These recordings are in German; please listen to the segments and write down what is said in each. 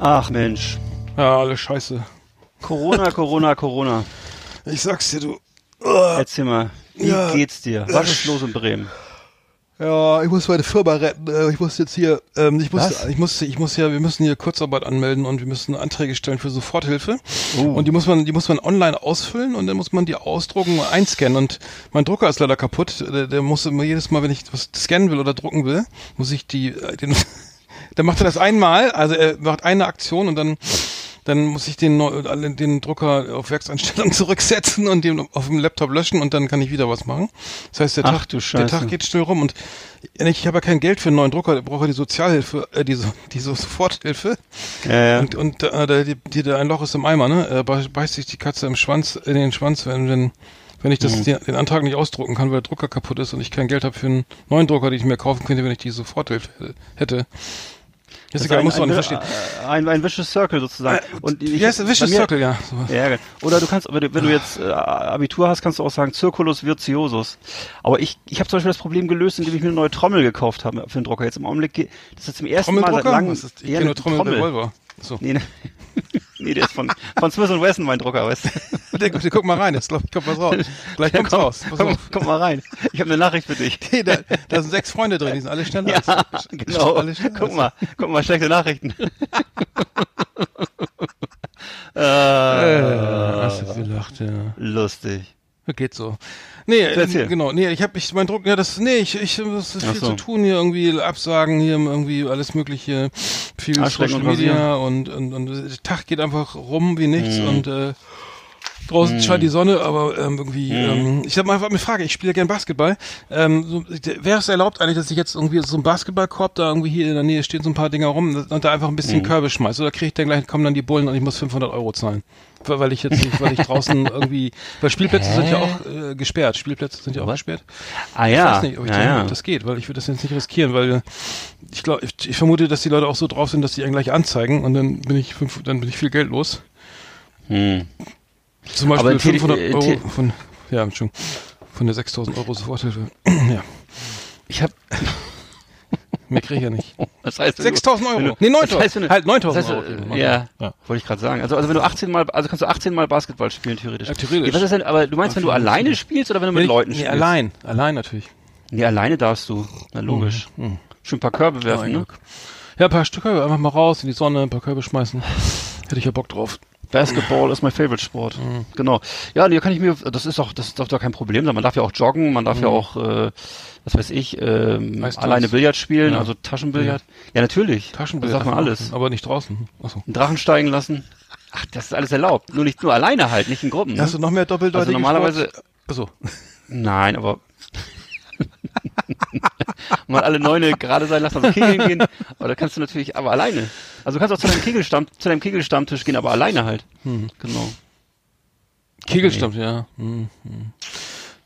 Ach Mensch. Ja, alles scheiße. Corona, Corona, Corona. Ich sag's dir, du. Erzähl mal, wie Ja. geht's dir? Was ist los in Bremen? Ja, ich muss meine Firma retten. Äh, Ich muss jetzt hier, ähm, ich muss, ich muss, ich muss ja, wir müssen hier Kurzarbeit anmelden und wir müssen Anträge stellen für Soforthilfe. Oh. Und die muss man, die muss man online ausfüllen und dann muss man die ausdrucken und einscannen. Und mein Drucker ist leider kaputt. Der, der muss immer jedes Mal, wenn ich was scannen will oder drucken will, muss ich die, äh, den, dann macht er das einmal, also er macht eine Aktion und dann dann muss ich den, den Drucker auf Werkseinstellung zurücksetzen und den auf dem Laptop löschen und dann kann ich wieder was machen. Das heißt, der, Ach Tag, du der. Tag geht schnell rum und ich habe ja kein Geld für einen neuen Drucker, ich brauche die Sozialhilfe, äh, diese, diese Soforthilfe. Ja, ja. Und, und äh, die, die, der ein Loch ist im Eimer, ne? Äh, beißt sich die Katze im Schwanz, in den Schwanz, wenn, wenn, wenn ich das, Mhm. den, den Antrag nicht ausdrucken kann, weil der Drucker kaputt ist und ich kein Geld habe für einen neuen Drucker, den ich mir kaufen könnte, wenn ich die Soforthilfe hätte. Ist Das egal, ein, musst du auch ein, verstehen. Ein, ein Vicious Circle sozusagen. Und ich, das? Vicious mir- Circle, ja. So. Ja, oder du kannst, wenn du, wenn du jetzt äh, Abitur hast, kannst du auch sagen Circulus virtuosus. Aber ich, ich habe zum Beispiel das Problem gelöst, indem ich mir eine neue Trommel gekauft habe für den Drucker. Jetzt im Augenblick, geht- das ist zum ersten Mal seit langem. Ist, ich Ja, kenne nur Trommel, Revolver. So. Nee, ne, nee, der ist von, von Smith Wesson, mein Drucker, weißt du. Der, der, guck mal rein, jetzt kommt was raus. Gleich kommt's komm, raus. Komm, komm mal rein. Ich habe eine Nachricht für dich. Nee, da, da sind sechs Freunde drin, die sind alle schneller Ja, als genau. Alle schneller Guck mal, guck mal, schlechte Nachrichten. Äh, äh, hast du gelacht, ja. lustig. Geht so. Nee, äh, genau, nee, ich habe ich mein Druck, ja, das nee, ich ich das ist Ach viel so. zu tun hier irgendwie Absagen hier irgendwie alles mögliche viel Social. Media und, und und der Tag geht einfach rum wie nichts Mhm. und äh, Draußen scheint die Sonne, aber ähm, irgendwie, ähm, ich habe mal eine Frage, ich spiele ja gern Basketball. Ähm, so, wäre es erlaubt eigentlich, dass ich jetzt irgendwie so einen Basketballkorb da irgendwie hier in der Nähe stehen so ein paar Dinger rum und da einfach ein bisschen Körbe schmeiße? Oder kriege ich dann gleich, kommen dann die Bullen und ich muss 500 Euro zahlen? Weil ich jetzt nicht, weil ich draußen irgendwie, weil Spielplätze sind ja auch äh, gesperrt. Spielplätze sind ja auch Was? gesperrt. Ah Ich ja, weiß nicht, ob, ich ja, ja. ob das geht, weil ich würde das jetzt nicht riskieren, weil ich glaube, ich, ich vermute, dass die Leute auch so drauf sind, dass die einen gleich anzeigen und dann bin ich fünf, dann bin ich viel Geld los. Hm. Zum Aber Beispiel Tele- 500 äh, Euro von, ja, Entschuldigung, von der 6000 Euro Soforthilfe. ja, Ich habe, mehr kriege ich ja nicht. das heißt, wenn du- 6000 wenn Euro. du- Nee, das 9000. heißt, wenn du- halt 9000 das heißt, Euro. Ja, ja. wollte ich gerade sagen. Also, also wenn du 18 mal, also kannst du 18 mal Basketball spielen theoretisch. Ja, theoretisch. Nee, was ist denn, aber du meinst, wenn du alleine spielst oder wenn du mit ich- Leuten nee, spielst? allein. Allein natürlich. Nee, alleine darfst du. Na logisch. Schön ein paar Körbe werfen, ein ne? Ja, ein paar Stücke, einfach mal raus in die Sonne, ein paar Körbe schmeißen. Hätte ich ja Bock drauf. Basketball ist mein Favorite Sport. Genau. Ja, nee, kann ich mir, das ist doch, das ist doch kein Problem sein. Man darf ja auch joggen, man darf ja auch, äh, was weiß ich, ähm, Weißt alleine? Billard spielen, Ja. also Taschenbillard. Ja, natürlich. Taschenbild. Das darf man alles. Aber nicht draußen. Achso. Einen Drachen steigen lassen. Ach, das ist alles erlaubt. Nur nicht nur alleine halt, nicht in Gruppen. Ne? Hast du noch mehr doppeldeutige Also normalerweise-? Achso. Nein, aber mal alle Neune gerade sein lassen, also Kegeln gehen. Aber da kannst du natürlich, aber alleine. Also du kannst auch zu deinem Kegelstamm, zu deinem Kegelstammtisch gehen, aber alleine halt. Genau. Kegelstamm, ja. Hm, hm.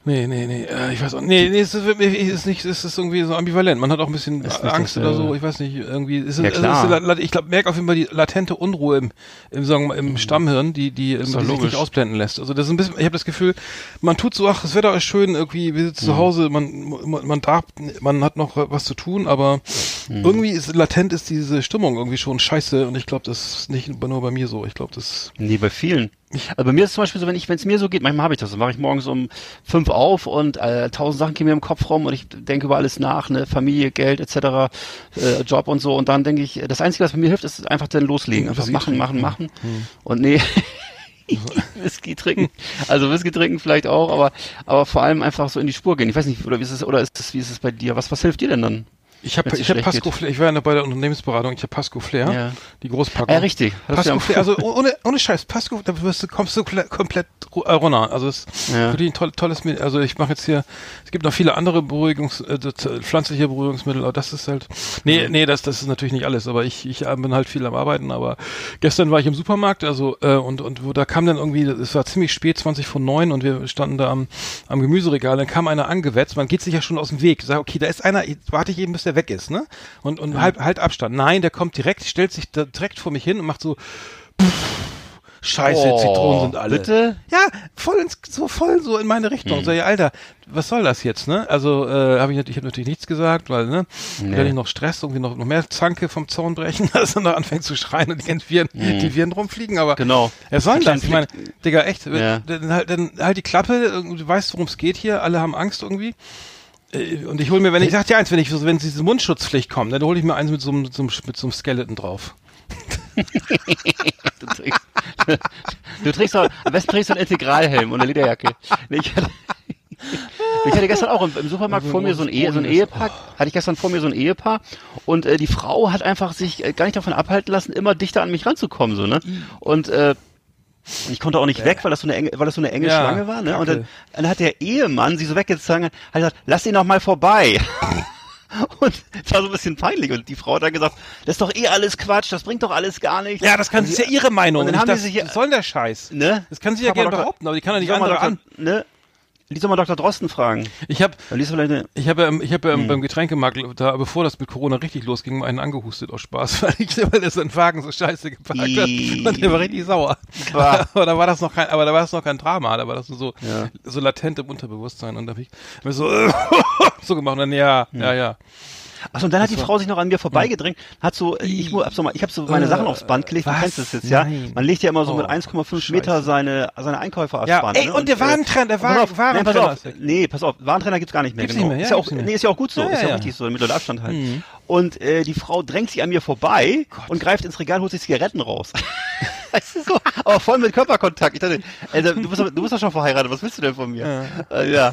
Nee, nee, nee, äh, ich weiß auch Nee, nee, es ist, es ist nicht, es ist irgendwie so ambivalent. Man hat auch ein bisschen Ist nicht Angst oder so, dasselbe. ich weiß nicht, irgendwie, es ist, Ja, es klar. ist la- la- ich glaube, merke auf jeden Fall die latente Unruhe im, im, sagen wir im Stammhirn, die, die, ähm, die sich nicht ausblenden lässt. Also das ist ein bisschen, ich habe das Gefühl, man tut so, ach, das Wetter ist schön, irgendwie, wir sitzen zu Hause, man, man, man darf, man hat noch was zu tun, aber irgendwie ist latent ist diese Stimmung irgendwie schon scheiße und ich glaube, das ist nicht nur bei mir so. Ich glaube, das Nee, bei vielen. Also bei mir ist es zum Beispiel so, wenn ich, wenn es mir so geht, manchmal habe ich das, dann mache ich morgens um fünf auf und äh, tausend Sachen gehen mir im Kopf rum und ich denke über alles nach, ne, Familie, Geld etc., äh, Job und so und dann denke ich, das Einzige, was bei mir hilft, ist einfach dann loslegen, einfach Whisky machen, machen, machen und nee, Whisky trinken, also Whisky trinken vielleicht auch, aber aber vor allem einfach so in die Spur gehen. Ich weiß nicht, oder wie ist es, oder ist es, wie ist es bei dir? Was was hilft dir denn dann? Ich habe ich hab Pasco geht. Flair, ich war ja bei der Unternehmensberatung, ich habe Pasco Flair, Ja. die Großpackung. Ja, richtig. Pasco Flair, also ohne, ohne Scheiß, Pasco, da wirst du, kommst du komplett, äh, runter. Also es ist Ja. wirklich ein toll, tolles Mittel. Also ich mache jetzt hier, es gibt noch viele andere Beruhigungs, äh, äh, pflanzliche Beruhigungsmittel, aber das ist halt, nee, nee, das, das ist natürlich nicht alles, aber ich, ich äh, bin halt viel am Arbeiten, aber gestern war ich im Supermarkt, also, äh, und, und wo da kam dann irgendwie, es war ziemlich spät, 20 von 9 und wir standen da am, am Gemüseregal, dann kam einer angewetzt, man geht sich ja schon aus dem Weg, sag, okay, da ist einer, warte ich eben, bis der Meter weg ist, ne? Und, und halt, halt Abstand. Nein, der kommt direkt, stellt sich direkt vor mich hin und macht so, Scheiße, Oh, Zitronen sind alle. bitte? Ja, voll ins, so voll so in meine Richtung. So, ja, Alter, was soll das jetzt, ne? Also, äh, habe ich, nat- ich habe natürlich nichts gesagt, weil, ne, Nee. wenn ich noch Stress, irgendwie noch, noch mehr Zanke vom Zaun brechen, dass er noch anfängt zu schreien und die Viren, die Viren rumfliegen, aber Genau. er soll das. Ich meine, Digga, echt, Ja. dann, halt, dann halt die Klappe, du weißt, worum es geht hier, alle haben Angst irgendwie. Äh, Und ich hole mir, wenn ich sag dir eins, wenn ich so, wenn diese Mundschutzpflicht kommt, dann hole ich mir eins mit so einem, so einem, mit so einem Skeleton drauf. Du trägst, du trägst auch, am besten trägst du einen Integralhelm und eine Lederjacke. Ich hatte, ich hatte gestern auch im, im Supermarkt vor mir so ein, Ehe, so ein Ehepaar, hatte ich gestern vor mir so ein Ehepaar und äh, die Frau hat einfach sich äh, gar nicht davon abhalten lassen, immer dichter an mich ranzukommen, so, ne? Und äh, ich konnte auch nicht weg, weil das so eine enge, weil das so eine enge Ja, Schlange war, ne? Und dann, dann hat der Ehemann sie so weggezogen, hat gesagt, lass ihn doch mal vorbei. Und es war so ein bisschen peinlich. Und die Frau hat dann gesagt, das ist doch eh alles Quatsch, das bringt doch alles gar nichts. Ja, das kann, das sie- ist ja ihre Meinung. Und dann haben die das, sich ja- was soll denn der Scheiß? Ne? Das kann sie ja gerne behaupten, aber die kann ja nicht andere an. Ne? Die soll mal Dr. Drosten fragen. Ich habe Ich habe im- ich habe Hm. ja beim Getränkemarkt, da, bevor das mit Corona richtig losging, einen angehustet aus Spaß, weil ich, weil das ein Wagen so scheiße geparkt hat. Und der war richtig sauer. Bah. aber da war das noch kein, aber da war das noch kein Drama, da war das nur so, Ja. so latent im Unterbewusstsein. Und da habe ich mir so, so gemacht und dann, ja, Hm. ja, ja. Achso, und dann hat die Frau sich noch an mir vorbeigedrängt, hat so, ich, hab so ich habe so meine Äh, Sachen aufs Band gelegt, du was? kennst das jetzt, ja? Nein. Man legt ja immer so Oh, mit 1,5 Scheiße. Meter seine, seine Einkäufe aufs Ja, Band. ey, ne? und der Warentrenner, der pass Waren- auf, nee, pass auf, nee, pass auf, Warentrenner gibt's gar nicht mehr, Gibt's genau. nicht mehr, ja, ist, ja auch, nee, ist ja auch gut so, Ja, ist ja, ja. richtig so, mit Abstand halt. Mhm. Und äh, die Frau drängt sich an mir vorbei und greift ins Regal, holt sich Zigaretten raus. weißt du so? Aber voll mit Körperkontakt. Ich dachte, also, du bist doch, du bist doch schon verheiratet, was willst du denn von mir? Ja. Äh, ja.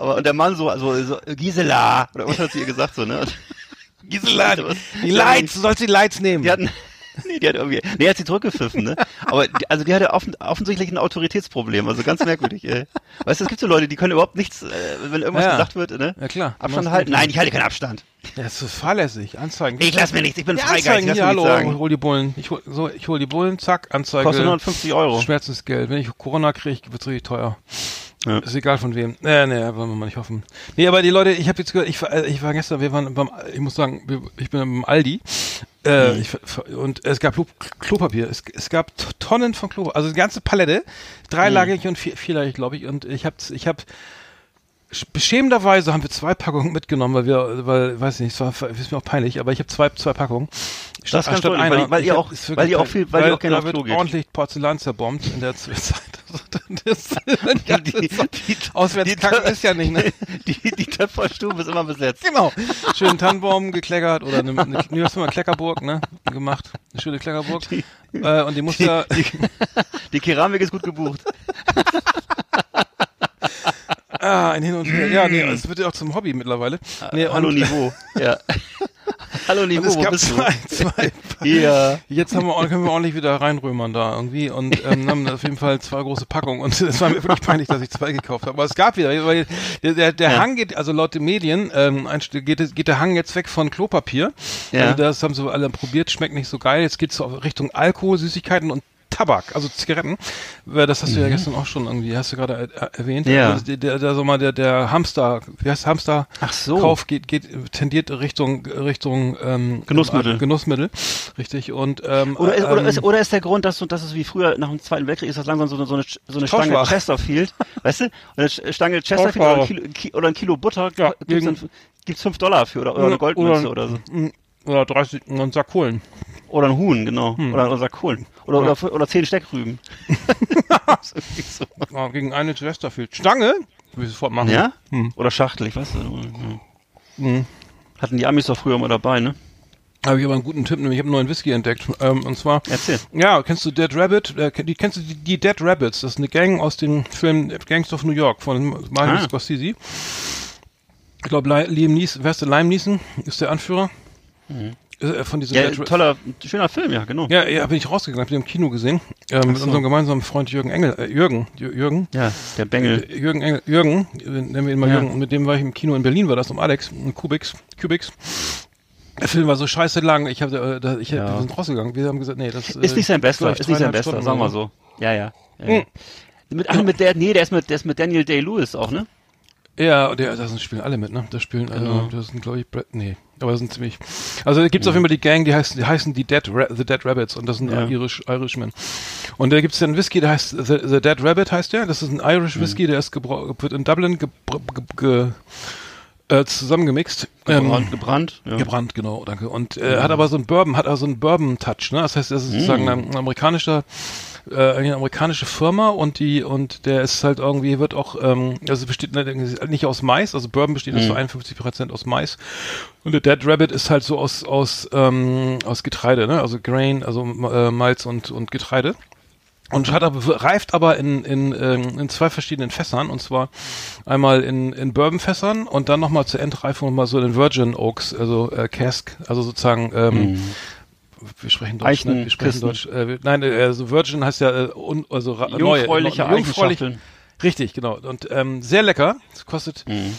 Aber, und der Mann so, also, so Gisela, oder was hat sie ihr gesagt so, ne? Gisela, die Lights, du sollst die Lights nehmen. Die hatten, nee, die hat irgendwie, nee, hat sie zurückgepfiffen, ne? Aber, die, also die hatte offen, offensichtlich ein Autoritätsproblem, also ganz merkwürdig, ey. Weißt du, es gibt so Leute, die können überhaupt nichts, äh, wenn irgendwas Ja. gesagt wird, ne? Ja, klar. Abstand halten? Nein, ich halte keinen Abstand. Ja, das ist fahrlässig. Anzeigen. Ich lass mir nichts, ich bin Ja, Freigeist, Anzeigen, hier, hallo, sagen. hol die Bullen. Ich hol, so, ich hol die Bullen, zack, Anzeige. Kostet 150 Euro. Schmerzensgeld. Wenn ich Corona kriege, wird's richtig teuer. Ja. Ist egal von wem. Nee, nee, wollen wir mal nicht hoffen. Nee, aber die Leute, ich habe jetzt gehört, ich war, äh, ich war gestern, wir waren beim, ich muss sagen, ich bin beim Aldi äh, Mhm. ich, und es gab Klo, Klopapier. Es, es gab Tonnen von Klopapier, also eine ganze Palette, dreilagig und vier, vierlagig, glaube ich. Und ich habe, ich habe Beschämenderweise haben wir zwei Packungen mitgenommen, weil wir, weil, weiß ich nicht, es war, ist mir auch peinlich, aber ich habe zwei, zwei Packungen. Das ist ganz toll, weil- weil Ich ihr auch- weil ihr auch viel- weil ihr auch gerne aufs Klo geht. ordentlich Porzellan zerbombt in der Zwischenzeit. Das, Die- die- Auswärts die- kacken ist ja nicht, ne? Die, die Töpferstube ist immer besetzt. Genau. Schönen Tannenbaum gekleckert oder eine, eine, nee, was wir, Kleckerburg, ne? Gemacht. Eine schöne Kleckerburg. Äh, und die muss ja, Die, die Keramik ist gut gebucht. Ah, ein Hin und Her. Ja, nee, es wird ja auch zum Hobby mittlerweile. Nee, Hallo und, Niveau. Ja. Hallo Niveau, es gab zwei, zwei, Ja. Jetzt haben wir, können wir ordentlich wieder reinrömern da irgendwie und ähm, haben auf jeden Fall zwei große Packungen und es war mir wirklich peinlich, dass ich zwei gekauft habe. Aber es gab wieder, weil der, der, der Ja. Hang geht, also laut den Medien, ähm, geht, geht der Hang jetzt weg von Klopapier. Ja. Also das haben sie alle probiert, schmeckt nicht so geil. Jetzt geht's so Richtung Alkohol, Süßigkeiten und Tabak, also Zigaretten. Weil Das hast du ja gestern auch schon irgendwie, hast du gerade er- erwähnt. Mhm. Ja. Also der, der, sag mal, der, der Hamster, wie heißt Hamster? Ach so. Kauf geht, geht, tendiert Richtung, Richtung, ähm, Genussmittel. Genussmittel, richtig. Und, ähm, Oder ist, oder, ähm, ist, oder ist der Grund, dass, du, dass es wie früher nach dem Zweiten Weltkrieg ist das langsam so eine, so eine, so eine Stange. Chesterfield, weißt du? Eine Stange Chesterfield oder ein. Kilo, Ki- oder ein Kilo Butter Ja, gibt's, gegen- dann, gibt's fünf Dollar für oder, oder eine Goldmünze oder, so. Mm, Oder 30 und einen Sack Kohlen. Oder ein Huhn, genau. Oder unser Kohlen. Oder, Ja. oder, oder zehn Steckrüben. So. Ja, gegen eine Chesterfield. Stange? Will ich sofort machen. Ja? Hm. Oder Schachtel, ich weiß nicht. Mhm. Hatten die Amis doch früher mal dabei, ne? Habe ich aber einen guten Tipp, nämlich ich habe einen neuen Whisky entdeckt. Ähm, und zwar, Erzähl. ja, kennst du Dead Rabbit? Äh, die, kennst du die, die Dead Rabbits? Das ist eine Gang aus dem Film Gangs of New York von Martin Ah. Scorsese. Ich glaube, Liam Neeson, wer ist der? Liam Neeson ist der Anführer. Äh, Von diesem Mhm. Ja, toller, schöner Film, ja, genau. Ja, ja, bin ich rausgegangen, hab den im Kino gesehen. Ähm, mit so. unserem gemeinsamen Freund Jürgen Engel, äh, Jürgen, Jür- Jürgen. Ja, der Bengel. Äh, Jürgen Engel, Jürgen, äh, nennen wir ihn mal Ja. Jürgen, und mit dem war ich im Kino in Berlin, war das um Alex, um Kubix, Kubix. Der Film war so scheiße lang, ich habe, äh, ich, Ja. wir sind rausgegangen, wir haben gesagt, nee, das Ist nicht sein bester, glaub ich, ist nicht sein bester, Stunden sagen wir so. Ja, ja. ja. Hm. Mit, ach, mit der, nee, der ist mit, der ist mit Daniel Day-Lewis auch, ne? Ja, der, da spielen alle mit, ne? Da spielen, also, Genau. das sind, glaube ich, Brad, nee, Aber das sind ziemlich. Also da gibt's auf jeden Fall die Gang, die heißen, die heißen die Dead Ra The Dead Rabbits und das sind Ja. Irish Irishmen. Und da gibt's ja einen Whisky, der heißt The, The Dead Rabbit heißt der. Das ist ein Irish Whisky, der ist wird in Dublin ge ge ge äh, zusammengemixt. Ähm, Gebrannt, gebrannt. Ja. Gebrannt, genau, danke. Und äh, hat aber so einen Bourbon, hat also einen Bourbon-Touch, ne? Das heißt, das ist sozusagen ein, ein amerikanischer, äh, eine amerikanische Firma und die und der ist halt irgendwie wird auch, ähm, also besteht nicht aus Mais, also Bourbon besteht zu 51 Prozent aus Mais und der Dead Rabbit ist halt so aus aus ähm, aus Getreide, ne? Also Grain, also äh, Malz und und Getreide. Und hat aber, reift aber in, in, ähm, in zwei verschiedenen Fässern. Und zwar einmal in, in Bourbon-Fässern und dann nochmal zur Endreifung nochmal so in Virgin Oaks, also äh, Cask, also sozusagen, ähm, wir sprechen Deutsch, ne? wir sprechen. Deutsch. Äh, nein, äh, also Virgin heißt ja äh, un, also neue, Jungfräuliche neu- jungfräulich. Richtig, genau. Und ähm, sehr lecker. Es kostet, Mhm.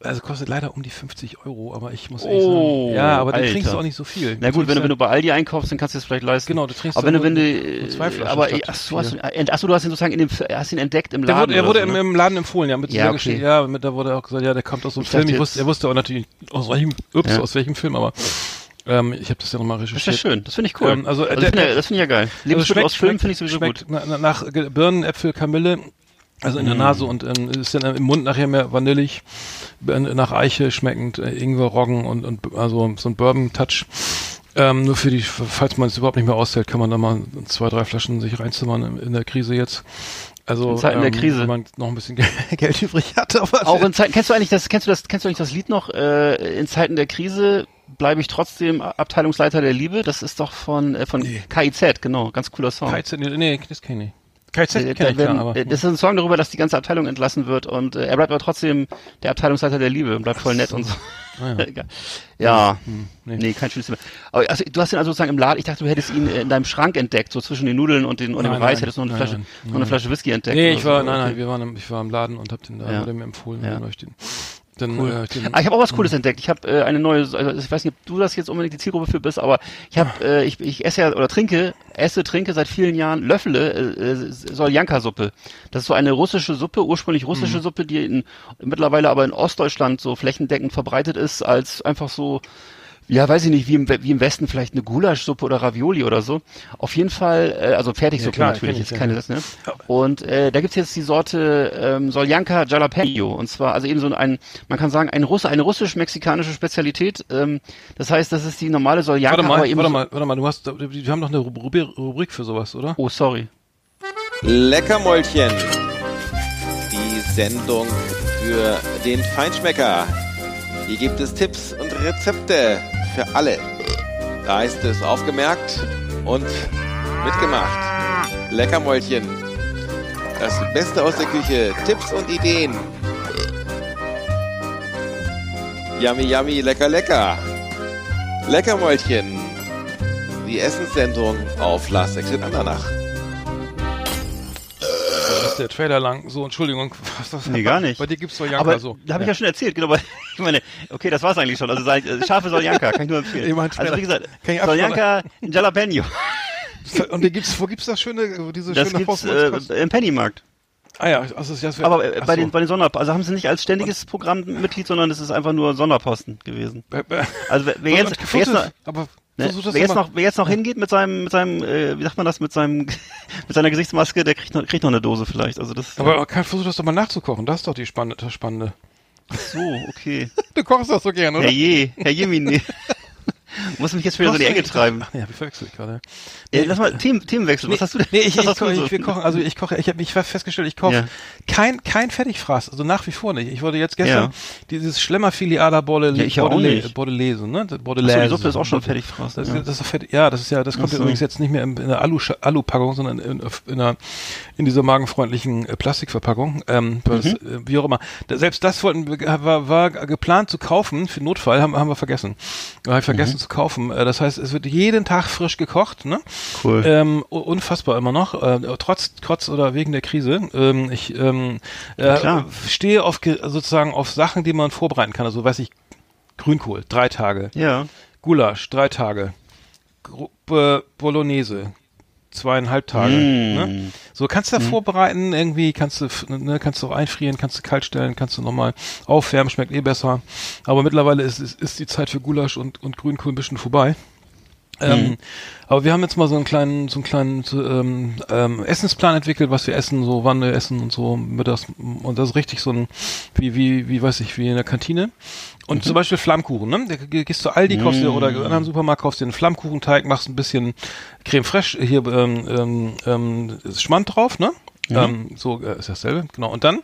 also kostet leider um die 50 Euro, aber ich muss ehrlich Oh, sagen, ja, aber du Alter. trinkst auch nicht so viel. Na Du gut, wenn du, wenn du bei Aldi einkaufst, dann kannst du es vielleicht leisten. Genau, du trinkst Aber wenn du, dann wenn du, zwei Flaschen aber, statt ach so, hast du, vier. ent- ach so, du hast ihn sozusagen in dem, hast ihn entdeckt im Der Laden. wurde, er wurde so, im, ne? im Laden empfohlen, ja, mit Ja, okay. Geschichte. Ja, mit, da wurde auch gesagt, ja, der kommt aus so einem Film. Ich wusste, er wusste aber natürlich aus welchem, ups, Ja. aus welchem Film, aber ähm, ich habe das ja nochmal Das ist ja recherchiert. schön, das finde ich cool. Ähm, also, äh, das finde ich- ja geil. Lebensmittel schmeckt- aus Filmen finde ich sowieso gut. Na, nach Birnen, Äpfel, Kamille, also in der Mm. Nase und ähm, ist dann im Mund nachher mehr vanillig, nach Eiche schmeckend, äh, Ingwer, Roggen und, und also so ein Bourbon-Touch. Ähm, nur für die, falls man es überhaupt nicht mehr aushält, kann man da mal zwei, drei Flaschen sich reinzimmern in, in der Krise jetzt. Also In Zeiten der Krise. wenn man noch ein bisschen Geld übrig hat. Auch in Zeiten, kennst du eigentlich das, kennst du das, kennst du eigentlich das Lied noch? Äh, in Zeiten der Krise bleibe ich trotzdem Abteilungsleiter der Liebe. Das ist doch von, äh, von Nee. KIZ, genau, ganz cooler Song. KZ, nee, nee, das kenne ich nicht. KZ Äh, da werden, klar, aber, äh, das ist ein Song darüber, dass die ganze Abteilung entlassen wird und äh, er bleibt aber trotzdem der Abteilungsleiter der Liebe und bleibt voll nett und so. Ah, ja. Ja, Hm, nee. nee, kein schönes Thema. Aber also, du hast ihn also sozusagen im Laden, ich dachte, du hättest ihn äh, in deinem Schrank entdeckt, so zwischen den Nudeln und, den, und dem Nein, Reis nein, hättest du noch eine nein, Flasche, noch eine. Flasche Whisky entdeckt. Nee, ich war, so. nein, nein, wir waren im, ich war im Laden und hab den da, Ja. wurde mir empfohlen, Ja. den, dann, Cool. äh, den, Ah, ich habe auch was Cooles entdeckt. Ich habe äh, eine neue, also ich weiß nicht, ob du das jetzt unbedingt die Zielgruppe für bist, aber ich habe, äh, ich, ich esse ja oder trinke, esse, trinke seit vielen Jahren Löffele äh, äh, Soljanka-Suppe. Das ist so eine russische Suppe, ursprünglich russische Suppe, die in, mittlerweile aber in Ostdeutschland so flächendeckend verbreitet ist, als einfach so ja, weiß ich nicht, wie im, wie im Westen vielleicht eine Gulaschsuppe oder Ravioli oder so. Auf jeden Fall, äh, also Fertigsuppe Ja, klar, natürlich, jetzt keine das, ne? Und äh, da gibt's jetzt die Sorte ähm, Soljanka Jalapeno. Und zwar, also eben so ein, man kann sagen, ein Russe, eine russisch-mexikanische Spezialität. Ähm, das heißt, das ist die normale Soljanka, warte mal, aber eben warte mal, warte mal, du hast, wir haben doch eine Rubrik, Rubrik für sowas, oder? Oh, sorry. Leckermäulchen. Die Sendung für den Feinschmecker. Hier gibt es Tipps und Rezepte für alle. Da ist es aufgemerkt und mitgemacht. Leckermäulchen. Das Beste aus der Küche. Tipps und Ideen. Yummy, yummy, lecker, lecker. Leckermäulchen. Die Essenssendung auf Last Exit Andernach. Da ist der Trailer lang. So, Entschuldigung. Was? Nee, gar nicht. Bei dir gibt's Soljanka Aber so. da habe ich ja schon erzählt, genau. Ich meine, okay, das war's eigentlich schon. Also scharfe Soljanka, kann ich nur empfehlen. Ich mein, also wie gesagt. Soljanka Jalapeno. Und gibt's, wo gibt's das schöne, diese Das schöne gibt's äh, im Pennymarkt. Ah ja, also das wär, Aber äh, ach bei so. den bei den Sonder also haben sie nicht als ständiges Programmmitglied, sondern es ist einfach nur Sonderposten gewesen. Also wer, wer jetzt, wer jetzt noch, aber ne, wer jetzt doch noch wer jetzt noch hingeht mit seinem mit seinem äh, wie sagt man das mit seinem mit seiner Gesichtsmaske, der kriegt noch, kriegt noch eine Dose vielleicht. Also das aber kann, versuch das doch mal nachzukochen. Das ist doch die spannende, das Spannende. so okay. Du kochst das so gern, oder? Herr Je, Herr Jemini. Muss mich jetzt wieder so in die Enge treiben. Ach, ja, wie verwechsel ich gerade. Äh, lass mal Themen, Themenwechsel. Was hast du denn? Nee, ich, ich, koche, ich, wir kochen, also ich koche, ich habe mich festgestellt, ich koche Ja. kein, kein Fertigfraß, also nach wie vor nicht. Ich wollte jetzt gestern Ja. dieses Schlemmerfilet à la Ja, Bordelaise, nicht. Bordelaise, ne? Achso, die Suppe ist auch schon fertig gefraßt. Das, ja. das ist fertig. Ja, das ist ja, das kommt so. übrigens jetzt nicht mehr in, in einer Alu, Alu-Packung, sondern in, in, einer, in dieser magenfreundlichen äh, Plastikverpackung. Ähm, das, Mhm. äh, wie auch immer. Da, selbst das wollten war, war geplant zu kaufen für Notfall, haben, haben wir vergessen. Habe ich Mhm. Zu kaufen. Äh, das heißt, es wird jeden Tag frisch gekocht, ne? Cool. Ähm, unfassbar immer noch, äh, trotz, trotz oder wegen der Krise. Ähm, ich ähm, äh, stehe auf ge- sozusagen auf Sachen, die man vorbereiten kann. Also weiß ich, Grünkohl, drei Tage. ja. Gulasch, drei Tage. Gruppe Bolognese, zweieinhalb Tage. Mm. Ne? So kannst du da vorbereiten, irgendwie kannst du, ne, kannst du auch einfrieren, kannst du kalt stellen, kannst du nochmal aufwärmen, schmeckt eh besser. Aber mittlerweile ist, ist, ist die Zeit für Gulasch und, und Grünkohl ein bisschen vorbei. Ähm, aber wir haben jetzt mal so einen kleinen, so einen kleinen so, ähm, ähm, Essensplan entwickelt, was wir essen, so wann wir essen und so mittags. Und das ist richtig so ein, wie, wie, wie weiß ich, wie in der Kantine. Und zum Beispiel Flammkuchen, ne? Da ge- gehst du Aldi, kaufst dir oder in einem anderen Supermarkt, kaufst dir einen Flammkuchenteig, machst ein bisschen Creme fraiche, hier ähm, ähm, ähm, Schmand drauf, ne? Ähm, so äh, ist dasselbe, genau. Und dann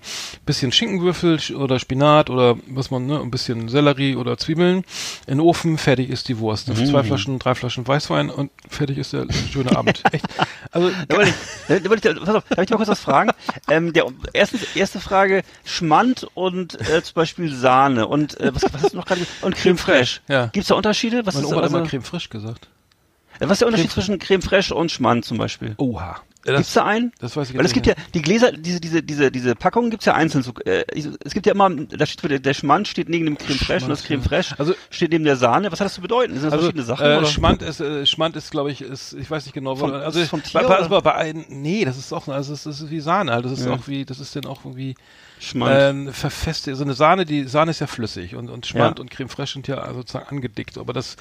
bisschen Schinkenwürfel sch- oder Spinat oder was man, ne, ein bisschen Sellerie oder Zwiebeln in den Ofen, fertig ist die Wurst. Mhm. Zwei Flaschen, drei Flaschen Weißwein und fertig ist der schöne Abend. Echt. Also Da wollte ich, da wollte ich, pass auf, darf ich mal kurz was fragen? Ähm, der, erstens, erste Frage, Schmand und äh, zum Beispiel Sahne und äh, was, was hast du noch gerade? Und Creme Fraiche. Ja. Gibt's da Unterschiede? Was meine ist, Oma hat also, immer Creme frisch gesagt. was ist der Unterschied zwischen Creme Fraiche und Schmand zum Beispiel? Oha. Ja, Gibt's da einen? das weiß ich Weil es gibt ja die Gläser, diese diese diese diese Packungen gibt's ja einzeln. So, äh, es gibt ja immer, da steht der, der Schmand steht neben dem Creme Fraiche und das Creme Fraiche Also- steht neben der Sahne. Was hat das zu bedeuten? Sind das Also, verschiedene Sachen? äh, oder? Schmand ist, äh, Schmand ist, glaube ich, ist, ich weiß nicht genau, Vom- also ist vom Tier, bei, bei, oder? bei, bei ein, nee, das ist auch, also das ist wie Sahne, halt. das ist Ja. auch wie, das ist dann auch irgendwie Schmand. ähm, verfestigt, so eine Sahne, die Sahne ist ja flüssig und, und Schmand Ja. und Creme Fraiche sind ja sozusagen angedickt, aber das,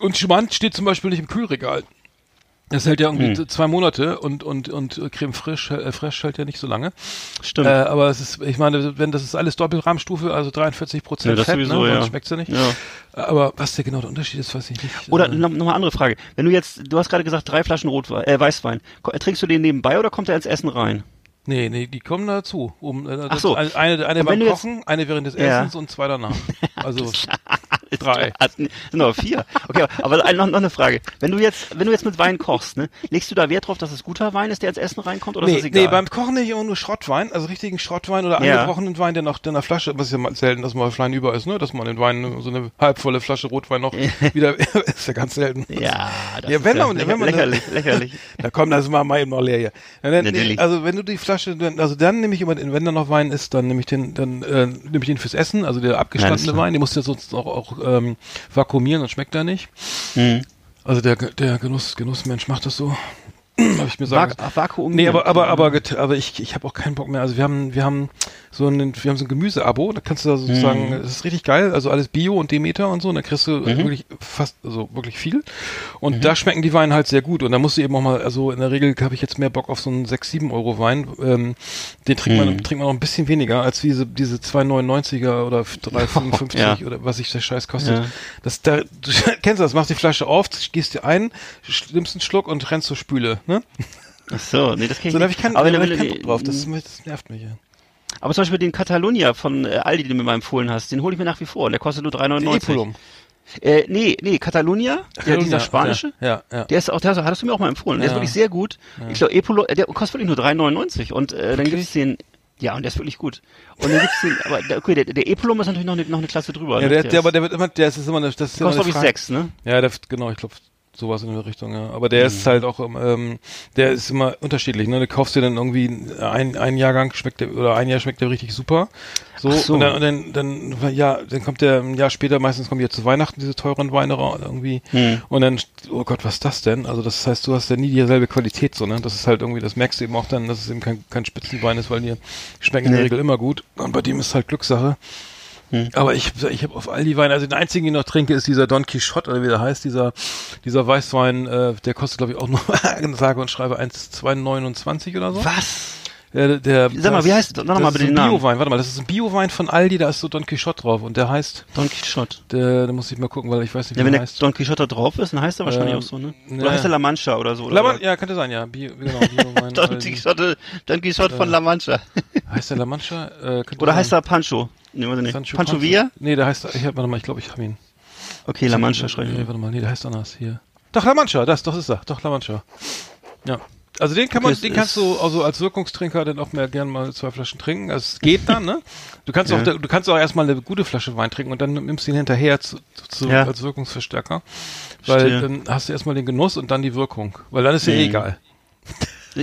und Schmand steht zum Beispiel nicht im Kühlregal. Das hält ja irgendwie Hm. zwei Monate und, und, und Creme Fraiche, äh, Fraiche hält ja nicht so lange. Stimmt. Äh, aber es ist, ich meine, wenn das ist alles Doppelrahmstufe, also 43 Ja, Prozent das Fett, sowieso, ne? ja. Sonst schmeckt's ja nicht. Ja. Aber was der genau der Unterschied ist, weiß ich nicht. Oder Äh, noch, noch andere Frage. Wenn du jetzt, du hast gerade gesagt, drei Flaschen Rotwein, äh, Weißwein. Trinkst du den nebenbei oder kommt er ins Essen rein? Nee, nee, die kommen dazu. Um, äh, Ach so. Eine, eine eine beim du jetzt- Kochen, eine während des Ja. Essens und zwei danach. Also drei. Aber vier. Okay, aber noch, noch eine Frage. Wenn du jetzt, wenn du jetzt mit Wein kochst, ne, legst du da Wert drauf, dass es guter Wein ist, der ins Essen reinkommt, oder ist Nee, das egal? nee, beim Kochen nicht immer nur Schrottwein, also richtigen Schrottwein oder Ja. angebrochenen Wein, der noch in der Flasche, was ja mal selten, dass mal Flein über ist, ne, dass man den Wein, so eine halbvolle Flasche Rotwein noch wieder, ist ja ganz selten. ja, das Ja, wenn ist man- lächer- wenn man- lächerlich, lächerlich. Da kommt das mal mal eben noch leer hier. Dann, Natürlich. also wenn du die Flasche, also dann nehme ich immer, den, wenn da noch Wein ist, dann nehme ich den, dann äh, nehme ich den fürs Essen, also der abgestandene klar. Wein, den musst du ja sonst auch, auch ähm, vakuumieren, dann schmeckt er nicht. Hm. Also der, der Genuss, Genussmensch macht das so. Hab ich mir sagen. Vak Vakuum. Nee, aber aber aber aber ich ich habe auch keinen Bock mehr. Also wir haben wir haben so ein wir haben so ein Gemüseabo, da kannst du da sozusagen, Mhm. das ist richtig geil, also alles Bio und Demeter und so, und da kriegst du Mhm. wirklich fast also wirklich viel und da schmecken die Weine halt sehr gut und da musst du eben auch mal also in der Regel habe ich jetzt mehr Bock auf so einen 6 7 Euro Wein, ähm, den trinkt man Mhm. trinkt man noch ein bisschen weniger als diese diese 2,99er oder 3,55 Ja. oder was sich der Scheiß kostet. Ja. Das da du kennst das, machst die Flasche auf, gießt dir ein, nimmst einen Schluck und rennst zur Spüle, ne? Ach so, nee, das kann ich So, habe nicht. ich keinen, aber, da wenn, hab ich keinen Bock drauf. Das, das nervt mich. Ja. Aber zum Beispiel den Catalonia von äh, Aldi, den du mir mal empfohlen hast, den hole ich mir nach wie vor. Der kostet nur 3,99. Epulum. Äh, nee, nee, Catalonia, der, dieser spanische. Ja, ja. Der ist auch, der hattest du mir auch mal empfohlen. Der ist Ja. wirklich sehr gut. Ich glaube, Epolo, äh, der kostet wirklich nur 3,99 und äh, dann Wirklich? gibt's den, ja, und der ist wirklich gut. Und dann gibt's den, aber der, okay, der, der Epolum ist natürlich noch eine, noch eine Klasse drüber. ja ne? der, der, aber ist, der wird immer, der ist immer, eine- das ist immer kostet eine glaube ich Frage. sechs, ne? Ja, der, genau, ich glaube, sowas in der Richtung, ja. Aber der Mhm. ist halt auch, ähm, der ist immer unterschiedlich, ne? Du kaufst dir dann irgendwie ein, ein Jahrgang schmeckt der, oder ein Jahr schmeckt der richtig super. So, so. und dann, und dann, dann, ja, dann kommt der ein Jahr später, meistens kommen ja zu Weihnachten, diese teuren Weine irgendwie. Hm. Und dann, oh Gott, was ist das denn? Also das heißt, du hast ja nie dieselbe Qualität, so, ne? Das ist halt irgendwie, das merkst du eben auch dann, dass es eben kein, kein Spitzenwein ist, weil die schmecken in der Nee. Regel immer gut. Und bei dem ist halt Glückssache. Hm. Aber ich, ich habe auf all die Weine, also den einzigen, den ich noch trinke, ist dieser Don Quixote, oder wie der heißt, dieser, dieser Weißwein, äh, der kostet, glaube ich, auch nur, sage und schreibe, 1,229 oder so. Was? Der, der, Sag mal, das- wie heißt- noch das mal ist bitte den Namen. Biowein, warte mal, das ist ein Biowein von Aldi, da ist so Don Quixote drauf und der heißt, Don Quixote. der, da muss ich mal gucken, weil ich weiß nicht, Ja, wie wenn der der heißt. Don Quixote da drauf ist, dann heißt er wahrscheinlich Ähm, auch so, ne? ja. Oder heißt er La Mancha oder so? Oder La Man- ja, könnte sein, ja. Bio, genau, Biowein. Don Aldi. Quixote, Don Quixote von La Mancha. Heißt der La Mancha? Äh, Oder sein. heißt er Pancho? Nee, ich nicht. Sancho Pancho Villa? Nee, der heißt, ich warte mal, ich glaube, ich habe ihn. Okay, La Mancha schreibe ich. Nee, warte mal, nee, der heißt anders hier. Doch, La Mancha, das, doch ist er. Doch, La Mancha. Ja. Also den kann man, Okay, den kannst du also als Wirkungstrinker dann auch mehr gern mal zwei Flaschen trinken. Also es geht dann, ne? Du kannst Ja. auch, du kannst auch erstmal eine gute Flasche Wein trinken und dann nimmst du ihn hinterher zu, zu, Ja. als Wirkungsverstärker. Weil Verstehe. dann hast du erstmal den Genuss und dann die Wirkung. Weil dann ist ja eh Mhm. egal.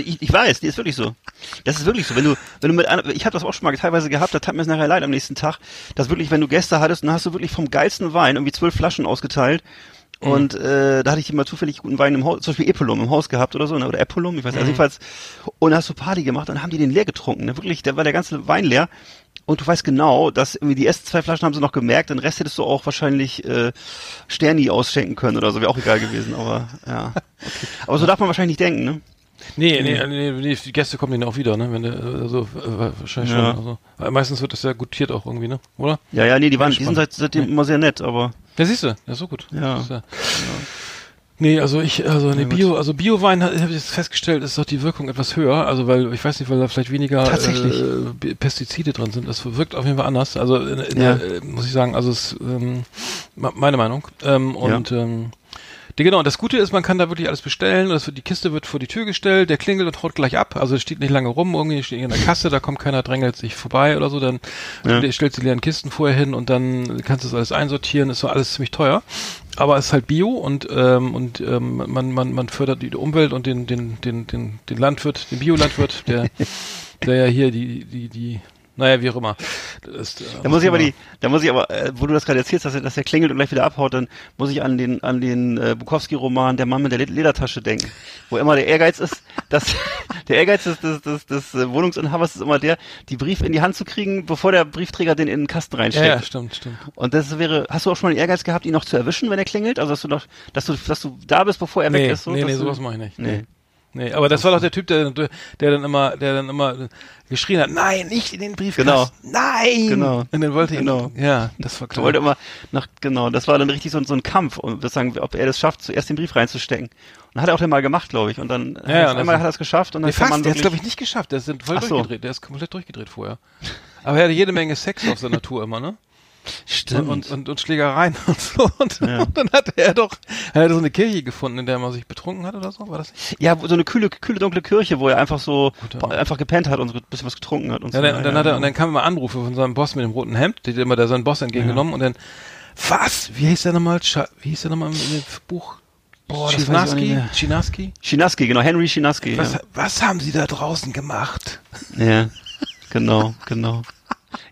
Ich, ich weiß, die ist wirklich so. Das ist wirklich so. Wenn du, wenn du mit einer, ich habe das auch schon mal teilweise gehabt, da tat mir es nachher leid am nächsten Tag, dass wirklich, wenn du Gäste hattest, dann hast du wirklich vom geilsten Wein irgendwie zwölf Flaschen ausgeteilt Und äh, da hatte ich immer zufällig guten Wein im Haus, zum Beispiel Epolum im Haus gehabt oder so, ne? oder Epolum, ich weiß, also jedenfalls. Und da hast du Party gemacht und haben die den leer getrunken. Ne? Wirklich, da war der ganze Wein leer. Und du weißt genau, dass irgendwie die ersten zwei Flaschen haben sie noch gemerkt, den Rest hättest du auch wahrscheinlich äh, Sterni ausschenken können oder so, wäre auch egal gewesen, aber ja. Okay. Aber so darf man wahrscheinlich nicht denken, ne? Nee, nee, nee, nee, die Gäste kommen dann auch wieder, ne? Wenn der, also äh, wahrscheinlich Ja. schon. Also, äh, meistens wird das ja gutiert auch irgendwie, ne? Oder? Ja, ja, nee, die waren, die sind seit, seitdem immer sehr nett, aber Ja, siehst du, ja, so gut. Ja. Ja. Nee, also ich, also gut. Bio, also Biowein habe ich jetzt festgestellt, ist doch die Wirkung etwas höher. Also weil, ich weiß nicht, weil da vielleicht weniger äh, Pestizide drin sind. Das wirkt auf jeden Fall anders. Also in, in Ja. der, äh, muss ich sagen, also es ähm, meine Meinung. Ähm, und ähm, genau, und das Gute ist, man kann da wirklich alles bestellen. Das wird, die Kiste wird vor die Tür gestellt, der klingelt und haut gleich ab. Also es steht nicht lange rum, irgendwie steht in der Kasse, da kommt keiner, drängelt sich vorbei oder so. Dann Ja. der stellt die leeren Kisten vorher hin und dann kannst du das alles einsortieren. Ist so alles ziemlich teuer. Aber es ist halt Bio und ähm, und ähm, man, man, man fördert die Umwelt und den, den, den, den, den Landwirt, den Biolandwirt, der, der ja hier die, die, die, naja, wie auch immer. Das, äh, Da muss ich aber die, da muss ich aber, äh, wo du das gerade erzählst, dass er, dass er klingelt und gleich wieder abhaut, dann muss ich an den, an den äh, Bukowski-Roman Der Mann mit der Led- Ledertasche denken, wo immer der Ehrgeiz ist, dass der Ehrgeiz des, des, des, des äh, Wohnungsinhabers ist immer der, die Briefe in die Hand zu kriegen, bevor der Briefträger den in den Kasten ja, reinsteckt. ja, stimmt, stimmt. Und das wäre, hast du auch schon mal den Ehrgeiz gehabt, ihn noch zu erwischen, wenn er klingelt? Also dass du noch, dass du, dass du da bist, bevor er Nee, weg ist? So, nee, nee, sowas mache ich nicht. Nee. Nee, aber das war doch der Typ, der, der dann immer, der dann immer geschrien hat, nein, nicht in den Briefkasten, nein! Genau. Und dann wollte ihn, Genau. ja, das war klar. wollte immer nach, genau, das war dann richtig so, ein- so ein Kampf, um sagen, ob er das schafft, zuerst den Brief reinzustecken. Und hat er auch dann mal gemacht, glaube ich. Und dann Ja, ja, einmal hat er es geschafft und dann nee, der fast, der hat glaube ich, nicht geschafft, der ist voll Ach so. durchgedreht, der ist komplett durchgedreht vorher. Aber er hatte jede Menge Sex auf seiner Tour immer, ne? Stimmt. Und, und, und Schlägereien und so. Und, Ja. und dann hatte er doch, er hatte so eine Kirche gefunden, in der man sich betrunken hat oder so, war das nicht? ja, so eine kühle, kühle, dunkle Kirche, wo er einfach so, Mann. einfach gepennt hat und so ein bisschen was getrunken hat und Ja, so. dann, und dann hat er, und dann kamen immer Anrufe von seinem Boss mit dem roten Hemd, der hat immer da seinen Boss entgegengenommen und dann, was? Wie hieß der nochmal? Wie hieß der nochmal dem Buch? Boah, das weiß ich auch nicht Chinaski? mehr. Chinaski? Chinaski, genau, Henry Chinaski. Was, Ja. was haben sie da draußen gemacht? ja, genau, genau.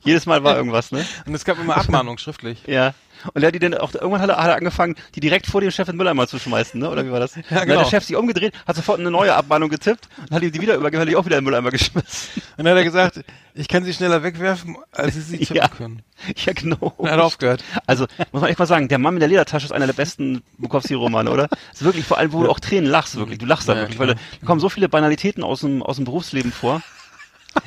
Jedes Mal war irgendwas, ne? Und es gab immer Abmahnungen schriftlich. Ja. Und er hat die dann auch, irgendwann hat er, hat er angefangen, die direkt vor dem Chef in den Mülleimer zu schmeißen, ne? Oder wie war das? Ja, Dann hat genau. der Chef sich umgedreht, hat sofort eine neue Abmahnung getippt und hat ihm die wieder übergeben, hat die auch wieder in den Mülleimer geschmissen. Und dann hat er gesagt, ich kann sie schneller wegwerfen, als sie sie tippen Ja. können. Ja, genau. Und er hat aufgehört. Also, muss man echt mal sagen, der Mann mit der Ledertasche ist einer der besten Bukowski-Romane, oder? Ist wirklich vor allem, wo du auch Tränen lachst, wirklich. Du lachst da Ja, wirklich, weil da da kommen so viele Banalitäten aus dem, aus dem Berufsleben vor.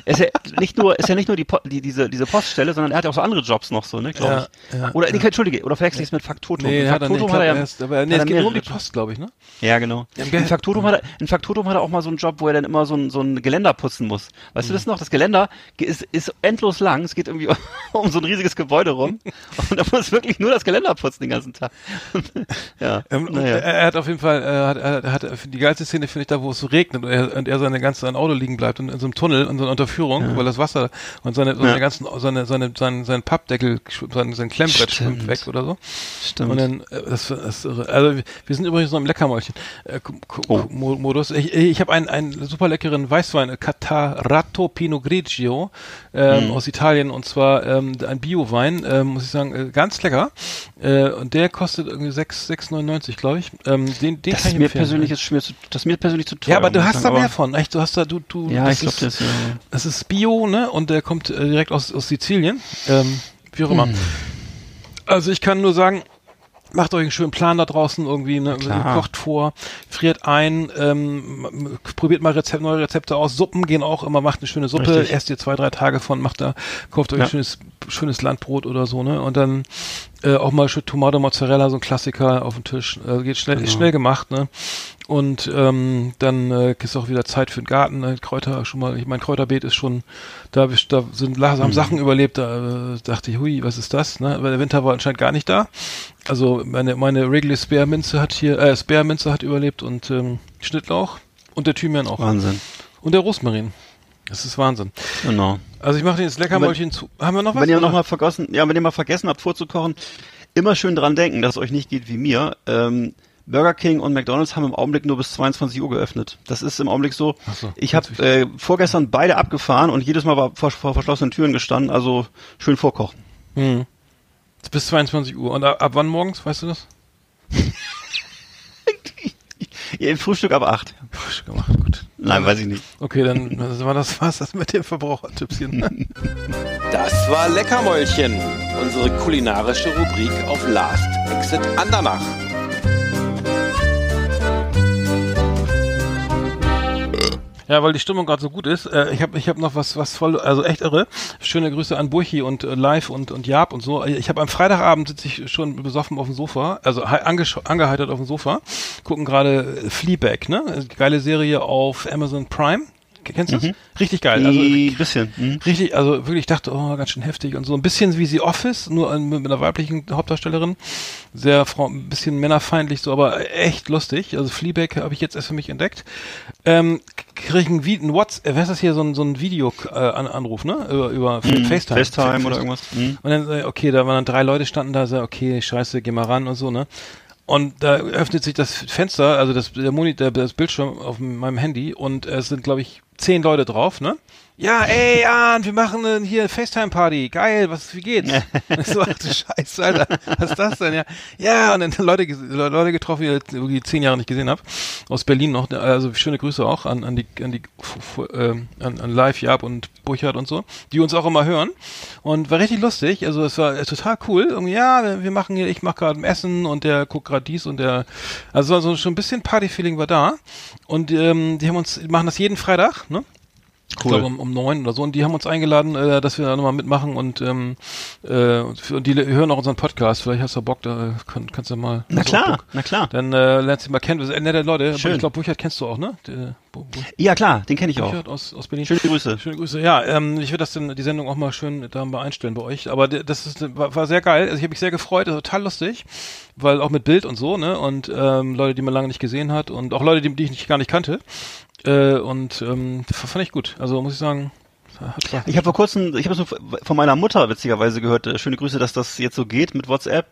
Er ist ja nicht nur, ist ja nicht nur die, die diese, diese Poststelle, sondern er hat ja auch so andere Jobs noch so, ne, glaube ich. Ja, ja, oder, nee, entschuldige, oder verwechsel ich es mit Faktotum. Nee, Mit hat er nicht. Faktotum Ich hat er ja, aber nee, es er geht nur um die Post, glaube ich, ne? Ja, genau. Ja, In Faktotum, hat er, in Faktotum hat er auch mal so einen Job, wo er dann immer so ein, so ein Geländer putzen muss. Weißt du das noch? Das Geländer ge- ist, ist endlos lang. Es geht irgendwie um so ein riesiges Gebäude rum. Und er muss wirklich nur das Geländer putzen den ganzen Tag. ja. Ähm, und naja. er, er hat auf jeden Fall, äh, hat, er hat die geilste Szene finde ich da, wo es so regnet und er, und er seine ganze sein Auto liegen bleibt und in so einem Tunnel in so Unterführung, weil das Wasser und seine, seine Ja. ganzen, seine, seine, sein, sein Pappdeckel, sein, sein Klemmbrett schwimmt weg oder so. Stimmt. Und dann, äh, das, das. Also wir sind übrigens noch im Leckermäulchen äh, Oh. Ich, ich habe einen, einen super leckeren Weißwein, äh, Catarato Pinot Grigio ähm, Mhm. aus Italien und zwar ähm, ein Biowein, ähm, muss ich sagen, äh, ganz lecker. Äh, und der kostet irgendwie 6 6,99, glaube ich. Ähm, den, den das kann ist ich mir persönlich ist mir zu, das ist mir persönlich zu teuer. ja, aber du hast da sagen, mehr von, echt? Du hast da, du, du. Ja, das ich glaube, das, ja. ist Bio, ne? Und der kommt äh, direkt aus, aus Sizilien. Ähm, wie auch immer. Hm. Also ich kann nur sagen, macht euch einen schönen Plan da draußen irgendwie, ne? Kocht vor, friert ein, ähm, probiert mal Rezept, neue Rezepte aus. Suppen gehen auch immer, macht eine schöne Suppe, Richtig. esst ihr zwei, drei Tage von, macht da, kauft euch Ja. ein schönes, schönes Landbrot oder so, ne? Und dann äh, auch mal schön Tomate Mozzarella, so ein Klassiker auf den Tisch. Äh, geht schnell, ist Genau. schnell gemacht, ne? Und ähm, dann äh, ist auch wieder Zeit für den Garten. Ne? Kräuter schon mal, ich mein Kräuterbeet ist schon, da, da sind la- Mhm. haben Sachen überlebt, da äh, dachte ich, hui, was ist das? Ne? Weil der Winter war anscheinend gar nicht da. Also meine, meine Wrigley Spearminze hat hier, äh, Spearminze hat überlebt und ähm, Schnittlauch und der Thymian auch. Wahnsinn. Und der Rosmarin. Das ist Wahnsinn. Genau. Also ich mache den jetzt Leckermäulchen zu. Haben wir noch was? Wenn ihr noch mal vergessen, ja, wenn ihr mal vergessen habt vorzukochen, immer schön dran denken, dass es euch nicht geht wie mir. Ähm, Burger King und McDonald's haben im Augenblick nur bis 22 Uhr geöffnet. Das ist im Augenblick so. So, ich habe äh, vorgestern beide abgefahren und jedes Mal war vor, vor verschlossenen Türen gestanden. Also schön vorkochen. Hm. Bis 22 Uhr. Und ab, ab wann morgens, weißt du das? Ja, Frühstück ab acht. Frühstück gemacht, gut. Nein, weiß ich nicht. Okay, dann das war das was das mit dem Verbrauchertippschen. Das war Leckermäulchen, unsere kulinarische Rubrik auf Last Exit Andernach. Ja, weil die Stimmung gerade so gut ist. Äh, ich habe ich hab noch was, was voll, also echt irre. Schöne Grüße an Burchi und äh, Live und, und Jab und so. Ich habe am Freitagabend sitze ich schon besoffen auf dem Sofa, also angeheitert auf dem Sofa, gucken gerade Fleabag, ne? Geile Serie auf Amazon Prime. Kennst du das? Mhm. Richtig geil. Also ein bisschen. Mhm. Richtig, also wirklich, ich dachte, oh, ganz schön heftig und so. Ein bisschen wie The Office, nur mit einer weiblichen Hauptdarstellerin. Sehr, ein bisschen männerfeindlich so, aber echt lustig. Also Fleabag habe ich jetzt erst für mich entdeckt. Ähm, kriege ein, ein WhatsApp, äh, wer ist das hier, so ein, so ein Video-Anruf, äh, ne? Über, über mhm. FaceTime. FaceTime oder irgendwas. Mhm. Und dann, okay, da waren dann drei Leute standen da, so, okay, scheiße, geh mal ran und so, ne? Und da öffnet sich das Fenster, also das, der Monitor, das Bildschirm auf meinem Handy und es sind, glaube ich, zehn Leute drauf, ne? Ja, ey, Jan, wir machen hier FaceTime-Party. Geil, was, wie geht's? so, ach du Scheiße, Alter, was ist das denn? Ja, ja und dann Leute, Leute getroffen, die ich irgendwie zehn Jahre nicht gesehen habe. Aus Berlin noch, also schöne Grüße auch an, an die, an die, äh, an, an Live, Jab und Burchard und so, die uns auch immer hören. Und war richtig lustig, also es war total cool. Irgendwie, ja, wir machen hier, ich mache gerade Essen und der guckt gerade dies und der, also, also schon ein bisschen Party-Feeling war da. Und ähm, die haben uns, die machen das jeden Freitag, ne? Cool. Ich glaube um, um neun oder so. Und die haben uns eingeladen, äh, dass wir da nochmal mitmachen und, ähm, äh, und die hören auch unseren Podcast. Vielleicht hast du Bock, da kann, kannst du mal. Na klar, na klar. Dann äh, lernst du mal kennen. Wir sind nette Leute. Schön. Ich glaube, Burchard kennst du auch, ne? Die, ja klar, den kenne ich Burchard auch. Aus, aus Berlin. Schöne Grüße. Schöne Grüße. Ja, ähm, ich würde das denn die Sendung auch mal schön da mal einstellen bei euch. Aber das ist, war, war sehr geil. Also ich habe mich sehr gefreut, also total lustig, weil auch mit Bild und so, ne? Und ähm, Leute, die man lange nicht gesehen hat und auch Leute, die, die ich nicht, gar nicht kannte. Äh, und ähm, fand ich gut. Also muss ich sagen, ich habe vor kurzem, ich habe es von meiner Mutter witzigerweise gehört, äh, schöne Grüße, dass das jetzt so geht mit WhatsApp.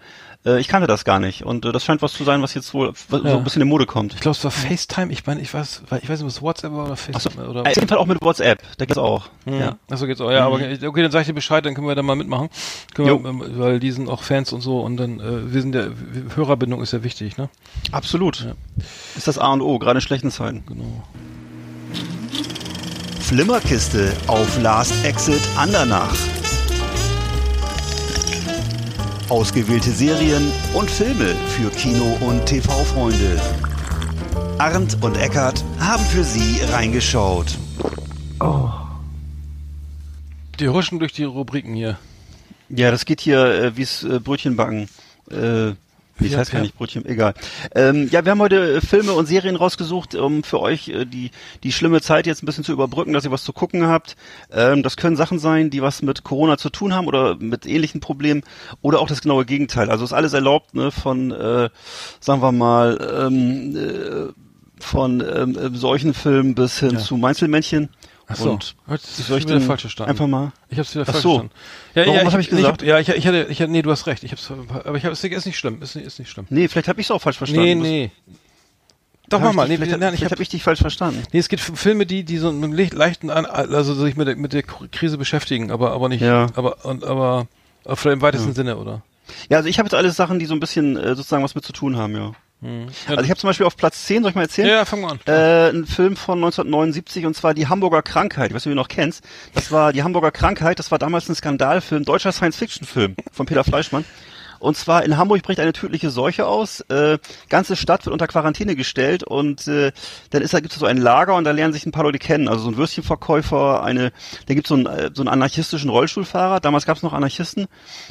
Äh, ich kannte das gar nicht und äh, das scheint was zu sein, was jetzt wohl so ein bisschen in Mode kommt. Ich glaube, es war FaceTime, ich meine, ich weiß, ich weiß nicht, was WhatsApp war oder FaceTime so, oder. Auf jeden Fall auch mit WhatsApp, da geht's auch. Mhm. Ja. Achso geht's auch, ja, mhm. aber okay, dann sag ich dir Bescheid, dann können wir da mal mitmachen. Wir, weil die sind auch Fans und so und dann, äh, wir sind ja, Hörerbindung ist ja wichtig, ne? Absolut. Ja. Ist das A und O, gerade in schlechten Zeiten. Genau. Flimmerkiste auf Last Exit Andernach. Ausgewählte Serien und Filme für Kino- und TV-Freunde. Arndt und Eckart haben für Sie reingeschaut. Oh. Die huschen durch die Rubriken hier. Ja, das geht hier äh, wie es äh, Brötchen backen. Äh, wie ja, heißt gar nicht Brötchen, egal. Ähm, ja, wir haben heute äh, Filme und Serien rausgesucht, um für euch äh, die die schlimme Zeit jetzt ein bisschen zu überbrücken, dass ihr was zu gucken habt. Ähm, das können Sachen sein, die was mit Corona zu tun haben oder mit ähnlichen Problemen oder auch das genaue Gegenteil. Also ist alles erlaubt, ne, von äh, sagen wir mal ähm, äh, von ähm, äh, solchen Filmen bis hin ja. zu Meinzelmännchen. Ach so. Und das soll ich wieder falsch verstanden. Einfach mal. Ich habe es wieder falsch so. verstanden. Ja, Warum, ja, was habe ich gesagt? Ich, ja, ich, ich hatte, ich hatte, nee, du hast recht. Ich hab's, aber ich habe es ist nicht schlimm, ist, ist nicht schlimm. Nee, vielleicht habe ich es auch falsch verstanden. Nee, nee. Doch mach mal, nee, vielleicht, nein, ich habe hab ich dich falsch verstanden. Nee, es gibt Filme, die die so einen leichten also sich mit der, mit der Krise beschäftigen, aber aber nicht ja. aber und aber, aber vielleicht im weitesten ja. Sinne, oder? Ja, also ich habe jetzt alles Sachen, die so ein bisschen äh, sozusagen was mit zu tun haben, ja. Hm. Also ich habe zum Beispiel auf Platz 10, soll ich mal erzählen? Ja, fang mal an. Äh, ein Film von 1979 und zwar die Hamburger Krankheit. Ich weiß nicht, ob du noch kennst. Das war die Hamburger Krankheit, das war damals ein Skandalfilm, deutscher Science-Fiction-Film von Peter Fleischmann. Und zwar in Hamburg bricht eine tödliche Seuche aus. Äh, ganze Stadt wird unter Quarantäne gestellt und äh, dann ist da gibt's so ein Lager und da lernen sich ein paar Leute kennen. Also so ein Würstchenverkäufer, eine, da gibt's so einen, äh, so einen anarchistischen Rollstuhlfahrer. Damals gab's noch Anarchisten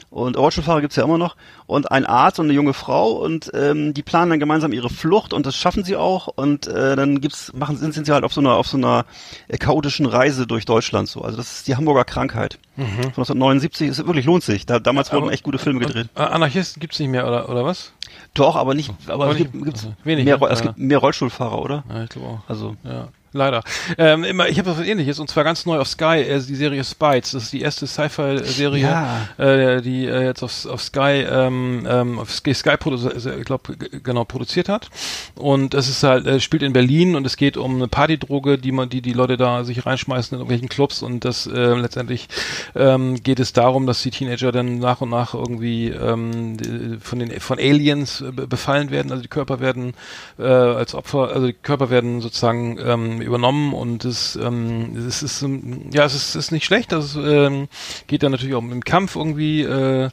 und Rollstuhlfahrer gibt's ja immer noch und ein Arzt und eine junge Frau und ähm, die planen dann gemeinsam ihre Flucht und das schaffen sie auch und äh, dann gibt's machen sind, sind sie halt auf so einer auf so einer äh, chaotischen Reise durch Deutschland so. Also das ist die Hamburger Krankheit. Mhm. Von 1979, es wirklich lohnt sich. Da, damals wurden echt gute Filme gedreht. Und, Anarchisten gibt's nicht mehr oder oder was? Doch, aber nicht, aber, aber es, gibt, gibt's also wenig, mehr, ja. es gibt mehr Rollstuhlfahrer, oder? Ja, ich glaube auch. Also ja. Leider. Ähm, immer, ich habe was ähnliches und zwar ganz neu auf Sky, äh, die Serie Spites. Das ist die erste Sci-Fi-Serie, Ja. äh, die äh, jetzt auf, auf Sky, ähm, ähm, auf Sky, Sky produ äh, ich glaube, genau produziert hat. Und es ist halt, äh, spielt in Berlin und es geht um eine Partydroge, die man, die die Leute da sich reinschmeißen in irgendwelchen Clubs und das äh, letztendlich ähm, geht es darum, dass die Teenager dann nach und nach irgendwie ähm, von den von Aliens äh, be- befallen werden, also die Körper werden äh, als Opfer, also die Körper werden sozusagen ähm, übernommen und es, ähm, es ist ähm, ja es ist, ist nicht schlecht, das ähm, geht dann natürlich auch im Kampf irgendwie äh,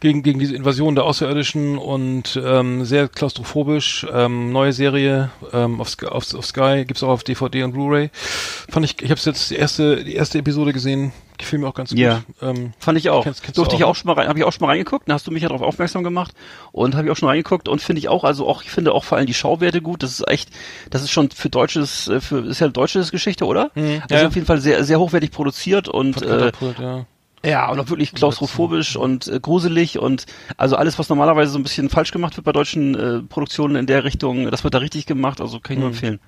gegen, gegen diese Invasion der Außerirdischen und ähm, sehr klaustrophobisch. Ähm, neue Serie ähm, auf, auf, auf Sky, gibt's auch auf DVD und Blu-ray. Fand ich, ich habe jetzt die erste, die erste Episode gesehen, gefiel mir auch ganz gut. Ja. Ähm, Fand ich auch. Kennst- kennst du Durfte ich auch, auch schon mal rein, habe ich auch schon mal reingeguckt, dann hast du mich ja darauf aufmerksam gemacht und habe ich auch schon reingeguckt und finde ich auch, also auch, ich finde auch vor allem die Schauwerte gut. Das ist echt, das ist schon für deutsches, äh, für ist ja deutsche Geschichte, oder? Mhm, Also ja, auf jeden Fall sehr, sehr hochwertig produziert und äh, ja. Ja, und auch wirklich klaustrophobisch und äh, gruselig und also alles, was normalerweise so ein bisschen falsch gemacht wird bei deutschen äh, Produktionen in der Richtung, das wird da richtig gemacht, also kann ich nur empfehlen.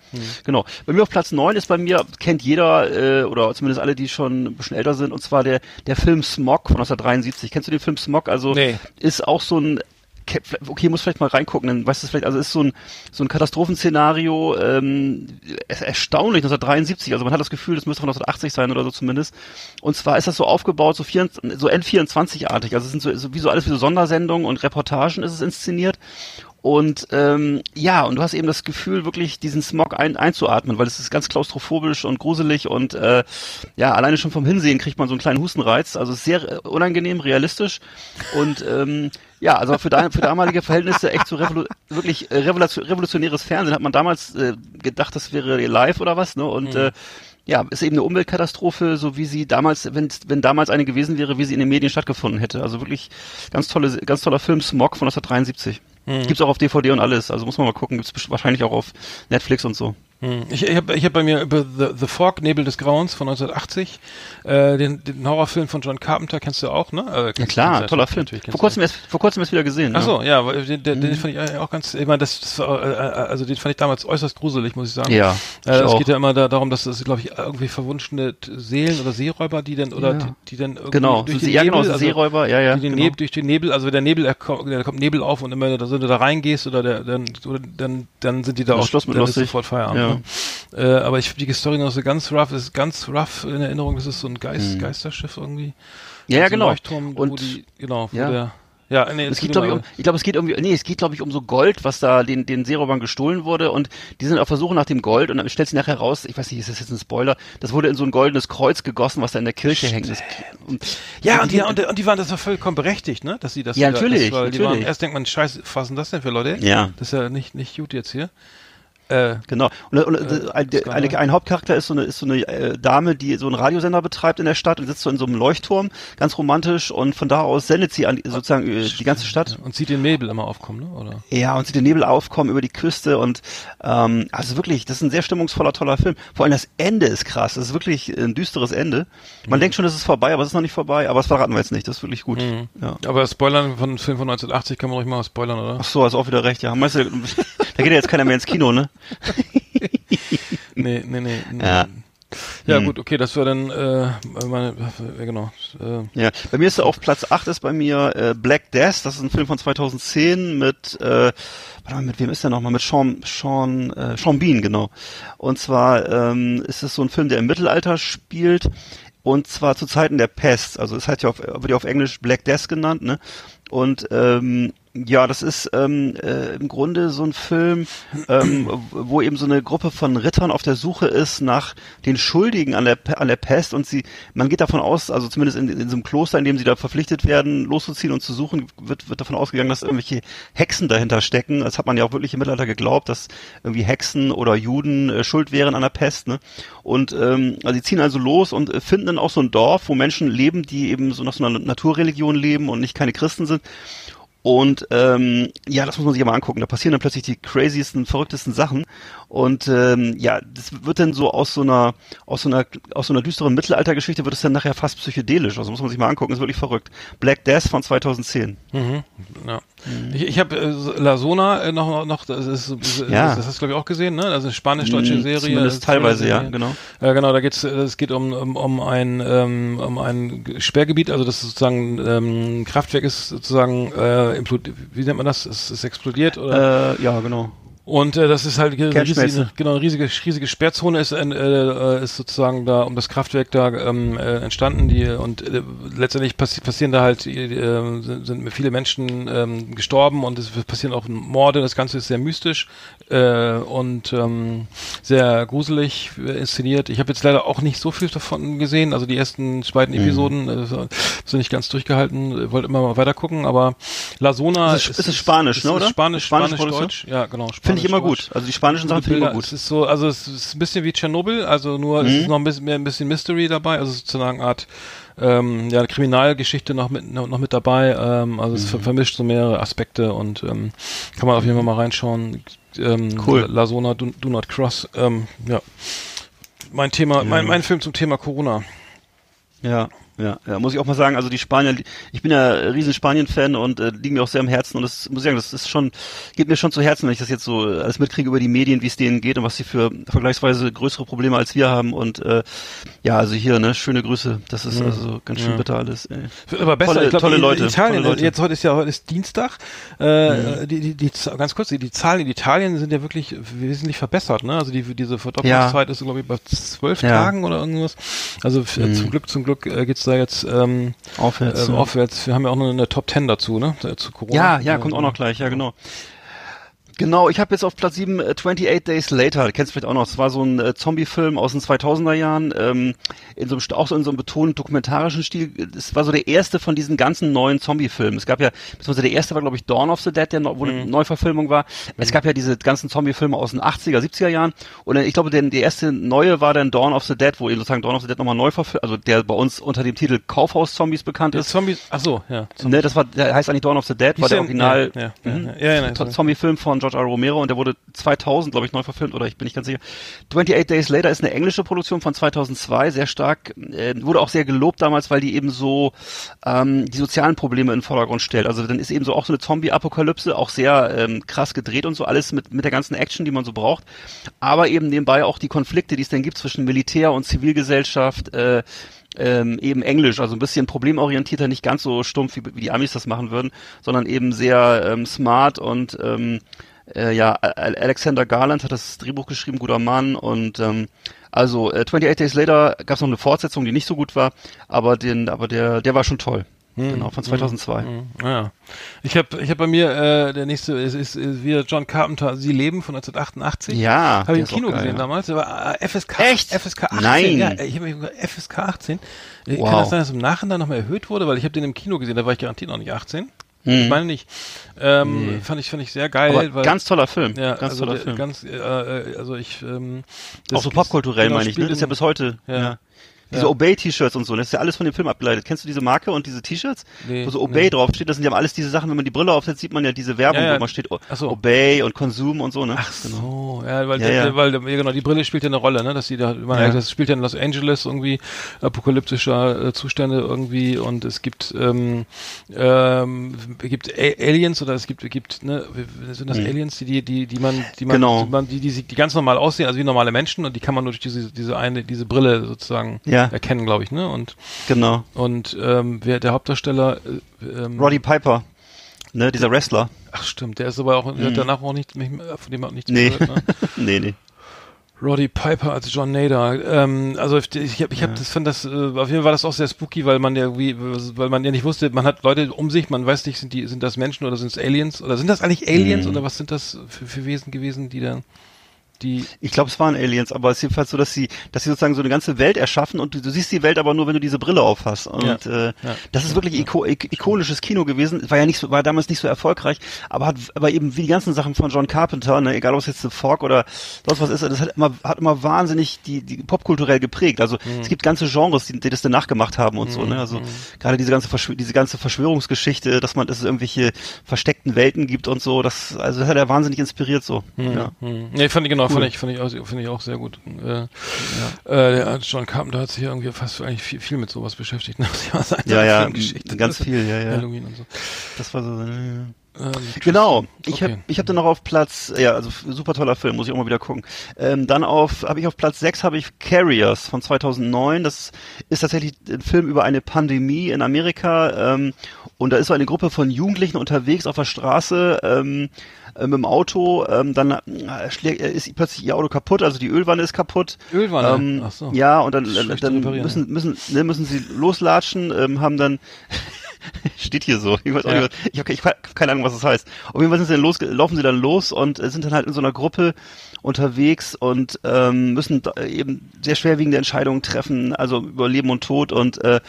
Genau. Bei mir auf Platz neun ist bei mir, kennt jeder, äh, oder zumindest alle, die schon ein bisschen älter sind, und zwar der, der Film Smog von 1973. Kennst du den Film Smog? Also Nee. ist auch so ein Okay, muss vielleicht mal reingucken, dann weißt du vielleicht, also ist so ein, so ein Katastrophenszenario, ähm, erstaunlich, 1973, also man hat das Gefühl, das müsste von 1980 sein oder so zumindest. Und zwar ist das so aufgebaut, so, 24, so N24-artig, also es sind so, so, wie so alles wie so Sondersendungen und Reportagen ist es inszeniert. Und ähm, ja, und du hast eben das Gefühl, wirklich diesen Smog ein, einzuatmen, weil es ist ganz klaustrophobisch und gruselig und äh, ja, alleine schon vom Hinsehen kriegt man so einen kleinen Hustenreiz. Also sehr äh, unangenehm, realistisch und ähm, ja, also für, da, für damalige Verhältnisse echt so revolu wirklich äh, revolution revolutionäres Fernsehen. Hat man damals äh, gedacht, das wäre live oder was, ne? Und äh, ja, ist eben eine Umweltkatastrophe, so wie sie damals, wenn, wenn damals eine gewesen wäre, wie sie in den Medien stattgefunden hätte. Also wirklich ganz tolle, ganz toller Film, Smog von 1973. Gibt's auch auf DVD und alles, also muss man mal gucken, gibt's wahrscheinlich auch auf Netflix und so. Hm. Ich, ich habe ich hab bei mir über The, The Fog, Nebel des Grauens von 1980, äh, den, den Horrorfilm von John Carpenter kennst du auch, ne? Äh, Ja klar, toller Film. Vor kurzem erst, vor kurzem erst wieder gesehen. Ach ja. so, ja, weil den, den, den Mhm. fand ich äh, auch ganz, ich meine, das, das war, äh, äh, also den fand ich damals äußerst gruselig, muss ich sagen. Ja, Äh, es geht ja immer da, darum, dass es, glaube ich, irgendwie verwunschene Seelen oder Seeräuber, die dann, oder Ja. die, die dann irgendwie Genau, durch den ja Nebel, genau, so also Seeräuber, ja, ja. die den genau. Nebel, durch den Nebel, also wenn der Nebel, kommt, da kommt Nebel auf und immer, da, wenn du da reingehst oder der, dann, oder, dann, dann sind die da Dann auch, ist Schluss mit dann ist lustig. sofort Feierabend. Ja. Äh, aber ich die Story noch so ganz rough, ist ganz rough in Erinnerung, das ist so ein Geist, Geisterschiff irgendwie. Ja, ja, genau. Leuchtturm, Und- die, genau, ja. der, ja, nee, Es geht, glaube ich, um, ich glaube, es geht irgendwie, nee, es geht, glaube ich, um so Gold, was da den, den Seeräubern gestohlen wurde und die sind auf der Suche nach dem Gold und dann stellt sich nachher raus, ich weiß nicht, ist das jetzt ein Spoiler, das wurde in so ein goldenes Kreuz gegossen, was da in der Kirche hängt. Das, und, Ja, und die, und, und die waren das war vollkommen berechtigt, ne? Dass sie das Ja, wieder- natürlich, das, weil Die waren, natürlich. erst denkt man, scheiße, was sind das denn für Leute? Ja. Das ist ja nicht, nicht gut jetzt hier. Äh, Genau. Und, und Äh, ein, der- Skandal. eine, ein Hauptcharakter ist so eine, ist so eine äh, Dame, die so einen Radiosender betreibt in der Stadt und sitzt so in so einem Leuchtturm, ganz romantisch und von da aus sendet sie an sozusagen äh, die ganze Stadt. und sieht den Nebel immer aufkommen, ne? Oder? Ja, und sieht den Nebel aufkommen über die Küste und ähm, also wirklich, das ist ein sehr stimmungsvoller, toller Film. Vor allem das Ende ist krass. Das ist wirklich ein düsteres Ende. Man Mhm. denkt schon, es ist vorbei, aber es ist noch nicht vorbei. Aber das verraten wir jetzt nicht. Das ist wirklich gut. Mhm. Ja. Aber Spoilern von einem Film von 1980 kann man ruhig mal spoilern, oder? Ach so, hast auch wieder recht. Ja, meinst du, da geht ja jetzt keiner mehr ins Kino, ne? Nee, nee, nee. nee. Ja. Ja, Hm. gut, okay, das war dann, äh, meine, ja, genau. Äh, Ja, bei mir ist auf Platz 8 ist bei mir äh, Black Death, das ist ein Film von 2010 mit, äh, warte mal, mit wem ist der nochmal? Mit Sean, Sean, äh, Sean Bean, genau. Und zwar ähm, ist es so ein Film, der im Mittelalter spielt und zwar zu Zeiten der Pest. Also es hat ja auf, wird ja auf Englisch Black Death genannt, ne? Und ähm, ja, das ist ähm, äh, im Grunde so ein Film, ähm, wo eben so eine Gruppe von Rittern auf der Suche ist nach den Schuldigen an der, an der Pest und sie, man geht davon aus, also zumindest in, in so einem Kloster, in dem sie da verpflichtet werden, loszuziehen und zu suchen, wird, wird davon ausgegangen, dass irgendwelche Hexen dahinter stecken. Das hat man ja auch wirklich im Mittelalter geglaubt, dass irgendwie Hexen oder Juden äh, schuld wären an der Pest. Ne? Und ähm, also sie ziehen also los und äh, finden dann auch so ein Dorf, wo Menschen leben, die eben so nach so einer Naturreligion leben und nicht keine Christen sind. Und ähm, ja, das muss man sich mal angucken. Da passieren dann plötzlich die craziesten, verrücktesten Sachen. Und ähm, ja, das wird dann so aus so einer, aus so einer, aus so einer düsteren Mittelaltergeschichte wird es dann nachher fast psychedelisch. Also muss man sich mal angucken, ist wirklich verrückt. Black Death von 2010. Mhm. Ja. Ich, ich habe äh, La Zona äh, noch, noch das, ist, das, Ja. das hast du glaube ich auch gesehen, ne? Also eine spanisch-deutsche Mhm, Serie. zumindest äh, teilweise, ja, Serie. genau. Ja, genau, da geht's, äh, es geht um, um, um ein, ähm, um ein Sperrgebiet, also das ist sozusagen ähm, Kraftwerk ist sozusagen äh, implod wie nennt man das? Es ist explodiert oder? Äh, ja, genau. Und äh, das ist halt eine riesige, genau, eine riesige, riesige Sperrzone ist, äh, äh, ist sozusagen da um das Kraftwerk da ähm, äh, entstanden. Die und äh, letztendlich passi passieren da halt äh, sind, sind viele Menschen ähm, gestorben und es passieren auch Morde. Das Ganze ist sehr mystisch äh, und ähm, sehr gruselig äh, inszeniert. Ich habe jetzt leider auch nicht so viel davon gesehen. Also die ersten beiden Mhm. Episoden äh, sind nicht ganz durchgehalten. Wollte immer mal weiter gucken, aber La Zona Ist es- ist es Spanisch, ist, ne, oder? Ist Spanisch, Spanisch, Produktion? Deutsch. Ja, genau. Finde ich immer gut. Also die spanischen Sachen finde ich immer gut. Es ist so, also es ist ein bisschen wie Tschernobyl, also nur es Mhm. ist noch ein bisschen mehr ein bisschen Mystery dabei, also sozusagen eine Art ähm, ja, Kriminalgeschichte noch mit noch mit dabei. Ähm, also es Mhm. ver vermischt so mehrere Aspekte und ähm, kann man auf jeden Fall mal reinschauen. Ähm, Cool. La Zona, Do, Do Not Cross. Ähm, ja. Mein Thema, mein, mein Film zum Thema Corona. Ja, ja, ja, muss ich auch mal sagen, also die Spanier, ich bin ja riesen Spanien-Fan und äh, liegen mir auch sehr am Herzen und das muss ich sagen, das ist schon, geht mir schon zu Herzen, wenn ich das jetzt so alles mitkriege über die Medien, wie es denen geht und was sie für vergleichsweise größere Probleme als wir haben und äh, ja, also hier, ne, schöne Grüße, das ist Mhm. also ganz schön Ja. bitter alles. Ey. Aber besser. Tolle- ich glaub, tolle in Leute, Italien, tolle Leute. Mhm. jetzt heute ist ja heute ist Dienstag. Äh, die, die, die, ganz kurz, die, die Zahlen in Italien sind ja wirklich wesentlich verbessert. Ne? Also die diese Verdopplungszeit ist glaube ich bei zwölf Ja. Tagen oder irgendwas. Also Mhm. zum Glück, zum Glück äh, geht's da jetzt ähm, Aufwärts. ja. aufwärts. Wir haben ja auch noch eine Top Ten dazu, ne? Da- Zu Corona. Ja, ja, kommt auch noch gleich, ja, genau. Genau, ich habe jetzt auf Platz 7 äh, 28 Days Later, kennst du vielleicht auch noch, es war so ein äh, Zombie-Film aus den 2000er Jahren, ähm, in so einem, auch so in so einem betonten dokumentarischen Stil. Es war so der erste von diesen ganzen neuen Zombie-Filmen. Es gab ja, beziehungsweise der erste war, glaube ich, Dawn of the Dead, der no, wo eine Neuverfilmung war. Es gab ja diese ganzen Zombie-Filme aus den 80er, 70er Jahren. Und äh, ich glaube, der, der erste neue war dann Dawn of the Dead, wo eben sozusagen Dawn of the Dead nochmal neu verfilmt, also der bei uns unter dem Titel Kaufhaus-Zombies bekannt ist. Zombies. Ach so, ja. Ne, das war, der heißt eigentlich Dawn of the Dead, war der Original Ja, ja, mhm. ja, ja, ja, ja. Zombie-Film von George R. Romero und der wurde 2000, glaube ich, neu verfilmt oder ich bin nicht ganz sicher. 28 Days Later ist eine englische Produktion von 2002, sehr stark, äh, wurde auch sehr gelobt damals, weil die eben so ähm, die sozialen Probleme in den Vordergrund stellt. Also dann ist eben so auch so eine Zombie-Apokalypse, auch sehr ähm, krass gedreht und so alles mit mit der ganzen Action, die man so braucht, aber eben nebenbei auch die Konflikte, die es dann gibt zwischen Militär und Zivilgesellschaft. Äh, ähm, eben Englisch, also ein bisschen problemorientierter, nicht ganz so stumpf, wie, wie die Amis das machen würden, sondern eben sehr ähm, smart und ähm, äh, ja, Alexander Garland hat das Drehbuch geschrieben, guter Mann und ähm, also äh, 28 Days Later gab es noch eine Fortsetzung, die nicht so gut war, aber den, aber der, der war schon toll. Genau, von 2002. Mhm. Ja. Ich habe ich hab bei mir, äh, der nächste ist, ist, ist wieder John Carpenter, Sie leben von 1988. Ja, Habe ich im Kino geil, gesehen ja. damals. Der war äh, FSK. Echt? FSK 18. Nein. Ja, ich habe FSK 18. Äh, Wow. Kann das sein, dass im Nachhinein nochmal erhöht wurde? Weil ich habe den im Kino gesehen, da war ich garantiert noch nicht 18. Mhm. Ich meine nicht. Ähm, Fand ich fand ich sehr geil. Aber weil, ganz toller Film, ja, ganz also toller der, Film. ganz, äh, äh, also ich ähm, auch so popkulturell genau, meine ich, ne? Das ist ja bis heute. Ja. Ja. Diese Ja. Obey-T-Shirts und so, das ist ja alles von dem Film abgeleitet. Kennst du diese Marke und diese T-Shirts? Nee, wo so Obey nee. draufsteht, das sind ja alles diese Sachen, wenn man die Brille aufsetzt, sieht man ja diese Werbung, Ja, ja. wo man steht O- Ach so. Obey und Consume und so, ne? Ach so, ja, weil, Ja, der, weil der, ja, genau, die Brille spielt ja eine Rolle, ne, dass die da, man, das spielt ja in Los Angeles irgendwie apokalyptischer äh, Zustände irgendwie und es gibt ähm, ähm, gibt A Aliens oder es gibt gibt ne, sind das Aliens, die die die die man die man. Genau. die, man die, die, die ganz normal aussehen, also wie normale Menschen und die kann man nur durch diese diese eine diese Brille sozusagen Ja. Erkennen, glaube ich, ne und Genau. und ähm, wer der Hauptdarsteller äh, ähm, Roddy Piper, ne, dieser Wrestler. ach stimmt, der ist aber auch hat danach auch nicht nicht mehr- von dem nichts Mhm. Nee. gehört, ne? nee, nee. Roddy Piper als John Nader. Ähm, also ich, ich habe, ich hab, das fand das, äh, auf jeden Fall war das auch sehr spooky, weil man ja irgendwie, weil man ja nicht wusste, man hat Leute um sich, man weiß nicht, sind die, sind das Menschen oder sind es Aliens oder sind das eigentlich Aliens Mhm. oder was sind das für, für Wesen gewesen, die dann? Die Ich glaube, es waren Aliens, aber es ist jedenfalls so, dass sie, dass sie sozusagen so eine ganze Welt erschaffen und du, du siehst die Welt aber nur, wenn du diese Brille auf hast. Und Ja. äh, Ja. das ist wirklich iko ik ikonisches Kino gewesen. War ja nicht so, war damals nicht so erfolgreich, aber hat aber eben wie die ganzen Sachen von John Carpenter, ne, egal ob es jetzt The Fog oder sonst was ist, das hat immer hat immer wahnsinnig die die popkulturell geprägt. Also Mhm. es gibt ganze Genres, die, die das dann nachgemacht haben und so. Ne? Also gerade diese ganze Verschw diese ganze Verschwörungsgeschichte, dass man dass es irgendwelche versteckten Welten gibt und so. Das also das hat er wahnsinnig inspiriert so. Ja. Hm. Nee, fand ich genau, Cool. fand ich, fand ich auch, fand ich auch sehr gut. Äh, äh, der John Carpenter hat sich ja irgendwie fast eigentlich viel, viel mit sowas beschäftigt. Ne? Seine Ja, ja, Filmgeschichte. ganz viel, ja, ja. Halloween und so. Das war so. äh, Ähm, Genau. Ich Okay. habe ich hab dann noch auf Platz, ja, also super toller Film, muss ich auch mal wieder gucken. Ähm, dann auf habe ich auf Platz 6 habe ich Carriers von 2009. Das ist tatsächlich ein Film über eine Pandemie in Amerika ähm, und da ist so eine Gruppe von Jugendlichen unterwegs auf der Straße ähm, äh, mit dem Auto, ähm, dann äh, äh, ist plötzlich ihr Auto kaputt, also die Ölwanne ist kaputt. Ölwanne? Ähm, Ach so. Ja, und dann, Schlecht dann müssen, müssen, ne, müssen sie loslatschen, ähm, haben dann steht hier so. Ich weiß auch Ja. nicht, ich habe hab keine Ahnung, was das heißt. Auf jeden Fall sind sie dann los, laufen sie dann los und äh, sind dann halt in so einer Gruppe unterwegs und ähm, müssen eben sehr schwerwiegende Entscheidungen treffen, also über Leben und Tod und äh,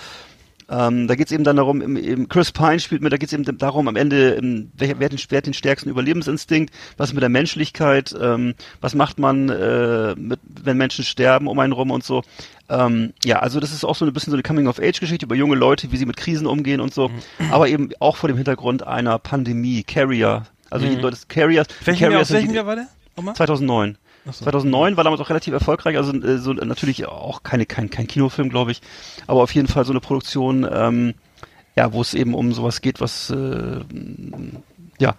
ähm, da geht es eben dann darum, im, im Chris Pine spielt mit, da geht es eben darum, am Ende, ähm, wer, wer, hat den, wer hat den stärksten Überlebensinstinkt, was mit der Menschlichkeit, ähm, was macht man, äh, mit, wenn Menschen sterben um einen rum und so. Ähm, ja, also das ist auch so ein bisschen so eine Coming-of-Age-Geschichte über junge Leute, wie sie mit Krisen umgehen und so, Mhm. aber eben auch vor dem Hintergrund einer Pandemie, Carrier. Also Mhm. die Leute, Carriers, Welchen Jahr, Carriers welchem die- Jahr war der? Nochmal? 2009. So. 2009 war damals auch relativ erfolgreich, also äh, so natürlich auch keine kein kein Kinofilm, glaube ich, aber auf jeden Fall so eine Produktion, ähm, ja, wo es eben um sowas geht, was äh, ja,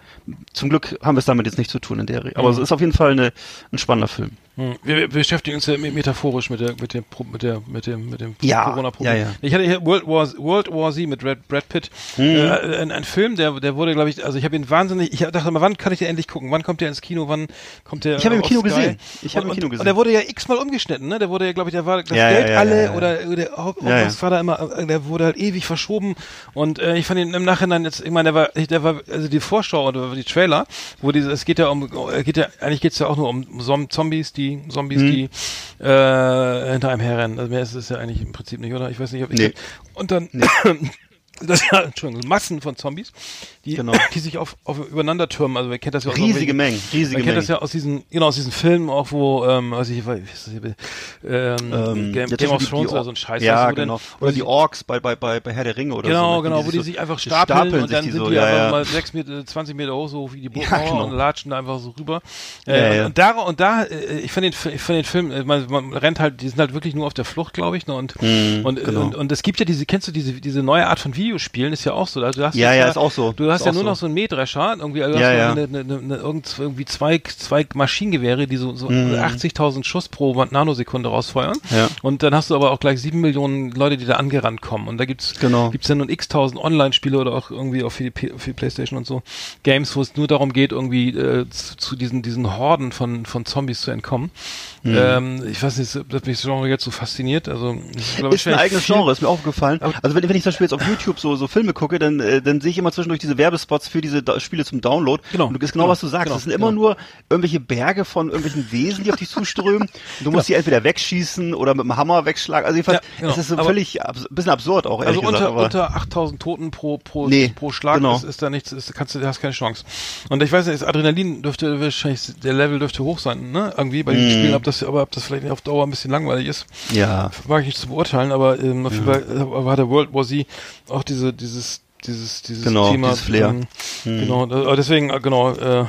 zum Glück haben wir es damit jetzt nicht zu tun in der Re Aber Mhm. es ist auf jeden Fall eine, ein spannender Film. Wir, beschäftigen uns ja me- metaphorisch mit der mit dem mit der mit dem mit dem Ja, Corona-Problem. ja, ja. Ich hatte hier World War World War Z mit Brad, Brad Pitt, Mhm. äh, ein, ein Film, der der wurde, glaube ich, also ich habe ihn wahnsinnig. Ich dachte mal, wann kann ich den endlich gucken? Wann kommt der ins Kino? Wann kommt der? Ich habe ihn im Kino Sky? gesehen. Ich habe im Und- Kino Und gesehen. der wurde ja x-mal umgeschnitten, ne? Der wurde ja, glaube ich, der war das Ja, Geld alle oder oder ja. was war da immer? äh, Der wurde halt ewig verschoben und äh, ich fand ihn im Nachhinein jetzt, ich meine, der war, der war also die Vorschau oder die Trailer, wo diese, es geht ja um, äh, geht ja eigentlich geht's ja auch nur um Zom Zombies, die Zombies, Mhm. die äh, hinter einem herrennen. Also mehr ist es ja eigentlich im Prinzip nicht, oder? Ich weiß nicht, ob ich Nee. und dann das ja, Entschuldigung, Massen von Zombies, die, Genau. die sich auf, auf übereinander türmen. Also wer kennt das ja aus Riesige Mengen, riesige man kennt Mengen. das ja aus diesen, genau, aus diesen Filmen auch, wo, ähm, weiß ich, das hier, ähm, Ähm, Game, ja, Game of Thrones oder so ein Scheiß. Ja, weißt du, wo genau. dann- Oder die Orks bei, bei, bei, bei Herr der Ringe oder Genau, so. ne? genau, wo die sich einfach die stapeln, und dann sind so, die ja, einfach ja. mal sechs Meter, 20 Meter hoch, so wie die Ja, Burgmauer genau. und latschen da einfach so rüber. Ja, Äh, ja. Und da, und da, äh, ich fand den, ich fand den Film, äh, man, man rennt halt, die sind halt wirklich nur auf der Flucht, glaube ich, ne, und, Mhm, und, genau. und, und es gibt ja diese, kennst du diese, diese neue Art von Videospielen, ist ja auch so, also du hast Ja, ja, ist auch so. Du hast ja nur so. noch so einen Mähdrescher, irgendwie, also du Ja, ja. Eine, eine, eine, eine, irgend- irgendwie zwei, zwei Maschinengewehre, die so, so Mhm. 80.000 Schuss pro Nanosekunde rausfeuern. Ja. Und dann hast du aber auch gleich sieben Millionen Leute, die da angerannt kommen. Und da gibt's Genau. gibt's dann nun x-tausend Online-Spiele oder auch irgendwie auf für die, für die Playstation und so Games, wo es nur darum geht, irgendwie äh, zu, zu diesen, diesen Horden von, von Zombies zu entkommen. Mhm. Ähm, ich weiß nicht, das mich das Genre jetzt so fasziniert. Also, ich glaube, ist ein eigenes Genre, ist mir aufgefallen. Also wenn, wenn ich zum Beispiel jetzt auf YouTube so, so Filme gucke, dann, äh, dann sehe ich immer zwischendurch diese Werbespots für diese da Spiele zum Download. Genau. Und das ist genau, Genau. was du sagst. Genau. Das sind immer Genau. nur irgendwelche Berge von irgendwelchen Wesen, die auf dich zuströmen. Und du musst die entweder wegschießen oder mit dem Hammer wegschlagen. Also jedenfalls, Ja, genau. es ist so Aber- völlig abs bisschen absurd auch, Also unter, gesagt. Unter 8000 Toten pro, pro, Nee, pro Schlag genau. ist, ist da nichts, ist, kannst du, hast keine Chance. Und ich weiß nicht, das Adrenalin dürfte wahrscheinlich, der Level dürfte hoch sein, ne? Irgendwie bei den Mhm. Spielen, ob das, aber ob das vielleicht auf Dauer ein bisschen langweilig ist, ja. mag ich nicht zu beurteilen, aber ähm, auf jeden Fall äh, war der World War Z auch diese, dieses, dieses, dieses Genau, Thema. dieses Flair. Ähm, Genau, äh, deswegen, äh, genau, äh,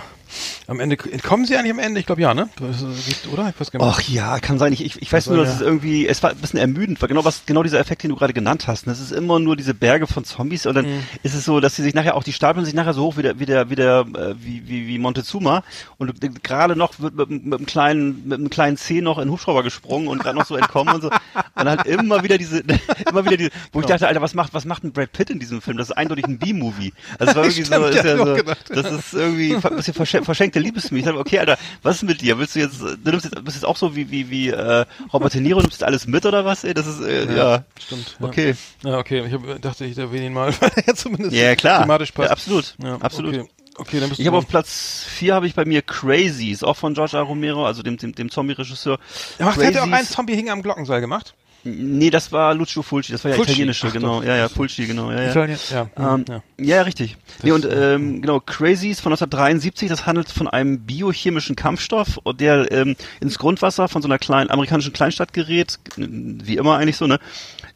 am Ende, kommen sie eigentlich am Ende? Ich glaube ja, ne? Das Oder? Ich weiß gar nicht. Ach ja, kann sein. Ich, ich, ich weiß soll nur, dass ja- es irgendwie, es war ein bisschen ermüdend, war genau was, genau dieser Effekt, den du gerade genannt hast. Das ist immer nur diese Berge von Zombies und dann Mhm. ist es so, dass sie sich nachher auch, die stapeln sich nachher so hoch wie der, wie der, wie der, äh, wie, wie, wie Montezuma und gerade noch wird mit, mit einem kleinen, mit einem kleinen Zeh noch in den Hubschrauber gesprungen und gerade noch so entkommen und so. Und halt immer wieder diese, immer wieder diese, wo ich dachte, Alter, was macht, was macht ein Brad Pitt in diesem Film? Das ist eindeutig ein B-Movie. Also es war irgendwie so, Stimmt, ist ja, so, das ist irgendwie ein bisschen verschenkte Liebesmühe. Ich dachte, okay, Alter, was ist mit dir? Willst du jetzt, du nimmst jetzt, bist jetzt auch so wie, wie, wie, äh, Robert De Niro, nimmst jetzt alles mit oder was? Ey, das ist, äh, ja, Stimmt. Ja. okay. Ja, okay. Ich hab, dachte, ich erwähne ihn mal, weil er ja zumindest Ja, klar. thematisch passt. Ja, absolut. Ja, absolut. Okay. Okay, dann bist Ich habe auf. Platz 4 habe ich bei mir Crazy, ist auch von George A. Romero, also dem, dem, dem Zombie-Regisseur. Ja, macht, hat er auch Crazies- einen Zombie hing am Glockenseil gemacht? Nee, das war Lucio Fulci, das war ja Fulci, italienische, ach genau. doch. Ja, ja, Fulci, genau. Ja, ja. Italien, ja. Ähm, ja. ja. ja, richtig. Nee, und ähm, genau, Crazies von 1973, das handelt von einem biochemischen Kampfstoff, der ähm, ins Grundwasser von so einer kleinen amerikanischen Kleinstadt gerät, wie immer eigentlich so, ne?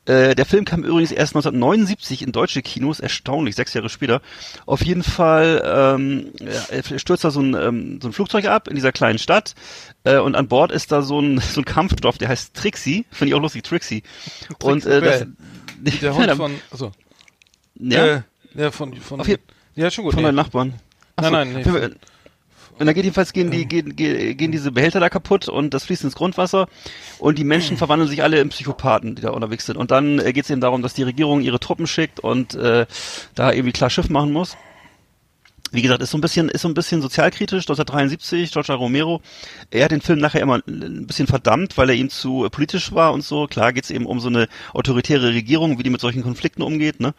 Äh, der Film kam übrigens erst 1979 in deutsche Kinos, erstaunlich, sechs Jahre später. Auf jeden Fall ähm, ja, stürzt da so ein, ähm, so ein Flugzeug ab in dieser kleinen Stadt äh, und an Bord ist da so ein, so ein Kampfstoff, der heißt Trixie, finde ich auch lustig, Trixie. Und äh, das, Der Hund von, also, ja, äh, von, von, Auf ja, schon gut. von nee. deinen Nachbarn. Ach Nein, nein, nee, Und dann geht jedenfalls gehen die gehen, gehen, gehen diese Behälter da kaputt und das fließt ins Grundwasser und die Menschen verwandeln sich alle in Psychopathen, die da unterwegs sind. Und dann äh, geht es eben darum, dass die Regierung ihre Truppen schickt und äh, da irgendwie klar Schiff machen muss. Wie gesagt, ist so ein bisschen, ist so ein bisschen sozialkritisch. 1973, George. Romero. Er hat den Film nachher immer ein bisschen verdammt, weil er ihm zu äh, politisch war und so. Klar geht's eben um so eine autoritäre Regierung, wie die mit solchen Konflikten umgeht, ne?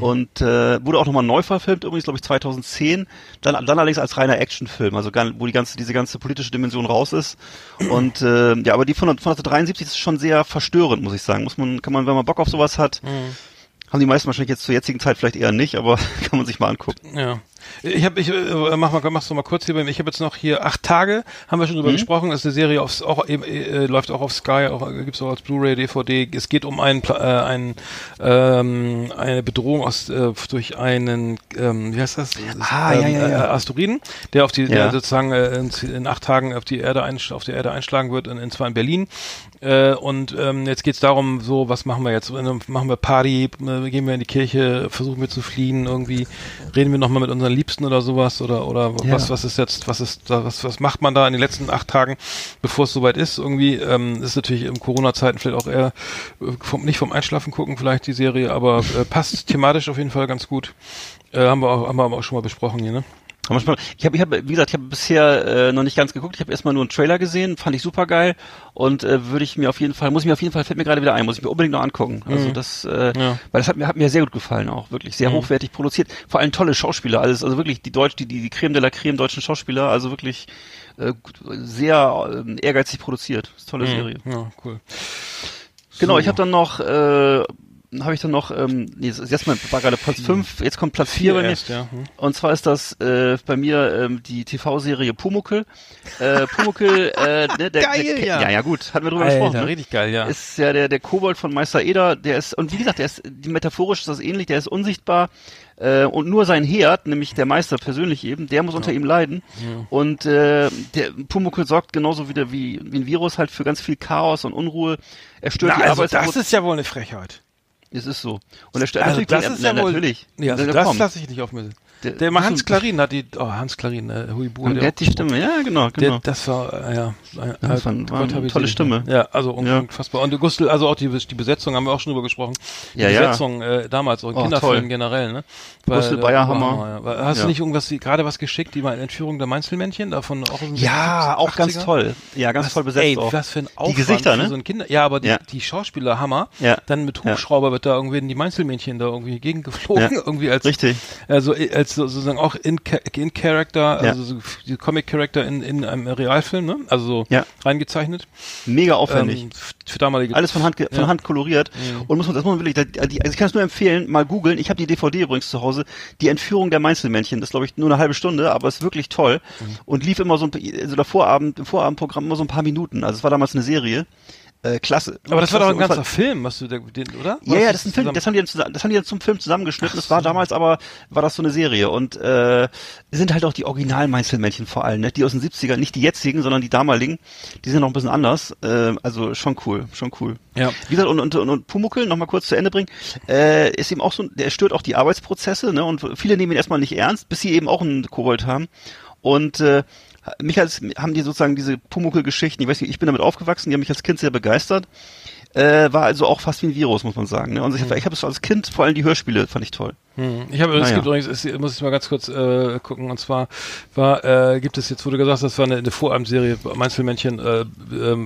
Und äh, wurde auch nochmal neu verfilmt, übrigens, glaube ich, 2010. Dann, dann allerdings als reiner Actionfilm, also gar, wo die ganze, diese ganze politische Dimension raus ist. Und äh, ja, aber die von, von 1973 ist schon sehr verstörend, muss ich sagen. Muss man, kann man, wenn man Bock auf sowas hat, haben die meisten wahrscheinlich jetzt zur jetzigen Zeit vielleicht eher nicht, aber kann man sich mal angucken. Ja. Ich habe ich äh, mach mal machst du mal kurz hier bei mir. Ich habe jetzt noch hier acht Tage, haben wir schon drüber gesprochen, das ist eine Serie aufs auch äh, läuft auch auf Sky, auch äh, gibt's auch als Blu-ray, DVD. Es geht um einen äh, einen ähm, eine Bedrohung aus äh, durch einen ähm, wie heißt das? Ah, ja, ja, ja. Äh, Asteroiden, der auf die der Ja. sozusagen äh, in, in acht Tagen auf die Erde einsch auf die Erde einschlagen wird, in, in zwar in Berlin. Äh, und ähm, jetzt geht's darum, so was machen wir jetzt? Äh, Machen wir Party, äh, gehen wir in die Kirche, versuchen wir zu fliehen, irgendwie reden wir noch mal mit unseren Liebsten oder sowas oder oder Ja. was was ist jetzt was ist da was was macht man da in den letzten acht Tagen, bevor es soweit ist? Irgendwie ähm, ist natürlich in Corona-Zeiten vielleicht auch eher äh, vom, nicht vom Einschlafen gucken vielleicht die Serie, aber äh, passt thematisch auf jeden Fall ganz gut. Äh, haben wir auch haben wir aber auch schon mal besprochen hier, ne? Aber manchmal- Ich habe, ich hab, wie gesagt, ich habe bisher äh, noch nicht ganz geguckt. Ich habe erstmal nur einen Trailer gesehen, fand ich super geil und äh, würde ich mir auf jeden Fall, muss ich mir auf jeden Fall, fällt mir gerade wieder ein, muss ich mir unbedingt noch angucken. Also das, äh, Ja. weil das hat mir, hat mir sehr gut gefallen auch, wirklich sehr hochwertig produziert. Vor allem tolle Schauspieler, alles, also wirklich die Deutsch, die die, die Creme de la Creme deutschen Schauspieler, also wirklich äh, sehr äh, ehrgeizig produziert. Das ist eine tolle Serie. Ja, cool. Genau, ich habe dann noch, äh, habe ich dann noch, ähm, nee, jetzt mal war gerade Platz 5, jetzt kommt Platz 4 bei mir. erst, ja. Hm. Und zwar ist das äh, bei mir ähm, die TV-Serie Pumuckel. Äh, Pumuckel, äh, ne, der, Geil, der, ja. ja. Ja, gut, hatten wir drüber gesprochen. Ne? richtig geil, ja. Ist ja der, der Kobold von Meister Eder, der ist, und wie gesagt, der ist, die metaphorisch ist das ähnlich, der ist unsichtbar, äh, und nur sein Herd, nämlich der Meister persönlich eben, der muss unter ihm leiden. Und äh, der Pumuckel sorgt genauso wieder wie, wie ein Virus halt für ganz viel Chaos und Unruhe. Er stört Na, die also das Arbeitsproz- ist ja wohl eine Frechheit. Es ist so. Und er stört Also das ist ja wohl, natürlich. Ja, also das lasse ich nicht auf mir. Der- Der, Hans du- Klarin hat die, oh, Hans Klarin, äh, Huibu. Und der hat die Stimme, ja, genau, Der, genau. das war, äh, ja, äh, Das war- war eine tolle Stimme. Ja, also Ja. unfassbar. Und Gustl, also auch die, die Besetzung haben wir auch schon drüber gesprochen. Die Ja, ja. Besetzung äh, damals, auch in Oh, Kinderfilmen generell, ne? Gustl äh, Bayerhammer. war- ja. Hast Ja. du nicht irgendwas, gerade was geschickt, die mal Entführung der Mainzelmännchen, davon auch Ja, 70er, auch ganz 80er? toll. Ja, ganz Was- toll besetzt ey, auch. was für ein Aufwand Gesichter, ne? so ein Kinder. Ja, aber die, Ja. die Schauspieler Hammer. Ja. Dann mit Ja. Hubschrauber wird da irgendwie in die Mainzelmännchen da irgendwie gegengeflogen, Ja. irgendwie als Richtig. also äh, als so- sozusagen auch in, in Character, also so die Comic Character in, in einem Realfilm, ne? Also so Ja. reingezeichnet. Mega aufwendig. Ähm, für damalige Alles von Hand, von Ja. Hand koloriert. Und muss man, das muss man wirklich, also ich kann es nur empfehlen, mal googeln. Ich habe die DVD übrigens zu Hause. Die Entführung der Mainzelmännchen. Das glaube ich nur eine halbe Stunde, aber ist wirklich toll. Und lief immer so ein, also der Vorabend, im Vorabendprogramm immer so ein paar Minuten. Also es war damals eine Serie. Äh, klasse. Aber das war doch ein Klasse. ganzer Film, was du da, den, oder? Ja, War ja, das ist ein Film, zusammen- das haben die dann, zusammen, das haben die dann zum Film zusammengeschnitten. Das war damals aber, war das so eine Serie. Und äh, sind halt auch die originalen Mainzelmännchen vor allem, ne? Die aus den 70ern, nicht die jetzigen, sondern die damaligen. Die sind noch ein bisschen anders. Äh, also schon cool, schon cool. Ja. Wie gesagt, und, und, und, und Pumuckel, noch mal kurz zu Ende bringen, äh, ist eben auch so, der stört auch die Arbeitsprozesse, ne? Und viele nehmen ihn erstmal nicht ernst, bis sie eben auch einen Kobold haben. Und äh, mich als haben die sozusagen diese Pumuckel-Geschichten, ich weiß nicht, ich bin damit aufgewachsen, die haben mich als Kind sehr begeistert. Äh, war also auch fast wie ein Virus, muss man sagen. Ne? Und ich, ich habe es als Kind, vor allem die Hörspiele, fand ich toll. Hm. Ich habe, es Naja. gibt übrigens, es, muss ich mal ganz kurz äh, gucken, und zwar war, äh, gibt es jetzt, wurde gesagt, das war eine, eine Vorabendserie, Mainzelmännchen, äh, äh,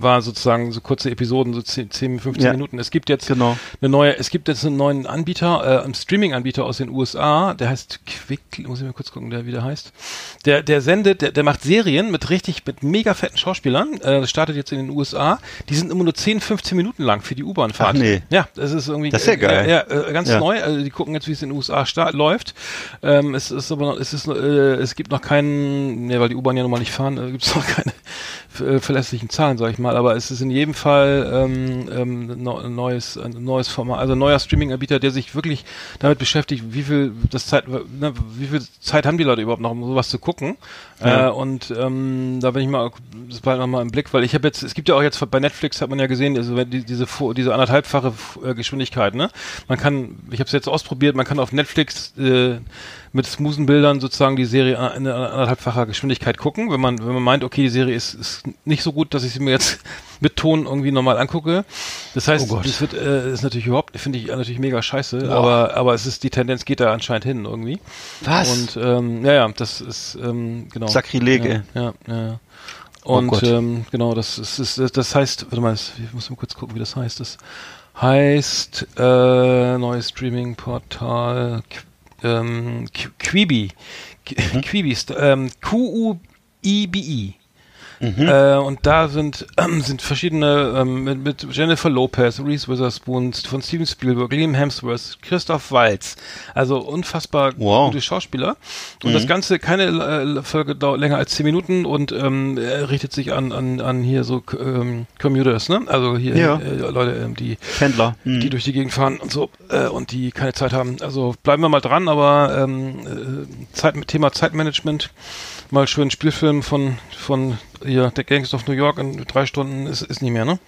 war sozusagen so kurze Episoden, so 10, 10 15 Ja. Minuten. Es gibt jetzt Genau. eine neue, es gibt jetzt einen neuen Anbieter, äh, einen Streaming-Anbieter aus den USA, der heißt Quick, muss ich mal kurz gucken, der wie der heißt. Der, der sendet, der, der macht Serien mit richtig, mit mega fetten Schauspielern, äh, das startet jetzt in den USA, die sind immer nur 10, 15 Minuten lang für die U-Bahn-Fahrt. Nee. Ja, das ist irgendwie. Das ist ja äh, geil. Ja, äh, ganz Ja. neu. Also die gucken jetzt, wie es in den USA start, läuft. Ähm, es ist aber noch, es ist, äh, es gibt noch keinen, ne, weil die U-Bahn ja nun mal nicht fahren, äh, gibt es noch keine äh, verlässlichen Zahlen, sag ich mal. Aber es ist in jedem Fall ähm, ähm, no, ein neues, ein neues Format, also ein neuer Streaming-Anbieter, der sich wirklich damit beschäftigt, wie viel das Zeit, ne, wie viel Zeit haben die Leute überhaupt noch, um sowas zu gucken. Ja. Äh, und ähm, da bin ich mal, das bald noch mal im Blick, weil ich habe jetzt, es gibt ja auch jetzt bei Netflix hat man ja gesehen, also die, diese diese anderthalbfache äh, Geschwindigkeit, ne? Man kann, ich habe es jetzt ausprobiert, man kann auf Netflix äh, mit smoothen Bildern sozusagen die Serie in anderthalbfacher Geschwindigkeit gucken, wenn man wenn man meint, okay, die Serie ist, ist nicht so gut, dass ich sie mir jetzt mit Ton irgendwie nochmal angucke. Das heißt, Oh das wird äh, ist natürlich überhaupt, finde ich natürlich mega scheiße, aber aber es ist die Tendenz geht da anscheinend hin irgendwie. Was? Und ähm, ja, ja, das ist ähm, genau. Sakrileg, ja. Ja, ja. Oh Und Gott. ähm, genau, das ist, ist das- heißt, warte mal, ich muss mal kurz gucken, wie das heißt. Das heißt äh, neues Streaming-Portal ähm, Qu- Quibi. Qu- Mhm. Quibi ähm, Q-U-I-B-I. Äh, und da sind ähm, sind verschiedene ähm, mit, mit Jennifer Lopez, Reese Witherspoon, von Steven Spielberg, Liam Hemsworth, Christoph Waltz. Also unfassbar Wow. gute Schauspieler. Und das Ganze keine äh, Folge dauert länger als zehn Minuten und ähm, richtet sich an an an hier so ähm, Commuters, ne? Also hier Ja. äh, Leute, ähm, die Pendler. Mhm. die durch die Gegend fahren und so äh, und die keine Zeit haben. Also bleiben wir mal dran, aber ähm, äh, Zeit, Thema Zeitmanagement, mal schön Spielfilm von von hier der Gangs of New York in drei Stunden ist, ist nicht mehr, ne?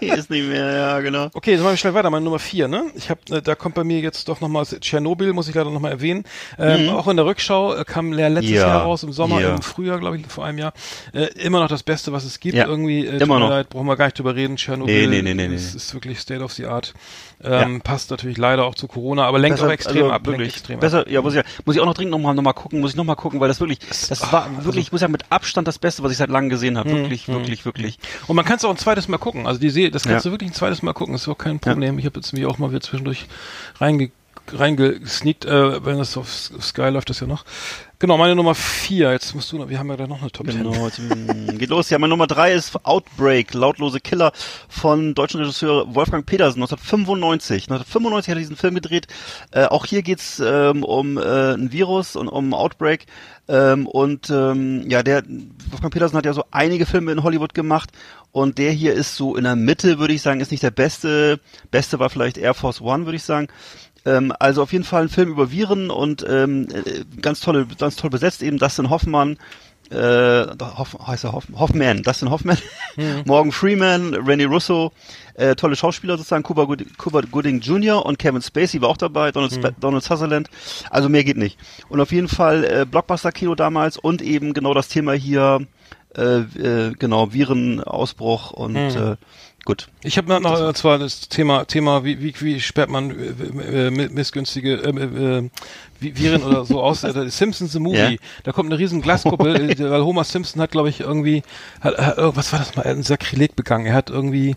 ist nicht mehr, ja, genau. Okay, jetzt machen wir schnell weiter. Meine Nummer vier, ne? Ich habe, äh, da kommt bei mir jetzt doch nochmal Tschernobyl, muss ich leider nochmal erwähnen. Ähm, Auch in der Rückschau äh, kam ja letztes Ja. Jahr raus, im Sommer, Ja. im Frühjahr, glaube ich, vor einem Jahr. Äh, immer noch das Beste, was es gibt. Ja. Irgendwie, äh, Immer noch. Leid, brauchen wir gar nicht drüber reden. Tschernobyl Nee, nee, nee, nee, ist, nee. ist wirklich State of the Art. Ähm, Passt natürlich leider auch zu Corona, aber lenkt Besser- auch extrem also ab. Wirklich, extrem ab. besser, ja, muss ich, muss ich auch noch dringend nochmal noch mal gucken, muss ich nochmal gucken, weil das wirklich, das war wirklich, ich muss sagen, mit Abstand das Beste, was ich seit langem gesehen habe. Wirklich, wirklich, wirklich. Und man kann es auch ein zweites Mal gucken. Also die Serie, das kannst Ja. du wirklich ein zweites Mal gucken. Das ist auch kein Problem. Ich habe jetzt mich auch mal wieder zwischendurch reinge reingesneakt, äh, wenn das auf Sky läuft, das ja noch. Genau, meine Nummer vier. Jetzt musst du noch, wir haben ja da noch eine Top Ten. Genau, jetzt, mm, geht los. Ja, meine Nummer drei ist Outbreak, lautlose Killer von deutschen Regisseur Wolfgang Petersen, 1995. 1995 hat er diesen Film gedreht. Äh, auch hier geht's ähm, um äh, ein Virus und um Outbreak. Ähm, und ähm, ja, der Wolfgang Petersen hat ja so einige Filme in Hollywood gemacht und der hier ist so in der Mitte, würde ich sagen, ist nicht der beste. Beste war vielleicht Air Force One, würde ich sagen. Ähm, also auf jeden Fall ein Film über Viren und ähm, äh, ganz tolle, ganz toll besetzt eben Dustin Hoffmann, äh, Hoff, heißt er Hoff, Hoffman, Dustin Hoffman, Morgan Freeman, Rennie Russo, äh, tolle Schauspieler sozusagen, Cuba, Good, Cuba Gooding Jr. und Kevin Spacey war auch dabei, Donald, Sp Donald Sutherland, also mehr geht nicht. Und auf jeden Fall äh, Blockbuster-Kino damals und eben genau das Thema hier, äh, äh, genau, Virenausbruch und äh, gut. Ich habe noch äh, zwar das Thema Thema wie wie, wie sperrt man äh, äh, missgünstige äh, äh, Vi- Viren oder so aus. Äh, Simpsons the Movie. Ja. Da kommt eine riesen Glaskuppel, äh, weil Homer Simpson hat, glaube ich, irgendwie hat, hat, was war das mal? Er hat ein Sakrileg begangen. Er hat irgendwie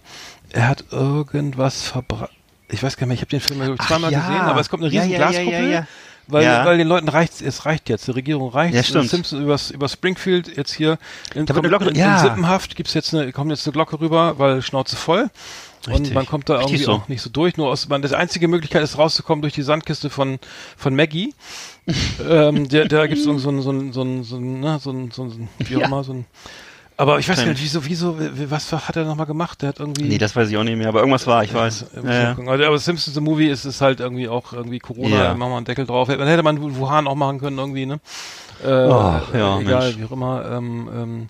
er hat irgendwas verbrannt. Ich weiß gar nicht mehr, ich habe den Film ich, zweimal ja. gesehen, aber es kommt eine riesen ja, Glaskuppel. Weil, Ja. weil den Leuten reicht es reicht jetzt, die Regierung reicht. Ja, stimmt. Simpson übers, über Springfield jetzt hier in, Da wird eine Glocke- in, ja. in Sippenhaft gibt's jetzt eine, kommt jetzt eine Glocke rüber, weil Schnauze voll. Und Richtig. man kommt da Richtig irgendwie so. auch nicht so durch. Nur aus, man, das einzige Möglichkeit ist rauszukommen durch die Sandkiste von, von Maggie. ähm, der, da gibt's so, so, ein- so, ein- so, ein- so, ein, ne, so, ein- so, ein- wie auch Ja. immer, so ein, aber ich weiß Stimmt. nicht, wieso, wieso, wie- was hat er nochmal gemacht? Der hat irgendwie. Nee, das weiß ich auch nicht mehr, aber irgendwas war, ich weiß. Ja, Ja, ja. ja. Aber Simpsons the Movie ist es halt irgendwie auch irgendwie Corona, Ja. machen wir einen Deckel drauf. Dann hätte man Wuhan auch machen können irgendwie, ne? Äh, Oh, ja, egal, Mensch. wie auch immer. Ähm, ähm,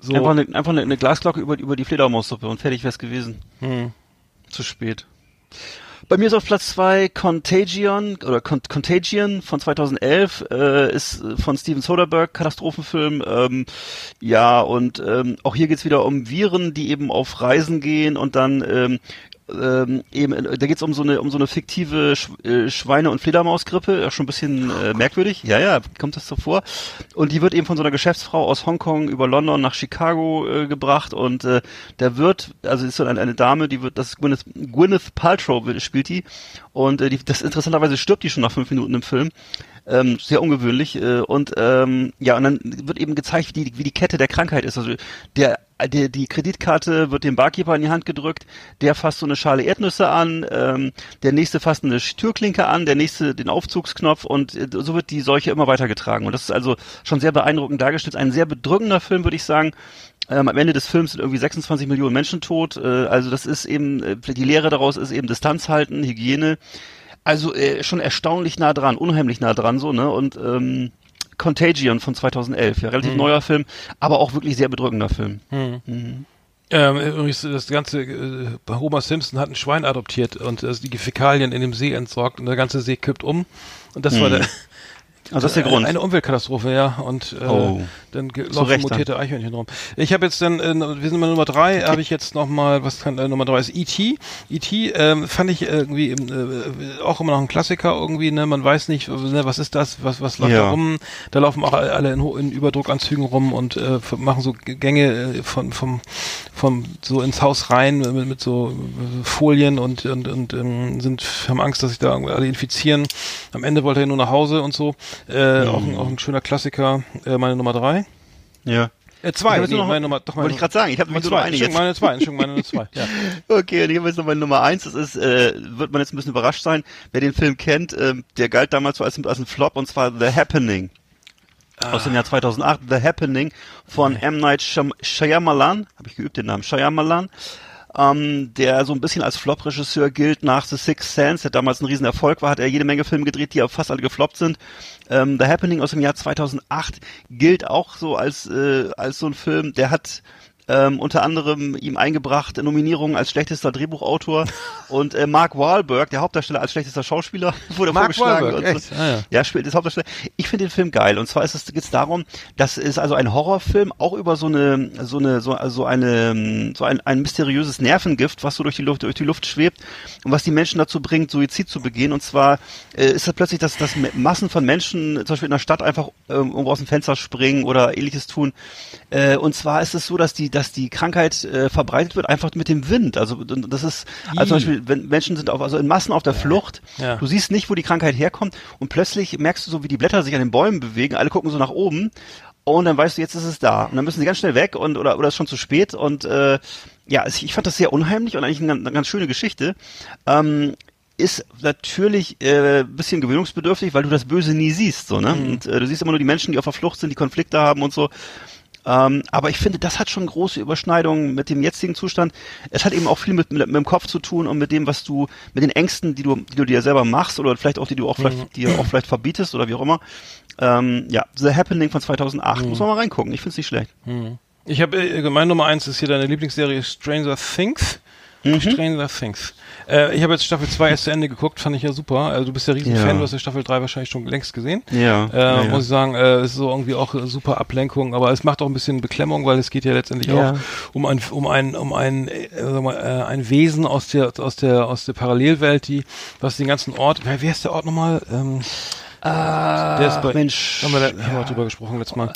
so. Einfach, eine, einfach eine, eine Glasglocke über, über die Fledermaussuppe und fertig wär's gewesen. hm. Zu spät. Bei mir ist auf Platz zwei Contagion oder Con Contagion von 2011 äh, ist äh, von Steven Soderbergh Katastrophenfilm. Ähm, ja und ähm, auch hier geht's wieder um Viren, die eben auf Reisen gehen und dann ähm, ähm, eben, äh, da geht's um so eine um so eine fiktive Sch äh, Schweine- und Fledermausgrippe, ja, schon ein bisschen äh, merkwürdig. Ja, ja, kommt das so vor. Und die wird eben von so einer Geschäftsfrau aus Hongkong über London nach Chicago äh, gebracht und äh, der wird, also ist so eine, eine Dame, die wird, das ist Gwyneth, Gwyneth Paltrow spielt die und äh, die, das interessanterweise stirbt die schon nach fünf Minuten im Film. Ähm, sehr ungewöhnlich äh, und ähm, ja und dann wird eben gezeigt, wie die, wie die Kette der Krankheit ist. Also der die, die Kreditkarte wird dem Barkeeper in die Hand gedrückt, der fasst so eine Schale Erdnüsse an, ähm, der nächste fasst eine Türklinke an, der nächste den Aufzugsknopf und äh, so wird die Seuche immer weitergetragen. Und das ist also schon sehr beeindruckend dargestellt. Ein sehr bedrückender Film, würde ich sagen. Ähm, am Ende des Films sind irgendwie 26 Millionen Menschen tot. Äh, also das ist eben, äh, die Lehre daraus ist eben Distanz halten, Hygiene. Also äh, schon erstaunlich nah dran, unheimlich nah dran so, ne? Und ähm, Contagion von 2011, ja, relativ Mhm. neuer Film, aber auch wirklich sehr bedrückender Film. Hm. Mhm. Ähm, übrigens, das ganze, äh, Homer Simpson hat ein Schwein adoptiert und äh, die Fäkalien in dem See entsorgt und der ganze See kippt um. Und das war Hm. der, Also das ist der Grund. Eine Umweltkatastrophe, ja. Und äh, Oh. dann laufen mutierte Eichhörnchen rum. Ich habe jetzt dann, äh, wir sind bei Nummer drei, habe ich jetzt noch mal, was kann, äh, Nummer drei ist E.T. E.T. Ähm, fand ich irgendwie äh, auch immer noch ein Klassiker irgendwie, ne? Man weiß nicht, ne, was ist das, was was läuft Ja. da rum. Da laufen auch alle in, in Überdruckanzügen rum und äh, machen so Gänge äh, von vom vom so ins Haus rein mit, mit so äh, Folien und und und ähm, sind haben Angst, dass sich da alle infizieren. Am Ende wollte er nur nach Hause und so. Äh, Mhm. auch, ein, auch ein schöner Klassiker. Äh, meine Nummer drei. Ja. Äh, zwei. nur noch- meine Nummer, doch meine Wollte ich gerade sagen, ich habe nur noch zwei. eine Entschuldigung, jetzt. meine zwei. Entschuldigung, meine Nummer zwei. Ja. Okay, und ich habe jetzt noch meine Nummer eins. Das ist, äh, wird man jetzt ein bisschen überrascht sein, wer den Film kennt. ähm, der galt damals so als, als ein Flop und zwar The Happening. Aus dem Jahr 2008, The Happening von M. Night Shyam- Shyamalan, habe ich geübt den Namen, Shyamalan, ähm, der so ein bisschen als Flop-Regisseur gilt nach The Sixth Sense, der damals ein Riesenerfolg war, hat er jede Menge Filme gedreht, die aber fast alle gefloppt sind. Ähm, The Happening aus dem Jahr 2008 gilt auch so als, äh, als so ein Film, der hat ähm, unter anderem ihm eingebracht Nominierungen als schlechtester Drehbuchautor und äh, Mark Wahlberg, der Hauptdarsteller als schlechtester Schauspieler, wurde Mark vorgeschlagen. Wahlberg, und so. Ah, ja. Ja, spielt das Hauptdarsteller. Ich finde den Film geil. Und zwar ist es geht's darum, das ist also ein Horrorfilm, auch über so eine so eine so also eine so ein, ein mysteriöses Nervengift, was so durch die Luft durch die Luft schwebt und was die Menschen dazu bringt, Suizid zu begehen. Und zwar äh, ist das plötzlich, dass dass Massen von Menschen zum Beispiel in der Stadt einfach ähm, irgendwo aus dem Fenster springen oder ähnliches tun. Äh, und zwar ist es so, dass die dass die Krankheit äh, verbreitet wird einfach mit dem Wind. Also das ist also zum. Beispiel wenn Menschen sind auf, also in Massen auf der Flucht. Ja. Du siehst nicht, wo die Krankheit herkommt und plötzlich merkst du so, wie die Blätter sich an den Bäumen bewegen. Alle gucken so nach oben und dann weißt du, jetzt ist es da. Und dann müssen sie ganz schnell weg und oder oder ist schon zu spät und äh, ja, es- ich fand das sehr unheimlich und eigentlich eine, ganz- eine ganz schöne Geschichte. Ähm, ist natürlich äh, bisschen gewöhnungsbedürftig, weil du das Böse nie siehst, so ne? Und äh, du siehst immer nur die Menschen, die auf der Flucht sind, die Konflikte haben und so. Ähm, aber ich finde, das hat schon große Überschneidungen mit dem jetzigen Zustand. Es hat eben auch viel mit, mit, mit dem Kopf zu tun und mit dem, was du, mit den Ängsten, die du, die du dir selber machst oder vielleicht auch, die du auch vielleicht, dir auch vielleicht verbietest oder wie auch immer. Ähm, ja, The Happening von 2008. Muss man mal reingucken. Ich finde es nicht schlecht. Ich habe äh, meine Nummer eins ist hier deine Lieblingsserie Stranger Things. Mhm. Stranger Things. Äh, ich habe jetzt Staffel 2 erst zu Ende geguckt, fand ich ja super. Also du bist ja riesen Ja. Fan, du hast ja Staffel 3 wahrscheinlich schon längst gesehen. Ja. Äh, ja. Muss ich sagen, äh, ist so irgendwie auch äh, super Ablenkung, aber es macht auch ein bisschen Beklemmung, weil es geht ja letztendlich auch um ein um ein um ein äh, sag mal, äh, ein Wesen aus der aus der aus der Parallelwelt, die was den ganzen Ort, wer, wer ist der Ort nochmal? Ähm, Ah, der ist bei, Mensch. haben wir, da, ja. haben wir drüber gesprochen letztes Mal.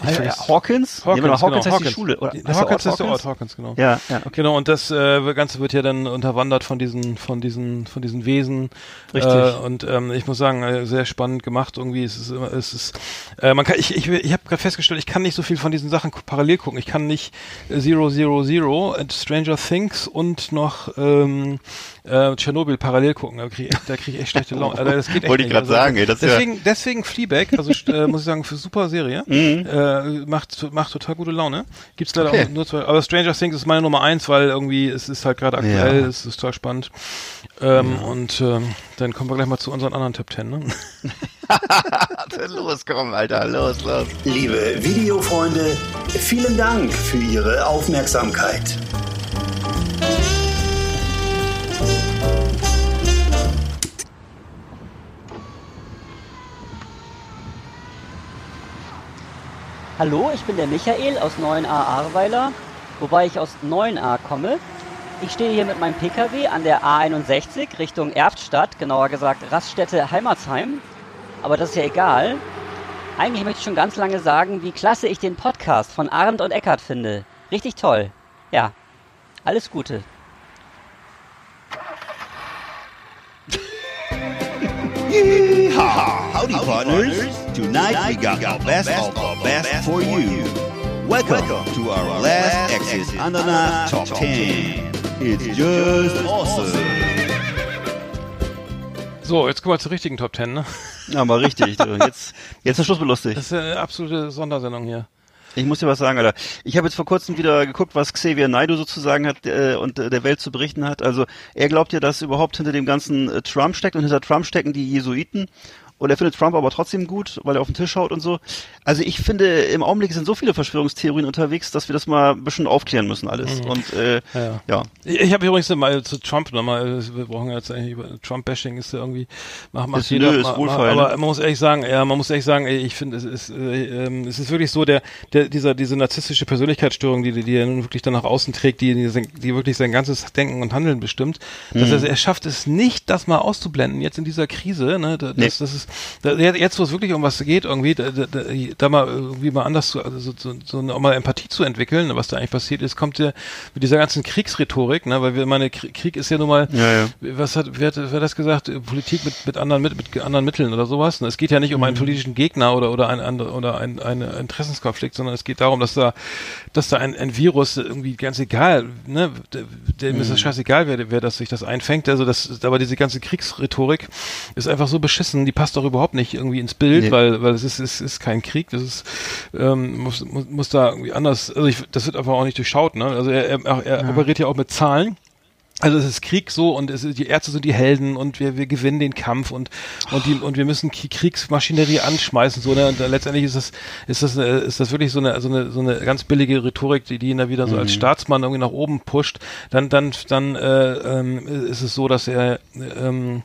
Hawkins? Hawkins, ja, genau, Hawkins genau, heißt die Schule. Oder, der Hawkins ist der Hawkins? Ort, Hawkins, genau. Ja, ja, okay. Genau, und das äh, Ganze wird ja dann unterwandert von diesen, von diesen, von diesen Wesen. Richtig. Äh, und ähm, ich muss sagen, äh, sehr spannend gemacht. Irgendwie ist es immer, es ist, äh, man kann, ich, ich, ich habe gerade festgestellt, ich kann nicht so viel von diesen Sachen parallel gucken. Ich kann nicht äh, Zero Zero Zero, and Stranger Things und noch ähm, äh, Tschernobyl parallel gucken. Da kriege ich, krieg ich echt schlechte Laune. Also, das geht echt Wollte ich nicht. grad sagen, ey, das ist ja- deswegen, deswegen Fleabag, also äh, muss ich sagen, für super Serie. Mhm. Äh, macht, macht total gute Laune. Gibt's leider Okay. auch nur zwei. Aber Stranger Things ist meine Nummer eins, weil irgendwie es ist halt gerade aktuell, Ja. es ist total spannend. Ähm, Und ähm, dann kommen wir gleich mal zu unseren anderen Top Ten. Ne? los, komm, Alter, los, los. Liebe Videofreunde, vielen Dank für Ihre Aufmerksamkeit. Hallo, ich bin der Michael aus 9a Ahrweiler, wobei ich aus 9a komme. Ich stehe hier mit meinem Pkw an der A61 Richtung Erftstadt, genauer gesagt Raststätte Heimatsheim. Aber das ist ja egal. Eigentlich möchte ich schon ganz lange sagen, wie klasse ich den Podcast von Arndt und Eckart finde. Richtig toll. Ja, alles Gute. Yeehaw! Howdy, partners. Tonight we got the best of the best for you. Welcome to our last Exit Ananas Top 10. It's just awesome. So, jetzt kommen wir zur richtigen Top Ten, ne? Ja, mal richtig. Jetzt, jetzt ist Schluss mit lustig. Das ist eine absolute Sondersendung hier. Ich muss dir was sagen, Alter. Ich habe jetzt vor kurzem wieder geguckt, was Xavier Naidoo sozusagen hat äh, und äh, der Welt zu berichten hat. Also er glaubt ja, dass überhaupt hinter dem ganzen äh, Trump steckt und hinter Trump stecken die Jesuiten. Und er findet Trump aber trotzdem gut, weil er auf den Tisch haut und so. Also ich finde, im Augenblick sind so viele Verschwörungstheorien unterwegs, dass wir das mal ein bisschen aufklären müssen alles. Mhm. Und äh, Ja. ja. Ich, ich habe übrigens mal zu Trump nochmal, wir brauchen jetzt eigentlich über Trump-Bashing ist ja irgendwie, macht, macht Ist- jeder, nö, ist wohlfeil, aber ne? man muss ehrlich sagen, ja, man muss ehrlich sagen, ich finde, es ist, äh, ähm, es ist wirklich so, der, der, dieser, diese narzisstische Persönlichkeitsstörung, die, die er nun wirklich dann nach außen trägt, die, die, die wirklich sein ganzes Denken und Handeln bestimmt, dass Mhm. er, er schafft es nicht, das mal auszublenden, jetzt in dieser Krise, ne, da- das, Nee. das ist, da, jetzt, wo es wirklich um was geht, irgendwie, da, da, da, mal irgendwie mal anders zu, also so, so, so eine, mal Empathie zu entwickeln, was da eigentlich passiert ist, kommt ja mit dieser ganzen Kriegsrhetorik, ne, weil wir meine Krie- Krieg ist ja nun mal, Ja, ja. was hat, wer hat, wer hat das gesagt, Politik mit, mit anderen mit, mit anderen Mitteln oder sowas. Ne? Es geht ja nicht um einen politischen Gegner oder oder ein oder ein, ein Interessenskonflikt, sondern es geht darum, dass da, dass da ein, ein Virus irgendwie ganz egal, ne, dem ist es scheißegal, wer, wer das sich das einfängt. Also das, aber diese ganze Kriegsrhetorik ist einfach so beschissen, die passt doch überhaupt nicht irgendwie ins Bild, Nee. weil weil es ist, es ist kein Krieg, das ist ähm, muss, muss, muss da irgendwie anders. Also ich, das wird einfach auch nicht durchschaut. Ne? Also er, er, er operiert ja auch mit Zahlen. Also es ist Krieg so und es ist, die Ärzte sind die Helden und wir, wir gewinnen den Kampf und und die und wir müssen Kriegsmaschinerie anschmeißen so ne? Und letztendlich ist das ist das äh, ist das wirklich so eine so eine so eine ganz billige Rhetorik die die ihn da wieder so als Staatsmann irgendwie nach oben pusht. Dann dann dann äh, ähm, ist es so dass er ähm,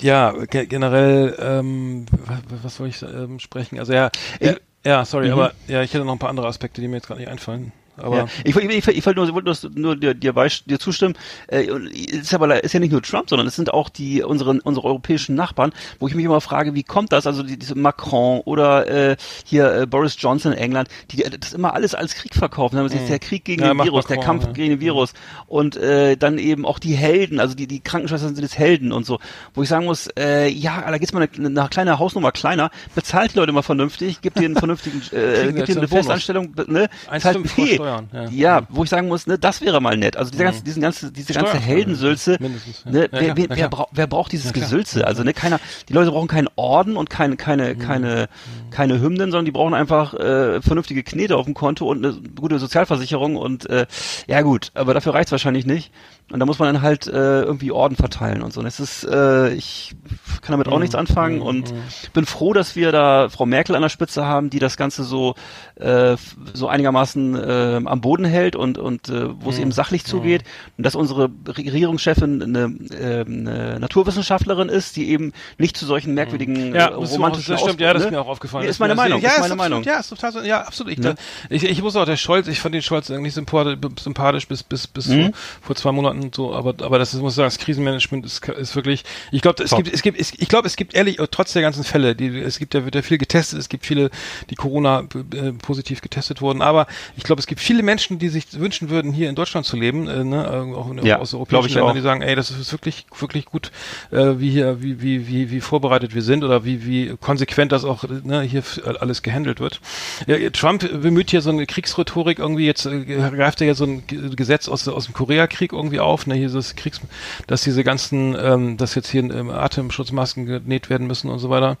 ja ge generell ähm, was, was soll ich ähm, sprechen? Also ja er, ja. sorry aber ja ich hätte noch ein paar andere Aspekte die mir jetzt gerade nicht einfallen aber ja. Ich, wollte- ich, ich, ich wollte nur, wollte nur, nur dir, dir, dir zustimmen. Äh, ist aber ist ja nicht nur Trump, sondern es sind auch die unsere unsere europäischen Nachbarn, wo ich mich immer frage, wie kommt das? Also die, diese Macron oder äh, hier äh, Boris Johnson in England, die äh, das immer alles als Krieg verkaufen. Dann ist der Krieg gegen Ja, den Virus, der Macron, Kampf ja. gegen den Virus und äh, dann eben auch die Helden, also die die Krankenschwestern sind jetzt Helden und so, wo ich sagen muss, äh, ja, da geht's mal eine, eine kleine Hausnummer kleiner, bezahlt die Leute mal vernünftig, gibt denen einen vernünftigen, äh, gibt denen eine Bonus. Festanstellung, ne? 1,5 Zahlt Fee. Steuern, ja. Ja, wo ich sagen muss, ne, das wäre mal nett. Also diese ganze, diesen ganze, diese ganze Heldensülze, ja. ne, wer, wer, wer, klar. braucht, wer braucht dieses. Gesülze? Also ne, keiner, die Leute brauchen keinen Orden und keine, keine, Mhm. keine, keine Hymnen, sondern die brauchen einfach äh, vernünftige Knete auf dem Konto und eine gute Sozialversicherung und äh, ja gut, aber dafür reicht's wahrscheinlich nicht. Und da muss man dann halt äh, irgendwie Orden verteilen und so. Und es ist, äh, ich kann damit Mhm. auch nichts anfangen und bin froh, dass wir da Frau Merkel an der Spitze haben, die das Ganze so äh, so einigermaßen äh, am Boden hält und und äh, wo Mhm. es eben sachlich zugeht und dass unsere Regierungschefin eine, äh, eine Naturwissenschaftlerin ist, die eben nicht zu solchen merkwürdigen Ja, äh, romantischen das stimmt, ja, das ist ne? mir auch aufgefallen. Nee, Das ist meine Meinung, Ja, ist meine Meinung. Ja, ist total so, ja, absolut. Ich, Ne? ich, ich muss auch der Scholz, ich fand den Scholz eigentlich sympathisch, sympathisch bis, bis, bis Mhm. vor, vor zwei Monaten und so, aber, aber das ist, muss ich sagen, das Krisenmanagement ist, ist wirklich, ich glaube, es Top. gibt, es gibt, es, ich glaube, es gibt ehrlich, trotz der ganzen Fälle, die, es gibt ja, wird ja viel getestet, es gibt viele, die Corona äh, positiv getestet wurden, aber ich glaube, es gibt viele Menschen, die sich wünschen würden, hier in Deutschland zu leben, äh, ne, äh, auch in, Ja, aus europäischen Ländern, auch. die sagen, ey, das ist wirklich, wirklich gut, äh, wie hier, wie, wie, wie, wie vorbereitet wir sind oder wie, wie konsequent das auch ne, hier alles gehandelt wird. Ja, Trump bemüht hier so eine Kriegsrhetorik irgendwie, jetzt äh, greift er ja so ein Gesetz aus, aus dem Koreakrieg irgendwie auf, ne, hier das Kriegs, dass diese ganzen, ähm, dass jetzt hier ähm, Atemschutzmasken genäht werden müssen und so weiter.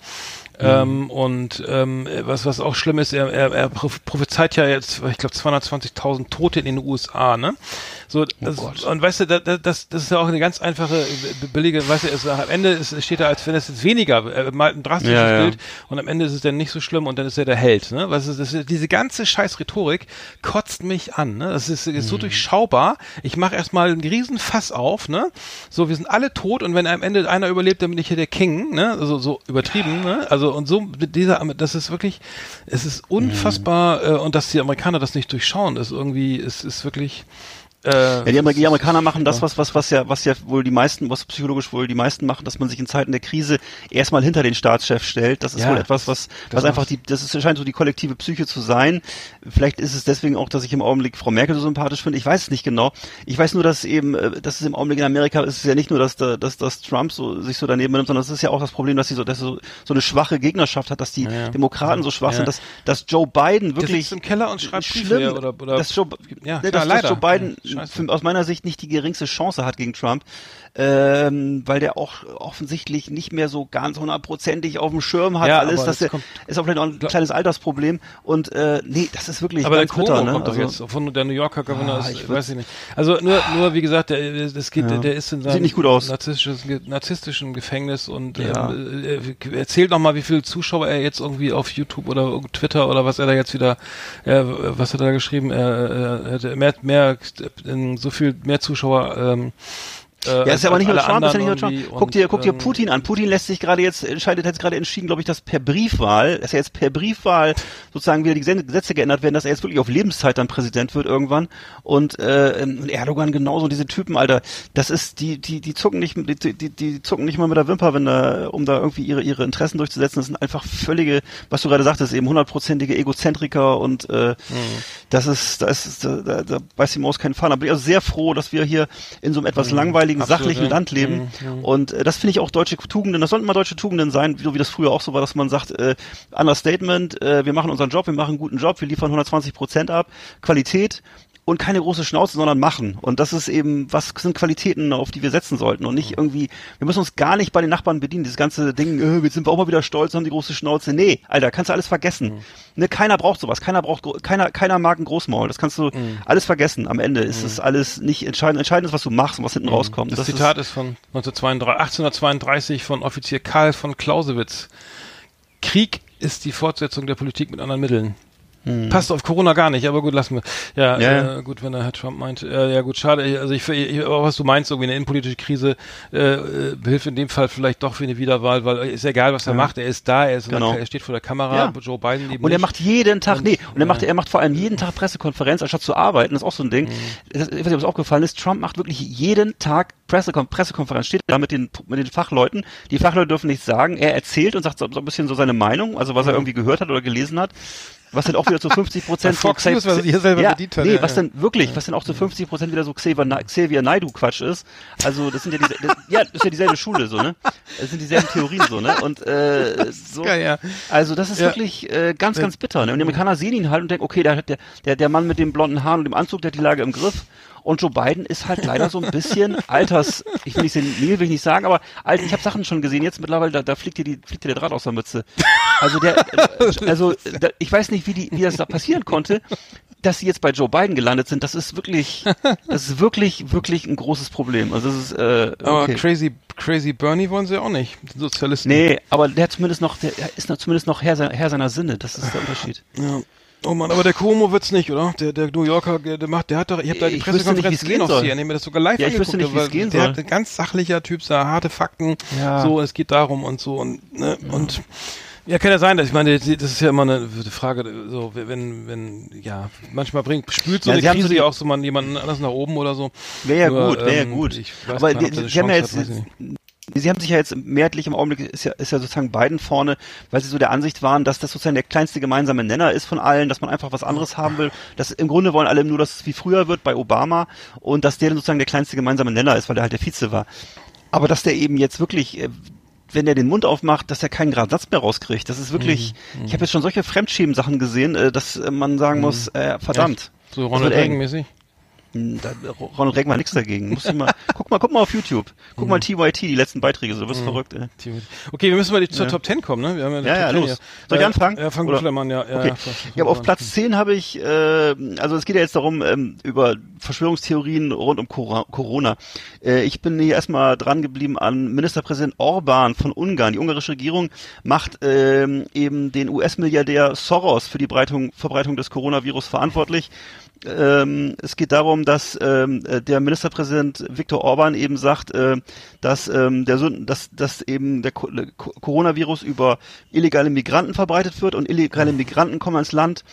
Ähm, und ähm, was was auch schlimm ist, er, er, er proph- prophezeit ja jetzt, ich glaube 220.000 Tote in den USA, ne? So das, Gott. und weißt du, da, da, das das ist ja auch eine ganz einfache billige, weißt du, es, am Ende ist, steht da, als wenn es jetzt weniger, er malt ein drastisches Ja, ja. Bild und am Ende ist es dann nicht so schlimm und dann ist er der Held, ne? Was ist das, ist- diese ganze scheiß Rhetorik kotzt mich an, ne? Das ist, ist so Mhm. durchschaubar. Ich mache erstmal einen riesen Fass auf, ne? So, wir sind alle tot und wenn am Ende einer überlebt, dann bin ich hier der King, ne? Also so übertrieben, ne? Also und so mit dieser, das ist wirklich, es ist unfassbar äh, und dass die Amerikaner das nicht durchschauen, ist irgendwie, es ist wirklich ja, die, Amer die, Amerikaner machen das, was, was, was ja, was ja wohl die meisten, was psychologisch wohl die meisten machen, dass man sich in Zeiten der Krise erstmal hinter den Staatschef stellt. Das ist Ja, wohl etwas, was, was einfach die, das ist, scheint so die kollektive Psyche zu sein. Vielleicht ist es deswegen auch, dass ich im Augenblick Frau Merkel so sympathisch finde. Ich weiß es nicht genau. Ich weiß nur, dass eben, äh, dass es im Augenblick in Amerika ist es ja nicht nur, dass, da, dass, dass Trump so, sich so daneben nimmt, sondern es ist ja auch das Problem, dass sie so, dass so, so eine schwache Gegnerschaft hat, dass die ja. Demokraten so schwach sind, dass, dass Joe Biden Der wirklich sitzt im Keller und schreibt Briefe, schlimm, ja, oder, oder dass Joe, ja, klar, dass, leider. dass Joe Biden. Für, aus meiner Sicht nicht die geringste Chance hat gegen Trump, ähm, weil der auch offensichtlich nicht mehr so ganz hundertprozentig auf dem Schirm hat Ja, alles. Das der, ist auch vielleicht auch ein kleines Altersproblem und äh, nee, das ist wirklich Aber der Cuomo bitter, ne? kommt doch Also, jetzt von der New Yorker Governor, Ah, ist, ich würd- weiß ich nicht. Also nur, nur wie gesagt, der, das geht, Ja. der, ist in seinem nicht gut aus. narzisstischen, narzisstischen Gefängnis und Ja. ähm, äh, erzählt noch mal, wie viele Zuschauer er jetzt irgendwie auf YouTube oder Twitter oder was er da jetzt wieder, äh, was hat er da geschrieben, äh, mehr, mehr, äh, so viel mehr Zuschauer. Ähm, äh, Ja, ist ja aber nicht nur Trump, ist ja nicht nur Trump. Guck dir, guck dir ähm, Putin an. Putin lässt sich gerade jetzt, entscheidet, hat jetzt gerade entschieden, glaube ich, dass per Briefwahl, dass er jetzt per Briefwahl sozusagen wieder die Gesetze geändert werden, dass er jetzt wirklich auf Lebenszeit dann Präsident wird irgendwann. Und, äh, und Erdogan genauso, diese Typen, Alter, das ist, die, die, die zucken nicht, die, die, die zucken nicht mal mit der Wimper, wenn da, um da irgendwie ihre, ihre Interessen durchzusetzen. Das sind einfach völlige, was du gerade sagtest, eben hundertprozentige Egozentriker und, äh, das ist, da ist, da, da, da beißt die Maus keinen Faden. Bin ich also sehr froh, dass wir hier in so einem etwas langweiligen, absolut, sachlichen ja. Land leben. Und äh, das finde ich auch deutsche Tugenden, das sollten mal deutsche Tugenden sein, so wie das früher auch so war, dass man sagt, äh, Understatement, äh, wir machen unseren Job, wir machen einen guten Job, wir liefern 120 Prozent ab, Qualität und keine große Schnauze, sondern machen. Und das ist eben, was sind Qualitäten, auf die wir setzen sollten und nicht irgendwie, wir müssen uns gar nicht bei den Nachbarn bedienen, dieses ganze Ding, äh, jetzt sind wir auch mal wieder stolz, haben die große Schnauze. Nee, Alter, kannst du alles vergessen. Ne, keiner braucht sowas, keiner braucht, keiner, keiner mag ein Großmaul, das kannst du alles vergessen. Am Ende ist es alles nicht entscheidend, entscheidend ist, was du machst und was hinten rauskommt. Das, Zitat ist, von 1932, 1832 von Offizier Karl von Clausewitz. Krieg ist die Fortsetzung der Politik mit anderen Mitteln. Passt auf Corona gar nicht, aber gut, lassen wir. Ja, Hm. Ja. Äh, gut, wenn der Herr Trump meint. Äh, ja, gut, schade. Also ich, ich aber was du meinst, irgendwie eine innenpolitische Krise äh, äh, hilft in dem Fall vielleicht doch für eine Wiederwahl, weil äh, ist egal, was er macht. Er ist da, er, ist Genau. der, er steht vor der Kamera. Ja. Joe Biden eben Und er nicht. macht jeden Tag, Und- nee, und er macht, ja. er macht vor allem jeden Tag Pressekonferenz, anstatt zu arbeiten, das ist auch so ein Ding. Das, ich weiß nicht, ob es aufgefallen ist, Trump macht wirklich jeden Tag Pressekon Pressekonferenz, steht da mit den, mit den Fachleuten. Die Fachleute dürfen nichts sagen. Er erzählt und sagt so, so ein bisschen so seine Meinung, also was er irgendwie gehört hat oder gelesen hat. Was dann auch wieder zu 50 Prozent Ja, Fox News, was hier selber ja, bedient hat, Nee, ja, was dann wirklich, was dann auch zu 50 Prozent wieder so Xavier, Na- Xavier Naidu Quatsch ist. Also das sind ja diese, das, ja, das ist ja dieselbe Schule so, ne? Das sind dieselben Theorien so, ne? Und äh, so. Geil, ja. Also das ist wirklich äh, ganz, ganz bitter. Ne? Und die Amerikaner sehen ihn halt und denken, okay, der, der, der, der Mann mit dem blonden Haaren und dem Anzug, der hat die Lage im Griff. Und Joe Biden ist halt leider so ein bisschen alters, ich will nicht senil, will ich nicht sagen, aber alt, ich habe Sachen schon gesehen, jetzt mittlerweile, da, da fliegt dir die, fliegt dir der Draht aus der Mütze. Also der, also da, ich weiß nicht, wie die, wie das da passieren konnte, dass sie jetzt bei Joe Biden gelandet sind. Das ist wirklich, das ist wirklich, wirklich ein großes Problem. Also das ist, äh, Aber okay. Crazy, Crazy Bernie wollen sie auch nicht. Die Sozialisten. Nee, aber der hat zumindest noch, der ist noch zumindest noch Herr, seiner- Herr seiner Sinne. Das ist der Unterschied. Ja. Oh Mann, aber der Cuomo wird's nicht, oder? Der, der New Yorker, der, der macht, der hat doch, ich habe da die Pressekonferenz gesehen auf. CNN, mir das sogar live Ja, ich angeguckt, nicht, weil der soll. hat ein ganz sachlicher Typ, so harte Fakten, Ja. so, es geht darum und so und, ne, und, ja, kann ja sein, dass ich meine, das ist ja immer eine Frage, so, wenn, wenn, ja, manchmal bringt, spült so Ja, eine sie Krise ja auch so mal jemanden anders nach oben oder so. Wäre ja gut, wäre ja ähm, gut. Ich weiß Aber die, der haben ja jetzt, Sie haben sich ja jetzt mehrheitlich im Augenblick ist ja, ist ja sozusagen Biden vorne, weil sie so der Ansicht waren, dass das sozusagen der kleinste gemeinsame Nenner ist von allen, dass man einfach was anderes haben will. Das im Grunde wollen alle nur, dass es wie früher wird bei Obama und dass der dann sozusagen der kleinste gemeinsame Nenner ist, weil der halt der Vize war. Aber dass der eben jetzt wirklich äh, wenn er den Mund aufmacht, dass er keinen gerade Satz mehr rauskriegt. Das ist wirklich, Mhm. ich habe jetzt schon solche Fremdschämen-Sachen gesehen, äh, dass äh, man sagen muss, äh, verdammt. So Das Ronald wird Da, Ronald Reagan war nichts dagegen. Muss ich mal, guck mal, guck mal auf YouTube. Guck Mhm. mal TYT, die letzten Beiträge, so, du wirst verrückt, ey. Okay, wir müssen mal zur Ja. Top 10 kommen, ne? Wir haben ja, Ja, ja, 10 los. hier. Soll ich Äh, anfangen? Ja, fang Oder? an, ja. ja, Okay. ja, Ja, aber auf Platz 10 habe ich, äh, also es geht ja jetzt darum, ähm, über Verschwörungstheorien rund um Corona. Äh, ich bin hier erstmal dran geblieben an Ministerpräsident Orban von Ungarn. Die ungarische Regierung macht ähm, eben den US-Milliardär Soros für die Breitung, Verbreitung des Coronavirus verantwortlich. Ähm, es geht darum, dass ähm, äh, der Ministerpräsident Viktor Orban eben sagt, äh, dass ähm, der dass, dass eben der Co Co- Coronavirus über illegale Migranten verbreitet wird und illegale Migranten kommen ans Land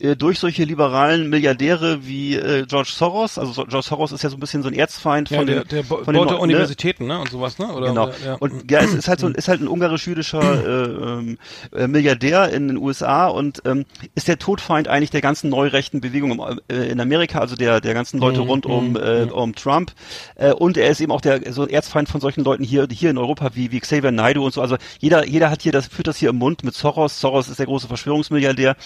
äh, durch solche liberalen Milliardäre wie äh, George Soros. Also so, George Soros ist ja so ein bisschen so ein Erzfeind Ja, von der, den, der von den Neu- Universitäten, ne? Und sowas, ne? Oder, Genau. Ja. Und ja, es ist halt so, ist halt ein ungarisch-jüdischer äh, ähm, äh, Milliardär in den USA und ähm, ist der Todfeind eigentlich der ganzen neurechten Bewegung im, äh, in Amerika, also der der ganzen Leute Mhm, rund um äh, um Trump. Äh, und er ist eben auch der so Erzfeind von solchen Leuten hier hier in Europa wie wie Xavier Naidoo und so. Also jeder jeder hat hier das führt das hier im Mund mit Soros. Soros ist der große Verschwörungsmilliardär.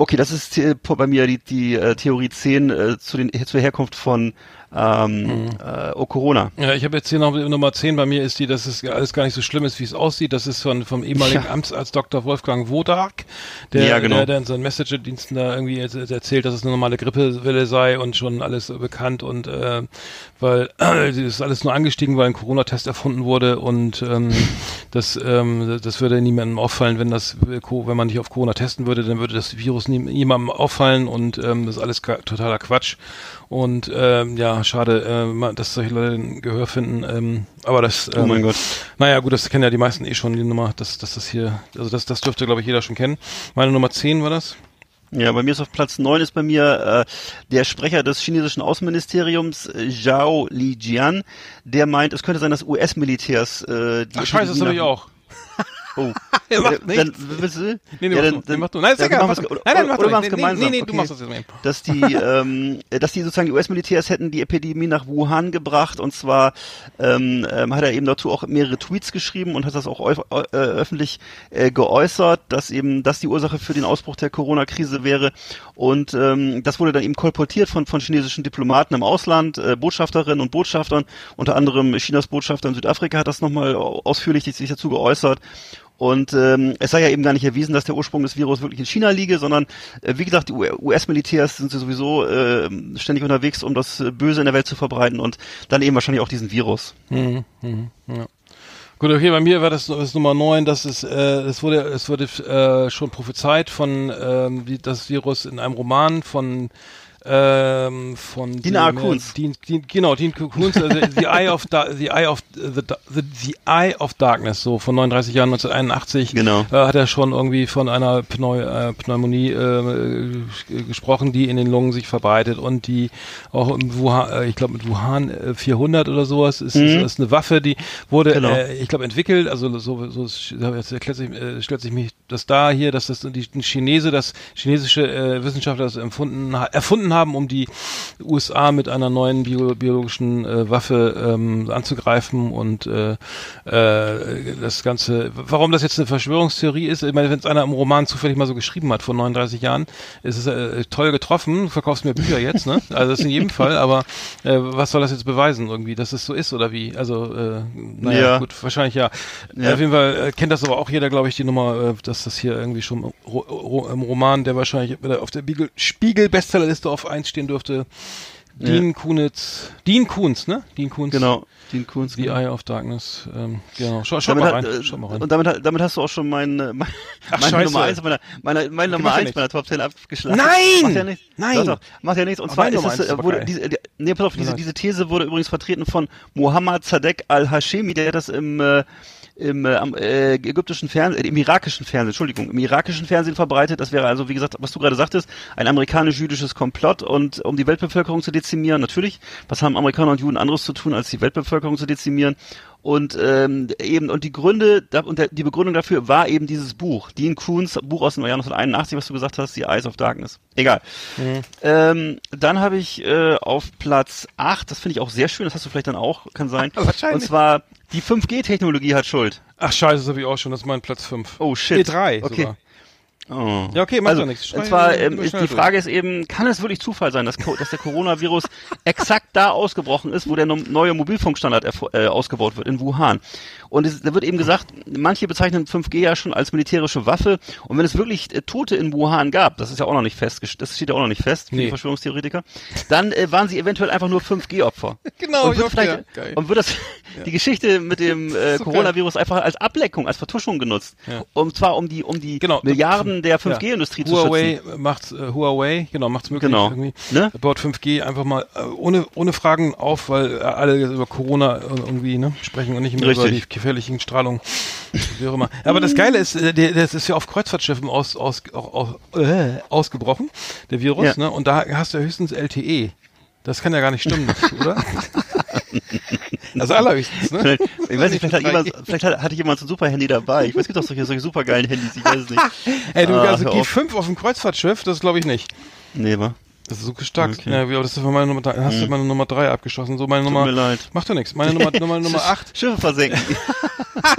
Okay, das ist äh, bei mir die, die äh, Theorie 10 äh, zu den, zur Herkunft von ähm, äh, oh, Corona. Ja, ich habe jetzt hier noch Nummer 10 bei mir ist die, dass es alles gar nicht so schlimm ist, wie es aussieht. Das ist von, vom ehemaligen Ja. Amtsarzt Dr. Wolfgang Wodak, der, Ja, genau. der, der in seinen Messenger-Diensten da irgendwie erzählt, dass es eine normale Grippewelle sei und schon alles bekannt und äh, weil äh, das ist alles nur angestiegen, weil ein Corona-Test erfunden wurde und ähm, das, ähm, das würde niemandem auffallen, wenn das wenn man nicht auf Corona testen würde, dann würde das Virus nie, niemandem auffallen und ähm, das ist alles totaler Quatsch. Und ähm, ja, schade, äh, dass solche Leute ein Gehör finden. Ähm, aber das, ähm, Oh mein Gott. naja, gut, das kennen ja die meisten eh schon, die Nummer, dass, dass das hier, also das, das dürfte, glaube ich, jeder schon kennen. Meine Nummer 10 war das. Ja, bei mir ist auf Platz 9 ist bei mir äh, der Sprecher des chinesischen Außenministeriums, äh, Zhao Lijian, der meint, es könnte sein, dass US-Militärs äh, die Ach scheiße, das habe ich auch. Oh. Er macht Äh, dann, du? Nee, nee, ja, du. Nee, mach du. Nein, ist egal. machen Mach wir's- du. oder- Nein, nein, mach oder du. machen's Nee, gemeinsam. nee, nee, du Okay. machst das jetzt mal. Dass die, ähm, äh, dass die sozusagen die US-Militärs hätten die Epidemie nach Wuhan gebracht und zwar ähm, ähm, hat er eben dazu auch mehrere Tweets geschrieben und hat das auch äh, öffentlich äh, geäußert, dass eben das die Ursache für den Ausbruch der Corona-Krise wäre und ähm, das wurde dann eben kolportiert von von chinesischen Diplomaten im Ausland, äh, Botschafterinnen und Botschaftern, unter anderem Chinas Botschafter in Südafrika hat das nochmal ausführlich sich dazu geäußert und ähm, es sei ja eben gar nicht erwiesen, dass der Ursprung des Virus wirklich in China liege, sondern äh, wie gesagt, die US-Militärs sind sowieso äh, ständig unterwegs, um das äh, Böse in der Welt zu verbreiten und dann eben wahrscheinlich auch diesen Virus. Mhm, mhm, ja. Gut, okay, bei mir war das, das Nummer 9, das ist, äh, es wurde, es wurde äh, schon prophezeit von ähm, wie das Virus in einem Roman von ähm, von dem, äh, Dean, genau, Dean Koontz, also The Eye of da The Eye of the, the, the Eye of Darkness, so von 39 Jahren 1981 Genau. äh, hat er schon irgendwie von einer Pneu äh, Pneumonie äh, g- gesprochen, die in den Lungen sich verbreitet und die auch im Wuhan, äh, ich glaube mit Wuhan äh, 400 oder sowas ist, ist, ist eine Waffe, die wurde, Genau. äh, ich glaube entwickelt, also so, so jetzt erklärt sich, äh, stellt sich mich das da hier, dass das die ein Chinese, das chinesische äh, Wissenschaftler das empfunden, erfunden haben, um die USA mit einer neuen bio, biologischen äh, Waffe ähm, anzugreifen und äh, äh, das Ganze, warum das jetzt eine Verschwörungstheorie ist, ich meine, wenn es einer im Roman zufällig mal so geschrieben hat vor 39 Jahren, ist es äh, toll getroffen, verkaufst mir Bücher jetzt, ne? Also das in jedem Fall, aber äh, was soll das jetzt beweisen irgendwie, dass es so ist oder wie? Also, äh, naja, Ja. gut, wahrscheinlich ja. Ja. Auf jeden Fall äh, kennt das aber auch jeder, glaube ich, die Nummer, äh, dass das hier irgendwie schon im, Ro Ro im Roman, der wahrscheinlich wieder auf der Spiegel- Spiegel-Bestsellerliste auf 1 stehen dürfte, Dean Kunitz, Dean Kunz, ne? Dean Kunz. Genau, Dean Koontz. The genau. Eye of Darkness. Ähm, genau. Schau, schau mal hat, rein. äh, Schau mal rein. Und damit, damit hast du auch schon mein, äh, mein, Ach, meine scheiße. Nummer 1 meiner, meiner, meine Nummer macht ja 1 nichts. meiner Top 10 abgeschlagen. Nein! Macht ja nichts. Nein! Doch, doch, macht ja nichts. Und Aber zwar meine ist es, ist äh, aber wurde geil. diese, die, nee, pass auf, diese, diese These wurde übrigens vertreten von Mohammed Sadek al-Hashemi, der hat das im, äh, im äh, äh, ägyptischen Fernsehen, äh, im irakischen Fernsehen, Entschuldigung, im irakischen Fernsehen verbreitet. Das wäre also, wie gesagt, was du gerade sagtest, ein amerikanisch-jüdisches Komplott und um die Weltbevölkerung zu dezimieren, natürlich. Was haben Amerikaner und Juden anderes zu tun, als die Weltbevölkerung zu dezimieren? Und ähm, eben und die Gründe da, und der, die Begründung dafür war eben dieses Buch, Dean Koons Buch aus dem Jahr 1981, was du gesagt hast, The Eyes of Darkness. Egal. Ähm, dann habe ich äh, auf Platz 8, das finde ich auch sehr schön, das hast du vielleicht dann auch, kann sein. Wahrscheinlich. Und zwar die 5G-Technologie hat Schuld. Ach scheiße, das habe ich auch schon. Das ist mein Platz 5. Oh shit. Nee, drei Okay. sogar. Oh. Ja, okay, macht also, doch nichts. Und zwar ähm, ist, die durch. Frage ist eben, kann es wirklich Zufall sein, dass, dass der Coronavirus exakt da ausgebrochen ist, wo der neue Mobilfunkstandard äh, ausgebaut wird, in Wuhan. Und es, da wird eben gesagt, manche bezeichnen 5G ja schon als militärische Waffe. Und wenn es wirklich äh, Tote in Wuhan gab, das ist ja auch noch nicht fest, das steht ja auch noch nicht fest für Nee. die Verschwörungstheoretiker, dann äh, waren sie eventuell einfach nur 5G-Opfer. Genau, und wird vielleicht. Geil. und wird das, die Geschichte mit dem äh, So Coronavirus einfach als Ableckung, als Vertuschung genutzt. Ja. Und zwar um die, um die Genau. Milliarden der 5G-Industrie zu Huawei schützen. macht's, äh, Huawei, genau, macht's möglich Genau. irgendwie. Ne? Baut 5G einfach mal äh, ohne, ohne Fragen auf, weil äh, alle über Corona äh, irgendwie ne, sprechen und nicht mehr über die Richtig. gefährlichen Strahlungen. Wie auch immer. Aber das Geile ist, äh, der, das ist ja auf Kreuzfahrtschiffen aus, aus, auch, äh, ausgebrochen, der Virus, Ja. ne? Und da hast du ja höchstens LTE. Das kann ja gar nicht stimmen, oder? also allerhöchstens, ne? Vielleicht, ich weiß nicht, vielleicht hat 3G. jemand, vielleicht hat, hatte jemand so ein super Handy dabei. Ich weiß, es gibt doch solche, solche supergeilen Handys, ich weiß es nicht. Ey, du, Ah, also hör auf. G5 auf dem Kreuzfahrtschiff, das glaube ich nicht. Nee, wa? Das ist so stark. Okay. Ja, aber das ist meine Nummer drei. Hast du meine Nummer 3 abgeschossen? So meine Nummer. mir leid. Macht doch nichts. Meine Nummer, Nummer, Nummer 8. Schiffe versenken.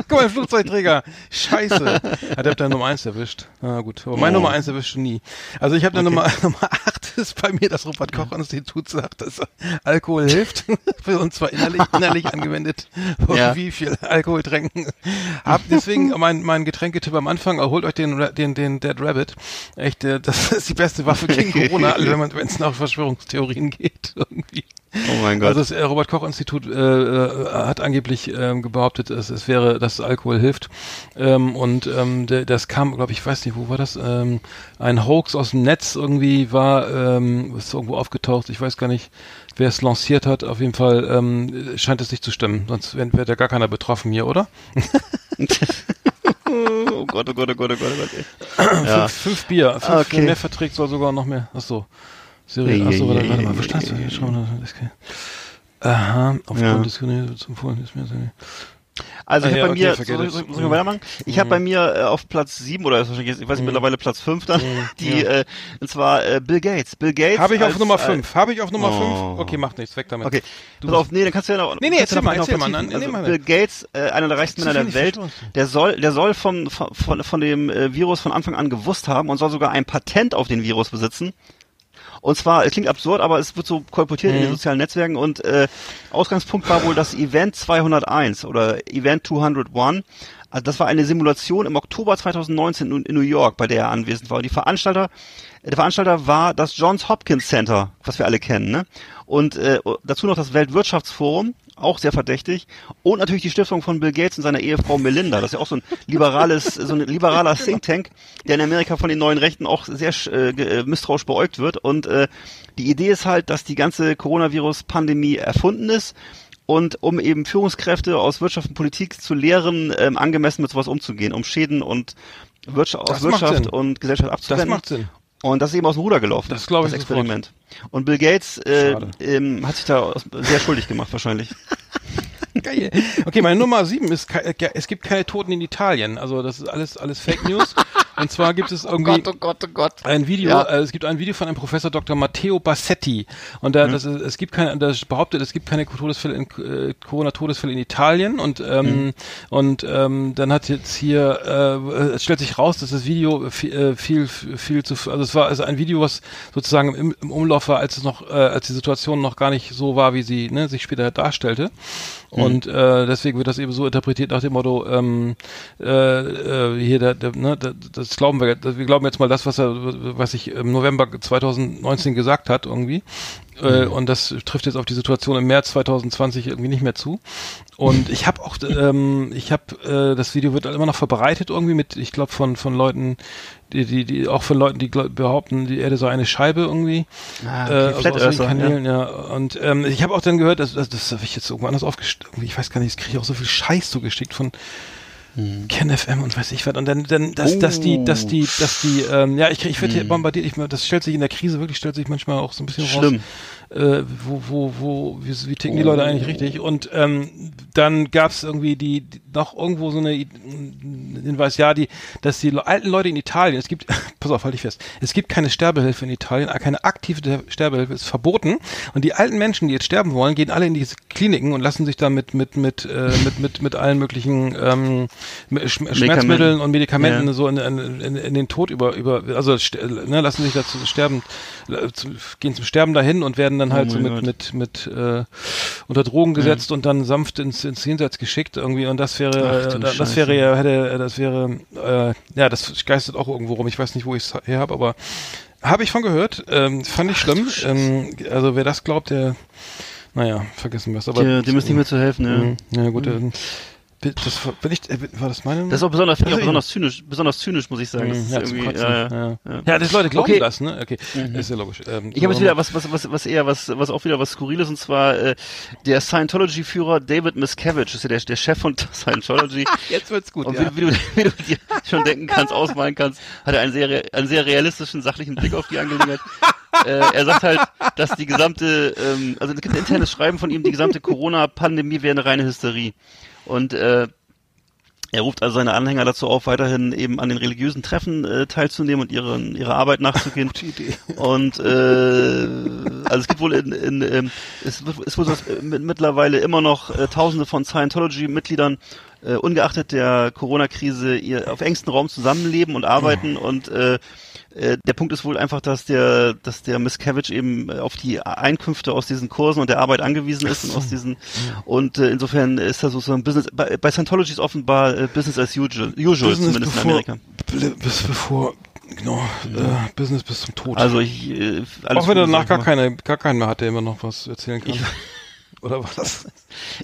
Guck mal, Flugzeugträger. Scheiße. Hat er deine Nummer 1 erwischt. Na gut. Aber meine Oh. Nummer 1 erwischt du nie. Also ich habe eine Nummer, Nummer 8 ist bei mir das Robert Koch Institut sagt, dass Alkohol hilft. Für uns zwar innerlich, innerlich angewendet. Ja. Wie viel Alkohol trinken. Hab deswegen mein, mein Getränketipp am Anfang, holt euch den, den, den Dead Rabbit. Echt, äh, das ist die beste Waffe gegen Corona, wenn man, wenn es nach Verschwörungstheorien geht. Irgendwie. Oh mein Gott. Also das äh, Robert Koch Institut äh, äh, hat angeblich ähm, behauptet, es, es wäre, dass Alkohol hilft. Ähm, und ähm, der, das kam, glaube ich, weiß nicht, wo war das? Ähm, ein Hoax aus dem Netz irgendwie war, ähm, ist irgendwo aufgetaucht. Ich weiß gar nicht, wer es lanciert hat. Auf jeden Fall ähm, scheint es nicht zu stimmen. Sonst wäre wär da gar keiner betroffen hier, oder? oh Gott, oh Gott, oh Gott, oh Gott, oh Gott. Ja. Fünf, fünf Bier. Fünf, Okay. Wer mehr verträgt, soll sogar noch mehr. Ach so. Seriös. Ach so, warte, warte mal. Wo das kann- Aha, aufgrund Ja. des Grünen zum Vorhin ist mir so. Also ich Ah, habe ja, bei okay, soll ich mal weitermachen? Ich habe bei mir äh, auf Platz sieben oder ist wahrscheinlich jetzt, ich weiß nicht, mittlerweile Platz fünf dann, die, äh, und zwar äh, Bill Gates. Bill Gates. Habe ich auf als- Nummer äh, 5. Habe ich auf Nummer 5? Oh. Okay, macht nichts. Weg damit. Okay, Du pass auf, nee, dann kannst du ja noch. Nee, nee, erzähl mal, erzähl mal, nee, Also. Bill Gates, äh, einer der reichsten Männer der Welt, der soll, der soll vom, von, von, von dem äh, Virus von Anfang an gewusst haben und soll sogar ein Patent auf den Virus besitzen. Und zwar, es klingt absurd, aber es wird so kolportiert in den sozialen Netzwerken und äh, Ausgangspunkt war wohl das Event 201 oder Event 201. Also das war eine Simulation im Oktober 2019 in in New York, bei der er anwesend war. Und die Veranstalter, der Veranstalter war das Johns Hopkins Center, was wir alle kennen, ne? Und äh, dazu noch das Weltwirtschaftsforum, auch sehr verdächtig, und natürlich die Stiftung von Bill Gates und seiner Ehefrau Melinda. Das ist ja auch so ein liberales, so ein liberaler Think Tank, der in Amerika von den neuen Rechten auch sehr äh, äh, misstrauisch beäugt wird. Und äh, die Idee ist halt, dass die ganze Coronavirus-Pandemie erfunden ist und um eben Führungskräfte aus Wirtschaft und Politik zu lehren, ähm, angemessen mit sowas umzugehen, um Schäden und Wirtschaft, aus Das Wirtschaft Sinn. und Gesellschaft Das abzuwenden. macht Sinn. Und das ist eben aus dem Ruder gelaufen. Das glaube ich Das sofort. Experiment. Und Bill Gates äh, ähm, hat sich da sehr schuldig gemacht wahrscheinlich. Geil. Okay, meine Nummer 7 ist, äh, es gibt keine Toten in Italien. Also das ist alles, alles Fake News. Und zwar gibt es irgendwie Gott, oh Gott. ein Video, Ja. äh, es gibt ein Video von einem Professor Dr. Matteo Bassetti und da, das ist, es gibt keine, das behauptet, es gibt keine Todesfälle in, äh, Corona-Todesfälle in Italien und ähm, und ähm, dann hat jetzt hier, äh, es stellt sich raus, dass das Video viel, äh, viel, viel zu, also es war also ein Video, was sozusagen im, im Umlauf war, als es noch, äh, als die Situation noch gar nicht so war, wie sie ne, sich später darstellte. Und äh, deswegen wird das eben so interpretiert nach dem Motto, ähm, äh, äh, hier der, der, ne, der, das glauben wir, das, wir glauben jetzt mal das, was er, was ich im November 2019 gesagt hat irgendwie. Äh, und das trifft jetzt auf die Situation im März 2020 irgendwie nicht mehr zu. Und ich habe auch, ähm, ich habe, äh, das Video wird immer noch verbreitet irgendwie mit, ich glaube von von Leuten, die die die auch von Leuten, die behaupten, die Erde sei eine Scheibe irgendwie. Ah, Äh, okay. aus, Flat Earther, Kanälen, ja. Und ähm, ich habe auch dann gehört, dass, dass das habe ich jetzt irgendwo anders aufgestellt. Ich weiß gar nicht, das kriege ich auch so viel Scheiß zugeschickt von Ken FM und weiß ich was. Und dann, dann dass, dass die, dass die, dass die, ähm, ja, ich, ich werde hier bombardiert. Ich, das stellt sich in der Krise wirklich, stellt sich manchmal auch so ein bisschen Schlimm. raus. Äh, wo, wo, wo, wie, wie ticken die Leute eigentlich richtig? Und ähm, dann gab's irgendwie die, die noch irgendwo so eine ein Hinweis, ja, die, dass die alten Leute in Italien, es gibt, pass auf, halt ich fest, es gibt keine Sterbehilfe in Italien, keine aktive Sterbehilfe ist verboten. Und die alten Menschen, die jetzt sterben wollen, gehen alle in diese Kliniken und lassen sich da mit mit mit äh, mit mit mit allen möglichen ähm, Sch Schmerzmitteln und Medikamenten Ja. so in, in, in, den Tod über über also ne, lassen sich dazu sterben äh, zu, gehen zum Sterben dahin und werden dann halt so Oh mein mit mit mit äh, unter Drogen gesetzt und dann sanft ins ins Jenseits geschickt irgendwie und das wäre Ach äh, das Scheiße. wäre ja hätte das wäre äh, ja das geistert auch irgendwo rum ich weiß nicht wo ich es her habe aber habe ich von gehört ähm, fand ich schlimm ähm, also wer das glaubt der Naja, vergessen wir es. Aber Die, dem ist nicht mehr zu helfen, ja. Mhm. Ja gut, dann, das war, bin ich, äh, war das meine? Das ist auch besonders, ich auch Also, besonders zynisch, besonders zynisch, muss ich sagen. Das Mhm, ist irgendwie, Kotzen. ja, ja. ja. das Leute glauben Okay. das, ne? Okay, Mhm. ist ja logisch. Ähm, Ich habe jetzt wieder was, was, was, was eher was, was auch wieder was Skurriles und zwar äh, der Scientology-Führer David Miscavige ist ja der, der Chef von Scientology. Jetzt wird's gut, Und ja. wie, wie, du, wie du dir schon denken kannst, ausmalen kannst, hat er einen sehr, einen sehr realistischen, sachlichen Blick auf die Angelegenheit. äh, er sagt halt, dass die gesamte, ähm, also es gibt ein internes Schreiben von ihm, die gesamte Corona-Pandemie wäre eine reine Hysterie. Und äh, er ruft also seine Anhänger dazu auf, weiterhin eben an den religiösen Treffen äh, teilzunehmen und ihren, ihrer Arbeit nachzugehen. Und äh, also es gibt wohl in, in ähm, es wird es wohl so, dass mit, mittlerweile immer noch äh, Tausende von Scientology-Mitgliedern äh, ungeachtet der Corona-Krise ihr auf engstem Raum zusammenleben und arbeiten und äh, äh, der Punkt ist wohl einfach, dass der, dass der Miscavige eben äh, auf die Einkünfte aus diesen Kursen und der Arbeit angewiesen ist und aus diesen und äh, insofern ist das so so ein Business. Bei, bei Scientology ist offenbar äh, Business as usual, usual Business zumindest in bevor, Amerika. Bl- bis bevor, genau, äh, Business bis zum Tod. Also ich äh, Auch wenn er danach gar keine, gar keinen mehr hat, der immer noch was erzählen kann. Ich- Oder war das?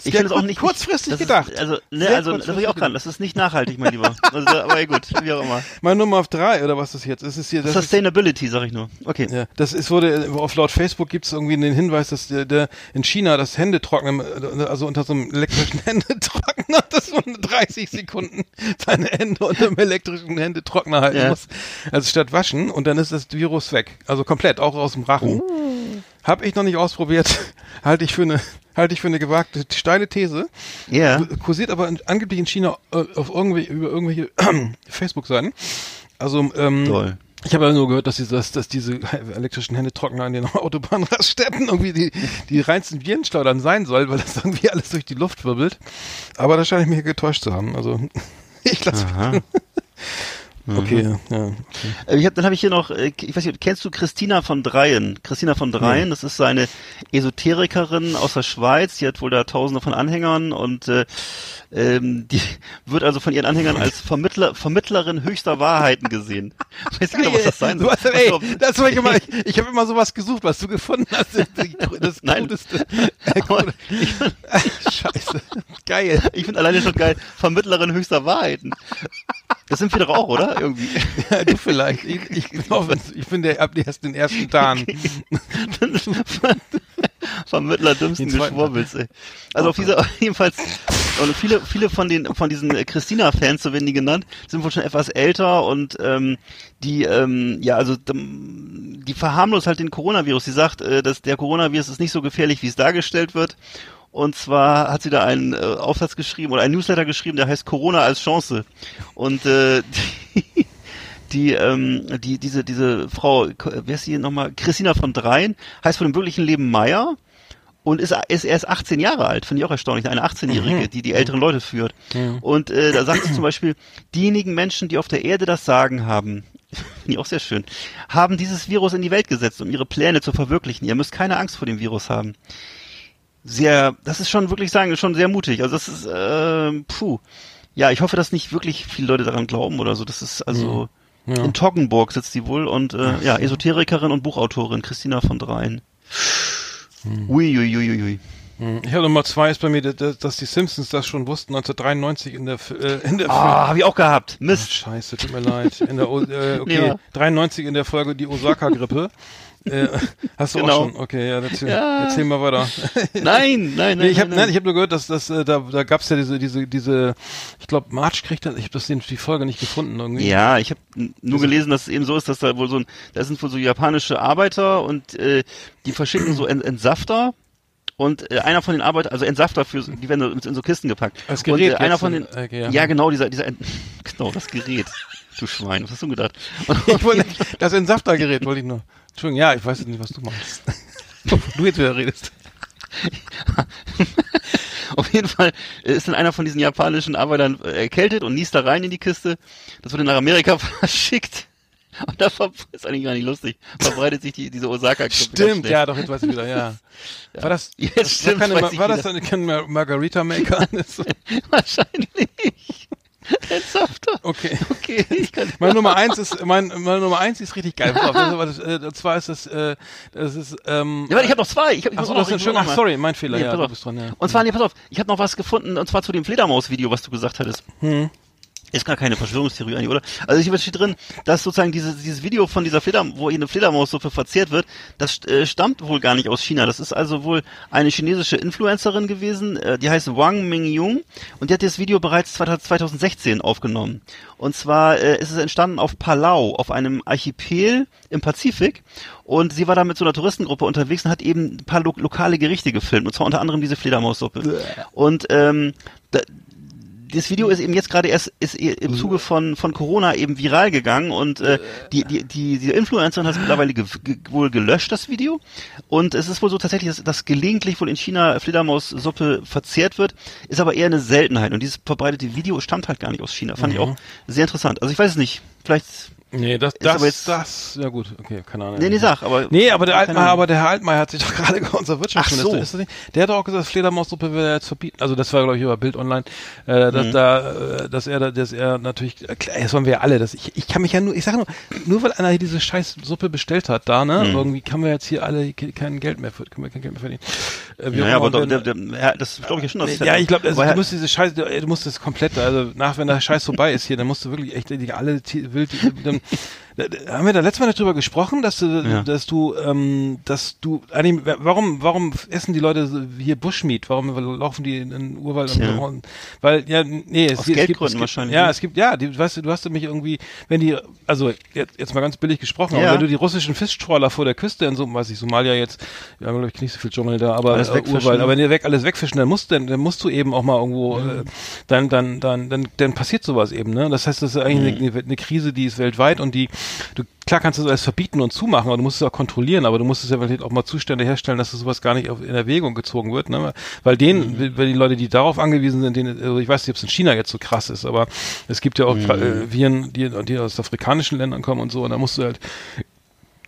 Ich finde es auch nicht kurzfristig das gedacht. Ist, also, ne, Sehr also das will ich auch kann. Das ist nicht nachhaltig, mein Lieber. Also, aber ja, gut, wie auch immer. Meine Nummer auf drei, oder was ist jetzt? Es ist hier, das ist, Sustainability, sag ich nur. Okay. ja, das ist, wurde, auf laut Facebook gibt es irgendwie den Hinweis, dass der, der in China das Händetrocknen, also unter so einem elektrischen Händetrockner, das so 30 Sekunden seine Hände unter einem elektrischen Händetrockner halten Ja. muss. Also statt waschen und dann ist das Virus weg. Also komplett, auch aus dem Rachen. Hab ich noch nicht ausprobiert. Halte ich für eine, halte ich für eine gewagte, steile These. Ja. Kursiert aber in, angeblich in China äh, auf irgendwie, über irgendwelche Facebook-Seiten. Also, ähm, Toll. ich habe ja nur gehört, dass, diese, dass, dass diese elektrischen Händetrockner an den Autobahnraststätten irgendwie die, die reinsten Virenschleudern sein soll, weil das irgendwie alles durch die Luft wirbelt. Aber da scheine ich mich getäuscht zu haben. Also, ich lasse Aha. Okay, ja. Äh, Ich hab, dann habe ich hier noch, äh, ich weiß nicht, kennst du Christina von Dreien? Christina von Dreien, das ist so eine Esoterikerin aus der Schweiz, die hat wohl da tausende von Anhängern und äh, ähm, die wird also von ihren Anhängern als Vermittler, Vermittlerin höchster Wahrheiten gesehen. Weiß nicht genau, was das sein Du soll. hast, ey, das war ich immer, ich, ich habe immer sowas gesucht, was du gefunden hast. Das, das Nein. Krudeste. aber ich, Scheiße. Geil. ich finde alleine schon geil, Vermittlerin höchster Wahrheiten. Das sind wir doch auch, oder? Irgendwie. Ja, du vielleicht. Ich, ich, glaube, ich bin der ab erst den ersten Tagen. Vermittler dümmsten Geschwurbels, ey. Also auf dieser, jedenfalls, und viele, viele von den, von diesen Christina-Fans, so werden die genannt, sind wohl schon etwas älter und, ähm, die, ähm, ja, also, ähm, die verharmlost halt den Coronavirus. Sie sagt, äh, dass der Coronavirus ist nicht so gefährlich, wie es dargestellt wird. Und zwar hat sie da einen äh, Aufsatz geschrieben oder einen Newsletter geschrieben, der heißt Corona als Chance. Und äh, die, die, ähm, die, diese, diese Frau, wer ist sie nochmal? Christina von Dreien, heißt von dem wirklichen Leben Meier und ist, ist erst 18 Jahre alt, finde ich auch erstaunlich, eine 18-Jährige, die die älteren Leute führt. Und äh, da sagt sie zum Beispiel, diejenigen Menschen, die auf der Erde das Sagen haben, finde ich auch sehr schön, haben dieses Virus in die Welt gesetzt, um ihre Pläne zu verwirklichen. Ihr müsst keine Angst vor dem Virus haben. Sehr, das ist schon wirklich sagen, schon sehr mutig. Also das ist, äh, puh. Ja, ich hoffe, dass nicht wirklich viele Leute daran glauben oder so. Das ist also Ja. in Toggenburg sitzt die wohl und äh, ja, Esoterikerin und Buchautorin Christina von Dreien. Ui, ui, ui, ui, ui. Ich habe Nummer zwei ist bei mir, dass, die Simpsons das schon wussten 1993 in der äh, in der Ah, habe ich auch gehabt. Mist. Scheiße, tut mir leid. In der äh, okay, Ja. 93 in der Folge die Osaka-Grippe. Äh, hast du Genau. auch schon? Okay, ja, erzähl, Ja. erzähl mal weiter. Nein, nein, nein. Nee, ich habe nein, ich hab nur gehört, dass das äh, da da gab's ja diese diese diese ich glaube March kriegt das ich habe das den, die Folge nicht gefunden irgendwie. Ja, ich habe nur gelesen, dass es eben so ist, dass da wohl so ein, da sind wohl so japanische Arbeiter und äh, die verschicken so Ent Entsafter und äh, einer von den Arbeitern, also Entsafter für, die werden so in so Kisten gepackt. Und Gerät äh, einer von den, okay, ja. ja. genau dieser dieser genau das Gerät. Du Schwein, was hast du gedacht? Und Ich wollte das Entsaftergerät wollte ich nur. Entschuldigung, ja, ich weiß jetzt nicht, was du meinst. du jetzt wieder redest. Auf jeden Fall ist dann einer von diesen japanischen Arbeitern erkältet und niest da rein in die Kiste. Das wurde nach Amerika verschickt. Und da ist eigentlich gar nicht lustig. Verbreitet sich die, diese osaka Stimmt, ja, doch, jetzt weiß ich wieder, ja. War das, Jetzt das stimmt, war, keine, war das dann kein Mar- Margarita Maker? Das- Wahrscheinlich. Okay. Okay, ich kann Meine Nummer eins ist, mein, meine Nummer eins ist richtig geil. Das, äh, und zwar ist das, äh, das ist, ähm, Ja, warte, ich habe noch zwei. Ich hab, ich Ach so, noch- ist ich schön. Ach, sorry, mein Fehler. Nee, ja, pass auf. dran, ja. Und zwar, nee, pass auf, ich habe noch was gefunden, und zwar zu dem Fledermaus-Video, was du gesagt hattest. Hm. Ist gar keine Verschwörungstheorie eigentlich, oder? Also hier steht drin, dass sozusagen dieses, dieses Video von dieser Fledermaus, wo hier eine Fledermaussuppe verzehrt wird, das äh, stammt wohl gar nicht aus China. Das ist also wohl eine chinesische Influencerin gewesen, äh, die heißt Wang Mingyung und die hat das Video bereits 2016 aufgenommen. Und zwar äh, ist es entstanden auf Palau, auf einem Archipel im Pazifik. Und sie war da mit so einer Touristengruppe unterwegs und hat eben ein paar lo lokale Gerichte gefilmt, und zwar unter anderem diese Fledermaussuppe. Und ähm, das Video ist eben jetzt gerade erst ist im Zuge von von Corona eben viral gegangen und äh, die die die die Influencerin hat es mittlerweile ge ge wohl gelöscht das Video. Und es ist wohl so tatsächlich dass, dass gelegentlich wohl in China Fledermaussuppe verzehrt wird ist aber eher eine Seltenheit. Und dieses verbreitete Video stammt halt gar nicht aus China. Fand ich auch sehr interessant. Also ich weiß es nicht. Vielleicht Nee, das, Ist das, aber jetzt- das, ja gut, okay, keine Ahnung. nee nee sag aber Nee, aber der Altmaier, aber der Herr Altmaier hat sich doch gerade unser Wirtschaftsminister, Ach so. ist das nicht? Der hat doch auch gesagt, Fledermaussuppe will er jetzt verbieten. Also das war glaube ich über Bild Online, äh, Mhm. dass da, äh, dass er, da- dass er natürlich, klar, das wollen wir ja alle. Dass ich, ich kann mich ja nur, ich sage nur, nur weil einer hier diese scheiß Suppe bestellt hat, da ne, Mhm. irgendwie kann wir jetzt hier alle ke- kein Geld mehr, können wir kein Geld mehr verdienen. Äh, wie auch ja, immer, aber doch, der, der, ja, das glaube ich ja schon dass ja, ich glaube, also, du musst diese Scheiße, du, musst das komplett, also nach, wenn der Scheiß vorbei ist hier, dann musst du wirklich echt die, alle wild, dann, da, haben wir da letztes Mal nicht drüber gesprochen, dass du, Ja. dass du, ähm, dass du, eigentlich, warum, warum essen die Leute hier Bushmeat? Warum laufen die in den Urwald? Und, Tja. und, weil, ja, nee, es, Aus gibt- es gibt, es gibt, wahrscheinlich, Ja, ne? es gibt, ja, die, weißt du, du hast nämlich irgendwie, wenn die, also jetzt, jetzt mal ganz billig gesprochen, Ja. aber wenn du die russischen Fischtrawler vor der Küste in so, weiß ich, Somalia jetzt, wir haben glaube ich nicht so viel Dschungel da, aber Alles äh, Urwald, ne? aber wenn die weg alles wegfischen, dann musst, dann, dann musst du eben auch mal irgendwo, äh, dann, dann, dann, dann, dann passiert sowas eben, ne? Das heißt, das ist eigentlich Mhm. eine, eine Krise, die ist weltweit und die, du, klar kannst du das alles verbieten und zumachen, aber du musst es auch kontrollieren, aber du musst es ja vielleicht auch mal Zustände herstellen, dass sowas gar nicht auf, in Erwägung gezogen wird, ne? Weil denen, Mhm. weil die Leute, die darauf angewiesen sind, denen, also ich weiß nicht, ob es in China jetzt so krass ist, aber es gibt ja auch Mhm. äh, Viren, die, die aus afrikanischen Ländern kommen und so, und da musst du halt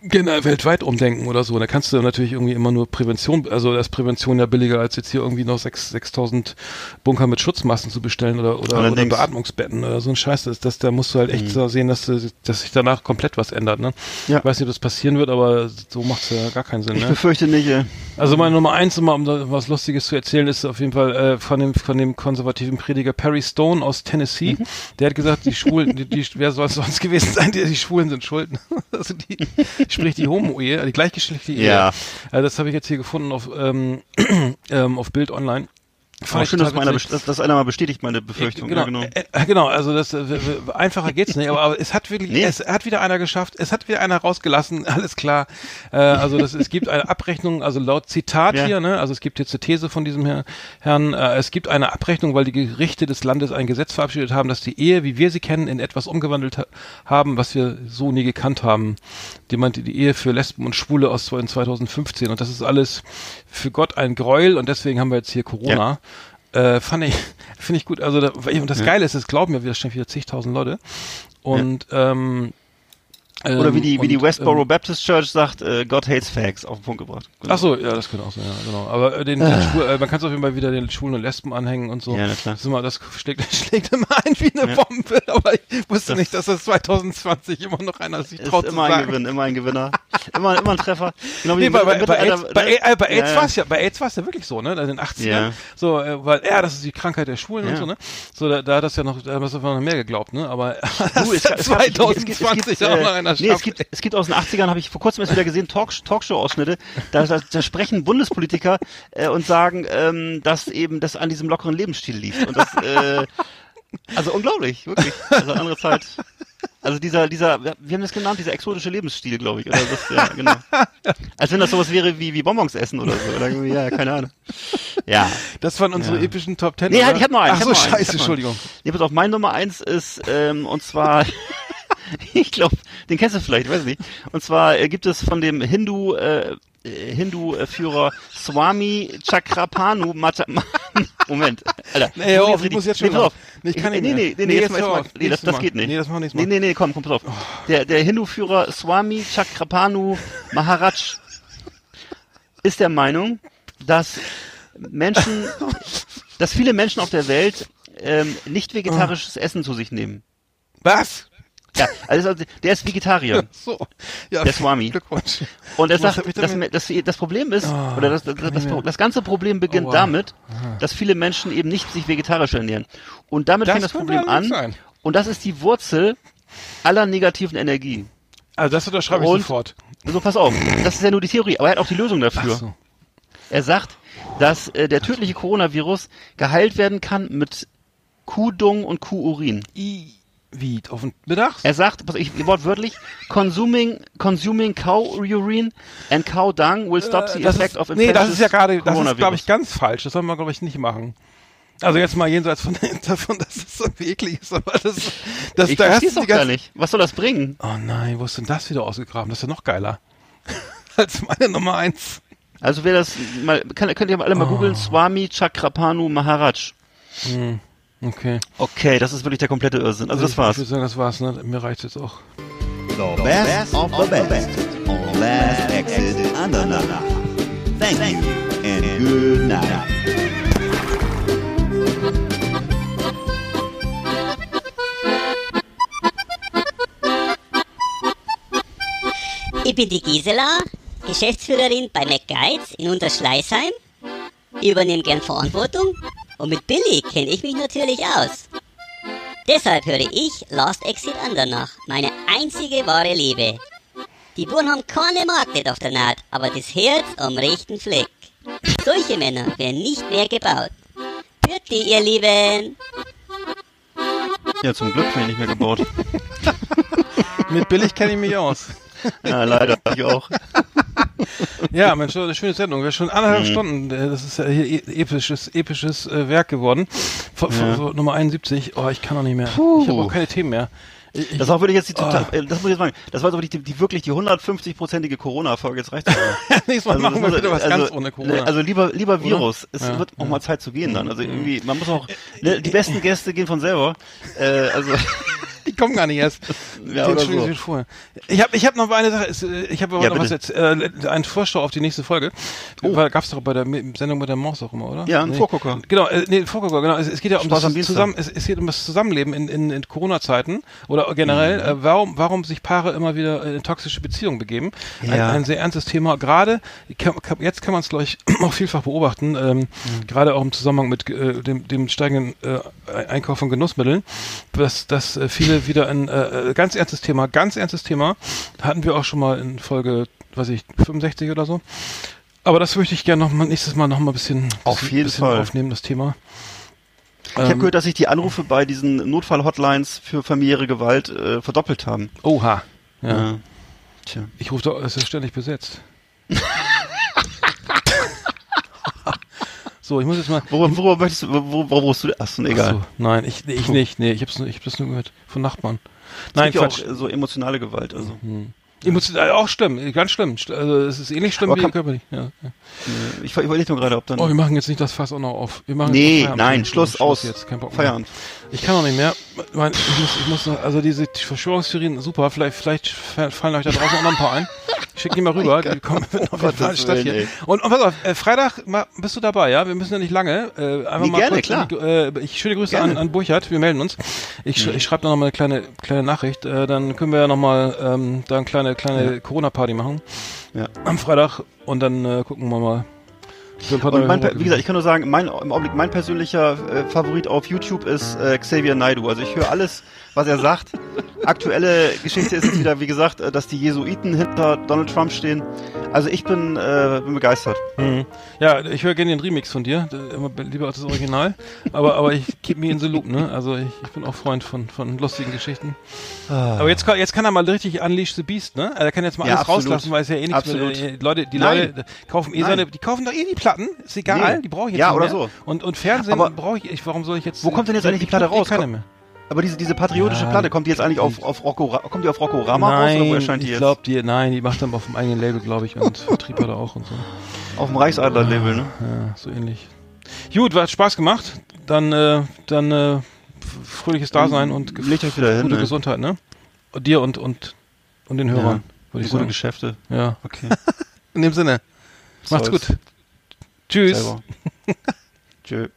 generell weltweit umdenken oder so. Da kannst du natürlich irgendwie immer nur Prävention, also da ist Prävention ja billiger, als jetzt hier irgendwie noch 6 6000 Bunker mit Schutzmasken zu bestellen oder, oder, oder. Beatmungsbetten oder so ein Scheiß. Das, das, da musst du halt echt so sehen, dass, du- dass sich danach komplett was ändert. Ne? Ja. Ich weiß nicht, ob das passieren wird, aber so macht's ja gar keinen Sinn. ich Ne? befürchte nicht äh, Also meine Nummer eins, um mal was Lustiges zu erzählen, ist auf jeden Fall äh, von dem von dem konservativen Prediger Perry Stone aus Tennessee. Mhm. Der hat gesagt, die Schwulen, die, die, wer soll es sonst gewesen sein? Die, die Schwulen sind schuld. also die, sprich die Homo-Ehe, die gleichgeschlechtliche Ehe. Ja. Äh, das habe ich jetzt hier gefunden auf ähm, ähm, auf Bild Online. Fand schön dass, meiner, dass, dass einer mal bestätigt meine Befürchtung Genau, ja, genau. äh, äh, genau, also das äh, einfacher geht's nicht, aber, aber es hat wirklich, Nee. es hat wieder einer geschafft, es hat wieder einer rausgelassen, alles klar. Äh, also das, es gibt eine Abrechnung, also laut Zitat Ja. hier, ne, also es gibt jetzt eine These von diesem Herr, Herrn, äh, es gibt eine Abrechnung, weil die Gerichte des Landes ein Gesetz verabschiedet haben, dass die Ehe, wie wir sie kennen, in etwas umgewandelt ha haben, was wir so nie gekannt haben. Die meinte die Ehe für Lesben und Schwule aus 2015 und das ist alles für Gott ein Gräuel und deswegen haben wir jetzt hier Corona. Äh, fand ich, finde ich gut. Also da, und das Geile ist, es glauben ja wieder wieder zigtausend Leute. Und ähm, Oder wie die, wie die und, Westboro Ähm, Baptist Church sagt, äh, God hates fags, auf den Punkt gebracht. Genau. Ach so, ja, das könnte auch sein, ja, genau. Aber äh, den, den Schwul, äh, man kann es auf jeden Fall wieder den Schwulen und Lesben anhängen und so. Ja. Das, ist immer, das schlägt, schlägt immer ein wie eine Ja. Bombe, aber ich wusste Das- nicht, dass das 2020 immer noch einer sich Ist traut zu immer ein sagen. Gewinn, immer ein Gewinner. immer, immer ein Treffer. Genau wie Nee, bei, bei, bei, AIDS, bei, äh, bei AIDS Ja, war es ja, bei AIDS war es ja wirklich so, ne? In den 80ern. Ja. So, äh, weil, ja, das ist die Krankheit der Schwulen und Ja. so, ne? So, da, da hat das ja noch, da hat das einfach noch mehr geglaubt, ne? Aber Du, es, es, gab- es, gibt- es, gibt- es, 2020 gibt, auch noch äh, einer nee, es gibt, es gibt aus den 80ern, habe ich vor kurzem erst wieder gesehen, Talk, Talkshow-Ausschnitte, da, da, da sprechen Bundespolitiker äh, und sagen, ähm, dass eben das an diesem lockeren Lebensstil liegt. Und das, äh, also unglaublich, wirklich. Also andere Zeit. Also dieser, dieser, wir haben das genannt, dieser exotische Lebensstil, glaube ich. Oder das, ja, genau. Als wenn das sowas wäre wie, wie Bonbons essen oder so. Oder ja, keine Ahnung. Ja. Das waren unsere Ja. epischen Top Ten. Nee, oder? ich hab noch einen, Ach so, scheiße, Entschuldigung. Nee, pass auf, mein Nummer eins ist, ähm, und zwar, ich glaube, den kennst du vielleicht, weiß nicht. Und zwar äh, gibt es von dem Hindu, äh, äh, Hindu-Führer Swami Chakrapanu Mata Moment, Alter. Nee, hör auf, ich muss jetzt nee, schon pass auf. Nee, ich kann nicht nee, mehr. nee, nee, Nee, nee, jetzt jetzt mal, jetzt nee, das, das geht nicht. Nee, das machen wir nächstes Nee, nee, nee, komm, komm, pass auf. Der, der Hindu-Führer Swami Chakrapanu Maharaj ist der Meinung, dass Menschen, dass viele Menschen auf der Welt ähm, nicht vegetarisches Essen zu sich nehmen. Was? Ja, also der ist Vegetarier. So. Ja, Der Swami. Glückwunsch. Und er sagt, hab ich das, Problem ist, Ah, oder das, das, das, das ganze Problem beginnt Aua. damit, dass viele Menschen eben nicht sich vegetarisch ernähren. Und damit fängt das Problem an. sein. Und das ist die Wurzel aller negativen Energie. Also das unterschreibe ich sofort. So, pass auf. Das ist ja nur die Theorie, aber er hat auch die Lösung dafür. So. Er sagt, dass äh, der tödliche Coronavirus geheilt werden kann mit Kuhdung und Kuhurin. I, wie, auf den Mittag? Er sagt, pass ich wortwörtlich, consuming, consuming cow urine and cow dung will stop the Äh, das effect ist, of nee, das ist ja gerade, das ist, glaube ich, ganz falsch. Das soll man, glaube ich, nicht machen. Also jetzt mal jenseits von davon, dass es so eklig ist, aber das, das Ich da verstehe es doch gar nicht. Was soll das bringen? Oh nein, wo ist denn das wieder ausgegraben? Das ist ja noch geiler. Als meine Nummer eins. Also wer das mal, kann, könnt ihr alle mal Oh. googeln, Swami Chakrapanu Maharaj. Okay. Okay, das ist wirklich der komplette Irrsinn. Also das Ich war's. würde sagen, das war's, ne? Mir reicht jetzt auch. The best of the best on Last Exit Andernach. Thank you and good night. Ich bin die Gisela, Geschäftsführerin bei McGuides in Unterschleißheim. Ich übernehme gern Verantwortung und mit Billy kenne ich mich natürlich aus. Deshalb höre ich Last Exit Andernach, meine einzige wahre Liebe. Die Buren haben keine Magnet auf der Naht, aber das Herz am rechten Fleck. Solche Männer werden nicht mehr gebaut. Bitte, ihr Lieben! Ja, zum Glück bin ich nicht mehr gebaut. Mit billig kenne ich mich aus. ja, leider. Ich auch. Ja, Mensch, eine schöne Sendung. Wir schon anderthalb Stunden. äh, Das ist ja hier e- episches, episches äh, Werk geworden. Von, von, Ja. so Nummer 71. Oh, ich kann doch nicht mehr. Ich habe auch keine Themen mehr. Ich, Das war wirklich jetzt die total, Ah. äh, das muss ich jetzt sagen, das war so die, die wirklich die 150-prozentige Corona-Folge. Jetzt reicht's aber. nächstes Mal Also, machen wir wieder was also, ganz ohne Corona. Also lieber, lieber Virus. Es Ja, wird auch mal Zeit zu gehen dann. Also Mhm. irgendwie, man muss auch, ne, die besten Gäste gehen von selber. Äh, also, kommen gar nicht erst. Ja, entschuldigen so. vorher. Ich habe ich hab noch eine Sache. es, äh, Ich habe aber Ja, noch was jetzt. Äh, einen Vorschau auf die nächste Folge. Oh. Weil Gab's doch bei der Sendung mit der Maus auch immer, oder? Ja, ein nee. Vorgucker. Genau, äh, nee, Vorgucker, genau. Es, es geht ja um Spaß das. Zusammen, es, es geht um das Zusammenleben in, in, in Corona-Zeiten oder generell. Äh, warum, warum sich Paare immer wieder in toxische Beziehungen begeben? Ein, Ja. ein sehr ernstes Thema. Gerade jetzt kann man es, glaube ich, auch vielfach beobachten. Ähm, Gerade auch im Zusammenhang mit äh, dem, dem steigenden äh, Einkauf von Genussmitteln, dass, dass äh, viele wieder ein äh, äh, ganz ernstes Thema, ganz ernstes Thema, hatten wir auch schon mal in Folge, weiß ich, 65 oder so. Aber das möchte ich gerne noch mal nächstes Mal noch mal ein bisschen, Auf bisschen, jeden bisschen Fall. aufnehmen, das Thema. ich habe gehört, dass sich die Anrufe bei diesen Notfall-Hotlines für familiäre Gewalt äh, verdoppelt haben. Oha. Ja. Ja. Tja. Ich rufe doch, es ist ständig besetzt. so, ich muss jetzt mal. Worüber, worüber möchtest du, wo, wo rufst du? Achso, nee, egal. Ach so, nein, ich, ich nicht. Nee, ich hab's, nur- ich hab das nur gehört. Von Nachbarn. Es Nein, gibt ja Quatsch. auch äh, so emotionale Gewalt. Also. Emotional, auch schlimm, ganz schlimm. Also es ist ähnlich schlimm Aber wie körperlich. Ja. ja. Ich, ich überlege nur gerade, ob dann. Oh, wir machen jetzt nicht das Fass auch noch auf. Wir machen nee, Feierabend. nein, Schluss, aus. jetzt, kein Bock mehr. Ich kann auch nicht mehr. Ich, mein, ich, muss, ich muss noch, also diese Verschwörungstheorien, super, vielleicht, vielleicht fallen euch da draußen auch noch ein paar ein. Ich schicke die mal rüber, die kommen auf jeden Fall statt hier. ey. Und, und pass auf, äh, Freitag ma, bist du dabei, ja? Wir müssen ja nicht lange. Äh, einfach Nee, mal gerne, kurz klar. äh, ich schöne Grüße Gerne. an, an Burchard, wir melden uns. Ich, sch ich schreibe da noch mal eine kleine, kleine Nachricht. Äh, dann können wir ja noch mal ähm, da eine kleine, kleine Corona-Party machen. Ja. Am Freitag und dann äh, gucken wir mal. Und mein, wie gesagt, ich kann nur sagen, mein, im Augenblick mein persönlicher äh, Favorit auf YouTube ist äh, Xavier Naidu. Also ich höre alles, was er sagt. Aktuelle Geschichte ist jetzt wieder, wie gesagt, äh, dass die Jesuiten hinter Donald Trump stehen. Also ich bin, äh, bin begeistert. Mhm. Ja, ich höre gerne den Remix von dir, immer be- lieber als das Original. aber, aber ich keep me in the loop, ne? Also ich, ich bin auch Freund von, von lustigen Geschichten. Aber jetzt, kann- jetzt kann er mal richtig Unleash the Beast, ne? Er kann jetzt mal Ja, alles absolut. rauslassen, weil es ja eh nichts Absolut. mehr, Leute, die Nein. Leute kaufen eh Nein. seine, die kaufen doch eh die Platten, ist egal, Nee. die brauche ich jetzt Ja, nicht oder mehr. so. Und, und Fernsehen brauche ich, ich, warum soll ich jetzt... Wo kommt denn jetzt eigentlich die Platte eh raus? Keiner Komm- mehr. Aber diese, diese patriotische Ja, Platte, kommt die jetzt eigentlich auf, auf Rocco, kommt die auf Rocco Rama raus oder wo Nein, erscheint die ich jetzt? glaube, die, nein, die macht dann auf dem eigenen Label, glaube ich, und Vertrieb hat er auch und so. auf dem Reichsadler-Label, ne? Ja, so ähnlich. Gut, hat Spaß gemacht. Dann, äh, dann äh, fröhliches Dasein und Legt euch wieder hin, gute ne? Gesundheit, ne? Und dir und, und, und den Hörern, ich Gute sagen. Geschäfte. Ja. Okay. In dem Sinne. Macht's Zeus. gut. Tschüss. Tschö.